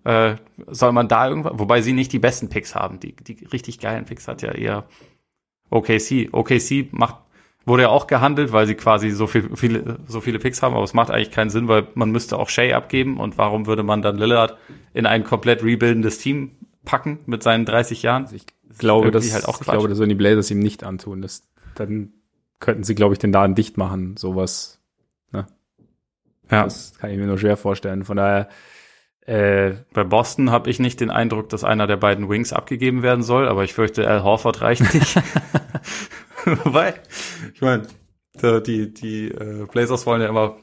Äh, soll man da irgendwas, wobei sie nicht die besten Picks haben. Die, die richtig geilen Picks hat ja eher OKC. OKC macht, wurde ja auch gehandelt, weil sie quasi so viel, viele, so viele Picks haben, aber es macht eigentlich keinen Sinn, weil man müsste auch Shea abgeben und warum würde man dann Lillard in ein komplett rebuildendes Team packen mit seinen 30 Jahren? Also ich glaube, das, halt ich glaube, das sollen die Blazers ihm nicht antun. Das, dann könnten sie, glaube ich, den Laden dicht machen, sowas. Ne? Ja. Das kann ich mir nur schwer vorstellen. Von daher, äh, bei Boston habe ich nicht den Eindruck, dass einer der beiden Wings abgegeben werden soll, aber ich fürchte, Al Horford reicht nicht. Weil, ich meine, die, die äh, Blazers wollen ja immer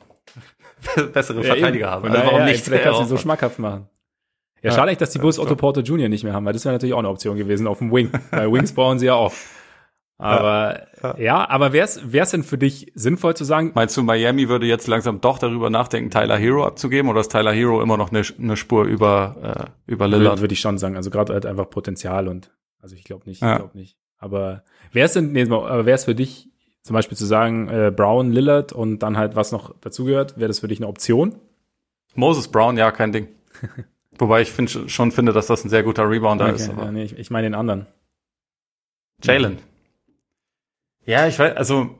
bessere ja, Verteidiger eben. haben. Also warum ja, nicht? Vielleicht kannst du so schmackhaft machen. Ja, schade echt, dass die Bulls Otto Porter Jr. nicht mehr haben, weil das wäre natürlich auch eine Option gewesen auf dem Wing. Weil Wings brauchen sie ja auch. Aber ja, ja. ja aber wäre es denn für dich sinnvoll zu sagen? Meinst du, Miami würde jetzt langsam doch darüber nachdenken, Tyler Hero abzugeben oder ist Tyler Hero immer noch eine, eine Spur über, äh, über Lillard? Würde ich schon sagen. Also gerade halt einfach Potenzial und also ich glaube nicht, ja. ich glaube nicht. Aber wäre es denn, nee, aber wäre es für dich zum Beispiel zu sagen, äh, Brown, Lillard und dann halt was noch dazugehört, wäre das für dich eine Option? Moses Brown, ja, kein Ding. Wobei ich find, schon finde, dass das ein sehr guter Rebounder okay, ist. Aber. Ja, nee, ich, ich meine den anderen. Jalen. Ja, ich weiß, also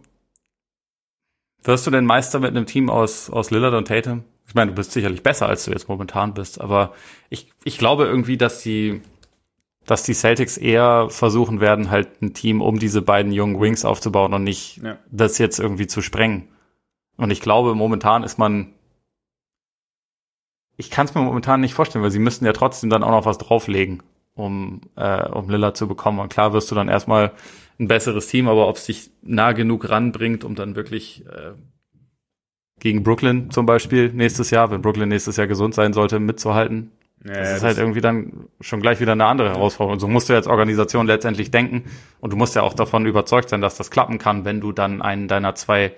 wirst du denn Meister mit einem Team aus, aus Lillard und Tatum? Ich meine, du bist sicherlich besser, als du jetzt momentan bist, aber ich, ich glaube irgendwie, dass die, dass die Celtics eher versuchen werden, halt ein Team um diese beiden jungen Wings aufzubauen und nicht ja. das jetzt irgendwie zu sprengen. Und ich glaube, momentan ist man, ich kann es mir momentan nicht vorstellen, weil sie müssten ja trotzdem dann auch noch was drauflegen, um, äh, um Lillard zu bekommen. Und klar wirst du dann erstmal ein besseres Team, aber ob es sich nah genug ranbringt, um dann wirklich äh, gegen Brooklyn zum Beispiel nächstes Jahr, wenn Brooklyn nächstes Jahr gesund sein sollte, mitzuhalten, ja, das ist das halt irgendwie dann schon gleich wieder eine andere Herausforderung. Und so musst du als Organisation letztendlich denken und du musst ja auch davon überzeugt sein, dass das klappen kann, wenn du dann einen deiner zwei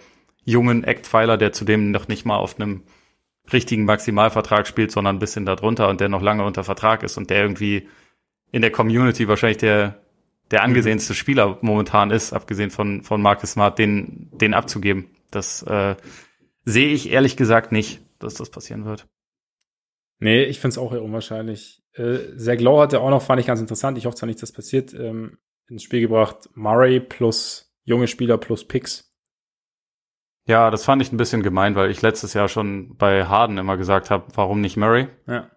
jungen Eckpfeiler, der zudem noch nicht mal auf einem richtigen Maximalvertrag spielt, sondern ein bisschen darunter und der noch lange unter Vertrag ist und der irgendwie in der Community wahrscheinlich der, der angesehenste Spieler momentan ist, abgesehen von, von Marcus Smart, den, den abzugeben. Das äh, sehe ich ehrlich gesagt nicht, dass das passieren wird. Nee, ich finde es auch eher unwahrscheinlich. Äh, Zach Lowe hatte auch noch, fand ich ganz interessant, ich hoffe zwar nicht, dass passiert, ähm, ins Spiel gebracht, Murray plus junge Spieler plus Picks. Ja, das fand ich ein bisschen gemein, weil ich letztes Jahr schon bei Harden immer gesagt habe, warum nicht Murray? Ja.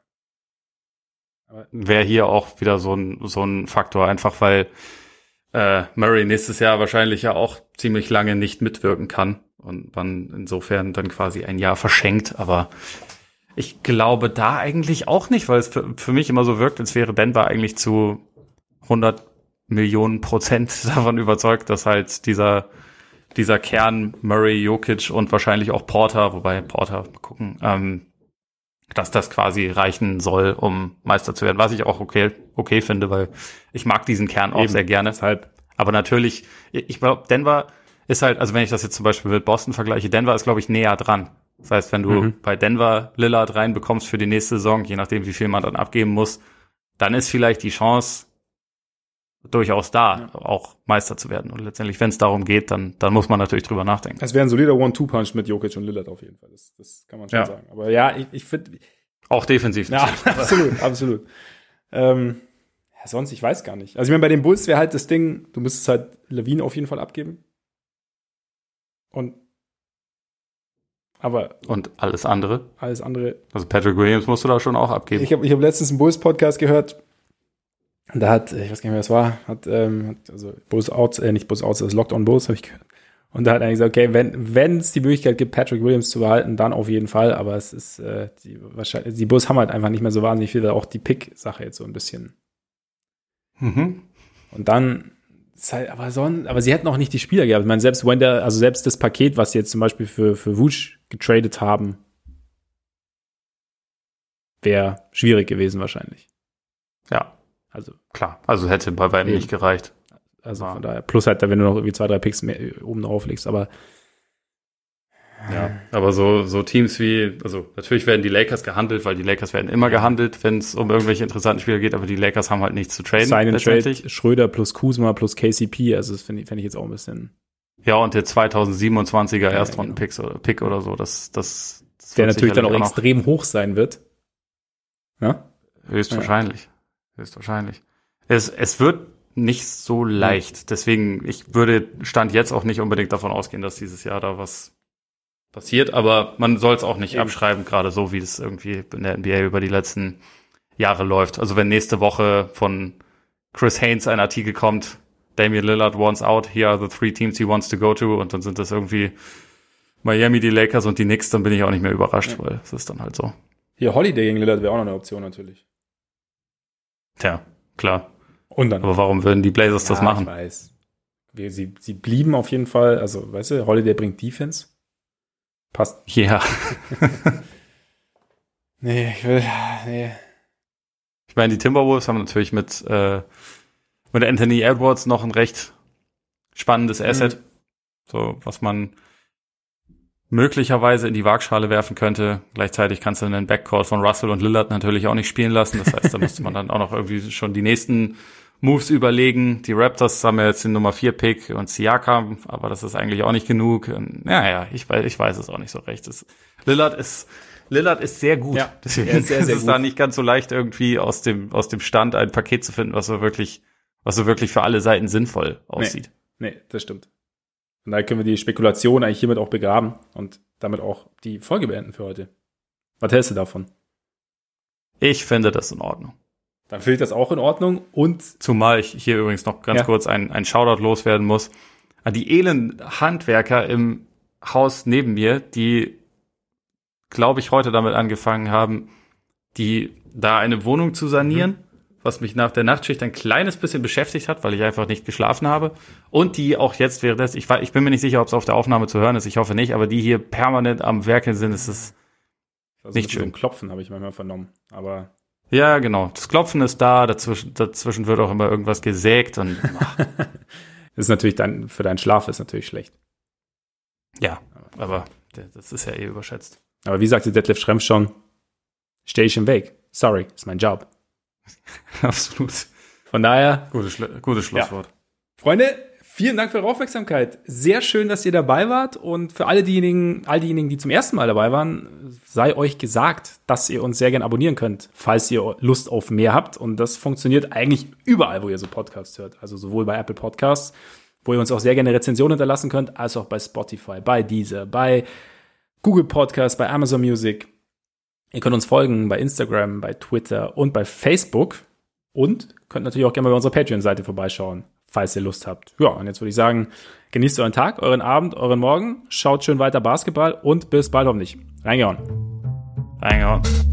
Wäre hier auch wieder so ein, so ein Faktor, einfach weil äh, Murray nächstes Jahr wahrscheinlich ja auch ziemlich lange nicht mitwirken kann und man insofern dann quasi ein Jahr verschenkt, aber ich glaube da eigentlich auch nicht, weil es für, für mich immer so wirkt, als wäre Denver eigentlich zu 100 Millionen Prozent davon überzeugt, dass halt dieser dieser Kern Murray, Jokic und wahrscheinlich auch Porter, wobei Porter, mal gucken, ähm, dass das quasi reichen soll, um Meister zu werden, was ich auch okay, okay finde, weil ich mag diesen Kern auch Eben, sehr gerne. Deshalb. Aber natürlich, ich glaube, Denver ist halt, also wenn ich das jetzt zum Beispiel mit Boston vergleiche, Denver ist, glaube ich, näher dran. Das heißt, wenn du mhm. bei Denver Lillard reinbekommst für die nächste Saison, je nachdem, wie viel man dann abgeben muss, dann ist vielleicht die Chance durchaus da, ja. auch Meister zu werden. Und letztendlich, wenn es darum geht, dann, dann muss man natürlich drüber nachdenken. Es wäre ein solider One-Two-Punch mit Jokic und Lillard auf jeden Fall. Das, das kann man schon ja. sagen. Aber ja, ich, ich finde. Auch defensiv. Ja, absolut, absolut. Ähm, ja, sonst, ich weiß gar nicht. Also ich meine, bei den Bulls wäre halt das Ding, du müsstest halt Levine auf jeden Fall abgeben. Und aber und alles andere? Alles andere. Also Patrick Williams musst du da schon auch abgeben. Ich habe ich hab letztens einen Bulls Podcast gehört. Da hat, ich weiß gar nicht mehr, was war, hat, ähm, hat also Bulls Outs, äh, nicht Bulls Outs, das Locked on Bulls habe ich gehört. Und da hat er gesagt, okay, wenn wenn es die Möglichkeit gibt, Patrick Williams zu behalten, dann auf jeden Fall. Aber es ist äh, die wahrscheinlich die Bulls haben halt einfach nicht mehr so wahnsinnig viel, auch die Pick-Sache jetzt so ein bisschen. Mhm. Und dann halt, aber, son, aber sie hätten auch nicht die Spieler gehabt. Ich meine, selbst wenn der, also selbst das Paket, was sie jetzt zum Beispiel für, für Wusch getradet haben, wäre schwierig gewesen wahrscheinlich. Ja. Also. Klar. Also hätte bei weitem nicht gereicht. Also von daher. Plus halt, wenn du noch irgendwie zwei, drei Picks mehr oben drauf legst, aber ja, aber so, so Teams wie, also natürlich werden die Lakers gehandelt, weil die Lakers werden immer gehandelt, wenn es um irgendwelche interessanten Spieler geht, aber die Lakers haben halt nichts zu traden. Sign Trade, Schröder plus Kuzma plus KCP, also das finde ich, find ich jetzt auch ein bisschen. Ja, und der 2027er ja, Erstrunden-Pick genau. oder, Pick oder so, das, das, das der natürlich dann auch extrem hoch sein wird. Ja? Höchstwahrscheinlich. Höchstwahrscheinlich. Es, es wird nicht so leicht. Deswegen, ich würde Stand jetzt auch nicht unbedingt davon ausgehen, dass dieses Jahr da was passiert, aber man soll es auch nicht Eben. abschreiben, gerade so wie es irgendwie in der NBA über die letzten Jahre läuft. Also wenn nächste Woche von Chris Haynes ein Artikel kommt, Damian Lillard wants out, here are the three teams he wants to go to und dann sind das irgendwie Miami, die Lakers und die Knicks, dann bin ich auch nicht mehr überrascht, ja. weil es ist dann halt so. Hier Holiday gegen Lillard wäre auch noch eine Option natürlich. Tja, klar. Und dann. Aber warum würden die Blazers ja, das machen? Ich weiß. Sie, sie blieben auf jeden Fall, also weißt du, Holiday bringt Defense. Passt. Ja. nee, ich will, nee. Ich meine, die Timberwolves haben natürlich mit, äh, mit Anthony Edwards noch ein recht spannendes mhm. Asset. Mhm. So, was man möglicherweise in die Waagschale werfen könnte. Gleichzeitig kannst du einen Backcourt von Russell und Lillard natürlich auch nicht spielen lassen. Das heißt, da müsste man dann auch noch irgendwie schon die nächsten Moves überlegen. Die Raptors haben ja jetzt den Nummer 4 Pick und Siakam, aber das ist eigentlich auch nicht genug. Und, ja, ja, ich weiß, ich weiß es auch nicht so recht. Das, Lillard ist, Lillard ist sehr gut. Ja, Deswegen ist sehr, sehr ist es da nicht ganz so leicht irgendwie aus dem, aus dem Stand ein Paket zu finden, was so wirklich, was so wirklich für alle Seiten sinnvoll aussieht. Nee, nee das stimmt. Und da können wir die Spekulation eigentlich hiermit auch begraben und damit auch die Folge beenden für heute. Was hältst du davon? Ich finde das in Ordnung. Dann finde ich das auch in Ordnung. Und zumal ich hier übrigens noch ganz ja. kurz ein, ein Shoutout loswerden muss an die elenden Handwerker im Haus neben mir, die, glaube ich, heute damit angefangen haben, die da eine Wohnung zu sanieren, mhm. Was mich nach der Nachtschicht ein kleines bisschen beschäftigt hat, weil ich einfach nicht geschlafen habe. Und die auch jetzt wäre das, ich, ich bin mir nicht sicher, ob es auf der Aufnahme zu hören ist, ich hoffe nicht, aber die hier permanent am Werken sind, ist es also nicht schön. Klopfen habe ich manchmal vernommen, aber ja, genau. Das Klopfen ist da, dazwischen, dazwischen wird auch immer irgendwas gesägt und. ist natürlich dann, für deinen Schlaf ist natürlich schlecht. Ja, aber das ist ja eh überschätzt. Aber wie sagte Detlef Schrempf schon, stay ich im Weg. Sorry, ist mein Job. Absolut. Von daher. Gutes, Schlu gutes Schlusswort. Ja. Freunde, vielen Dank für eure Aufmerksamkeit. Sehr schön, dass ihr dabei wart. Und für alle diejenigen, all diejenigen, die zum ersten Mal dabei waren, sei euch gesagt, dass ihr uns sehr gerne abonnieren könnt, falls ihr Lust auf mehr habt. Und das funktioniert eigentlich überall, wo ihr so Podcasts hört. Also sowohl bei Apple Podcasts, wo ihr uns auch sehr gerne Rezensionen hinterlassen könnt, als auch bei Spotify, bei Deezer, bei Google Podcasts, bei Amazon Music. Ihr könnt uns folgen bei Instagram, bei Twitter und bei Facebook. Und könnt natürlich auch gerne mal bei unserer Patreon-Seite vorbeischauen, falls ihr Lust habt. Ja, und jetzt würde ich sagen, genießt euren Tag, euren Abend, euren Morgen, schaut schön weiter Basketball und bis bald hoffentlich. Reingehauen. Reingehauen.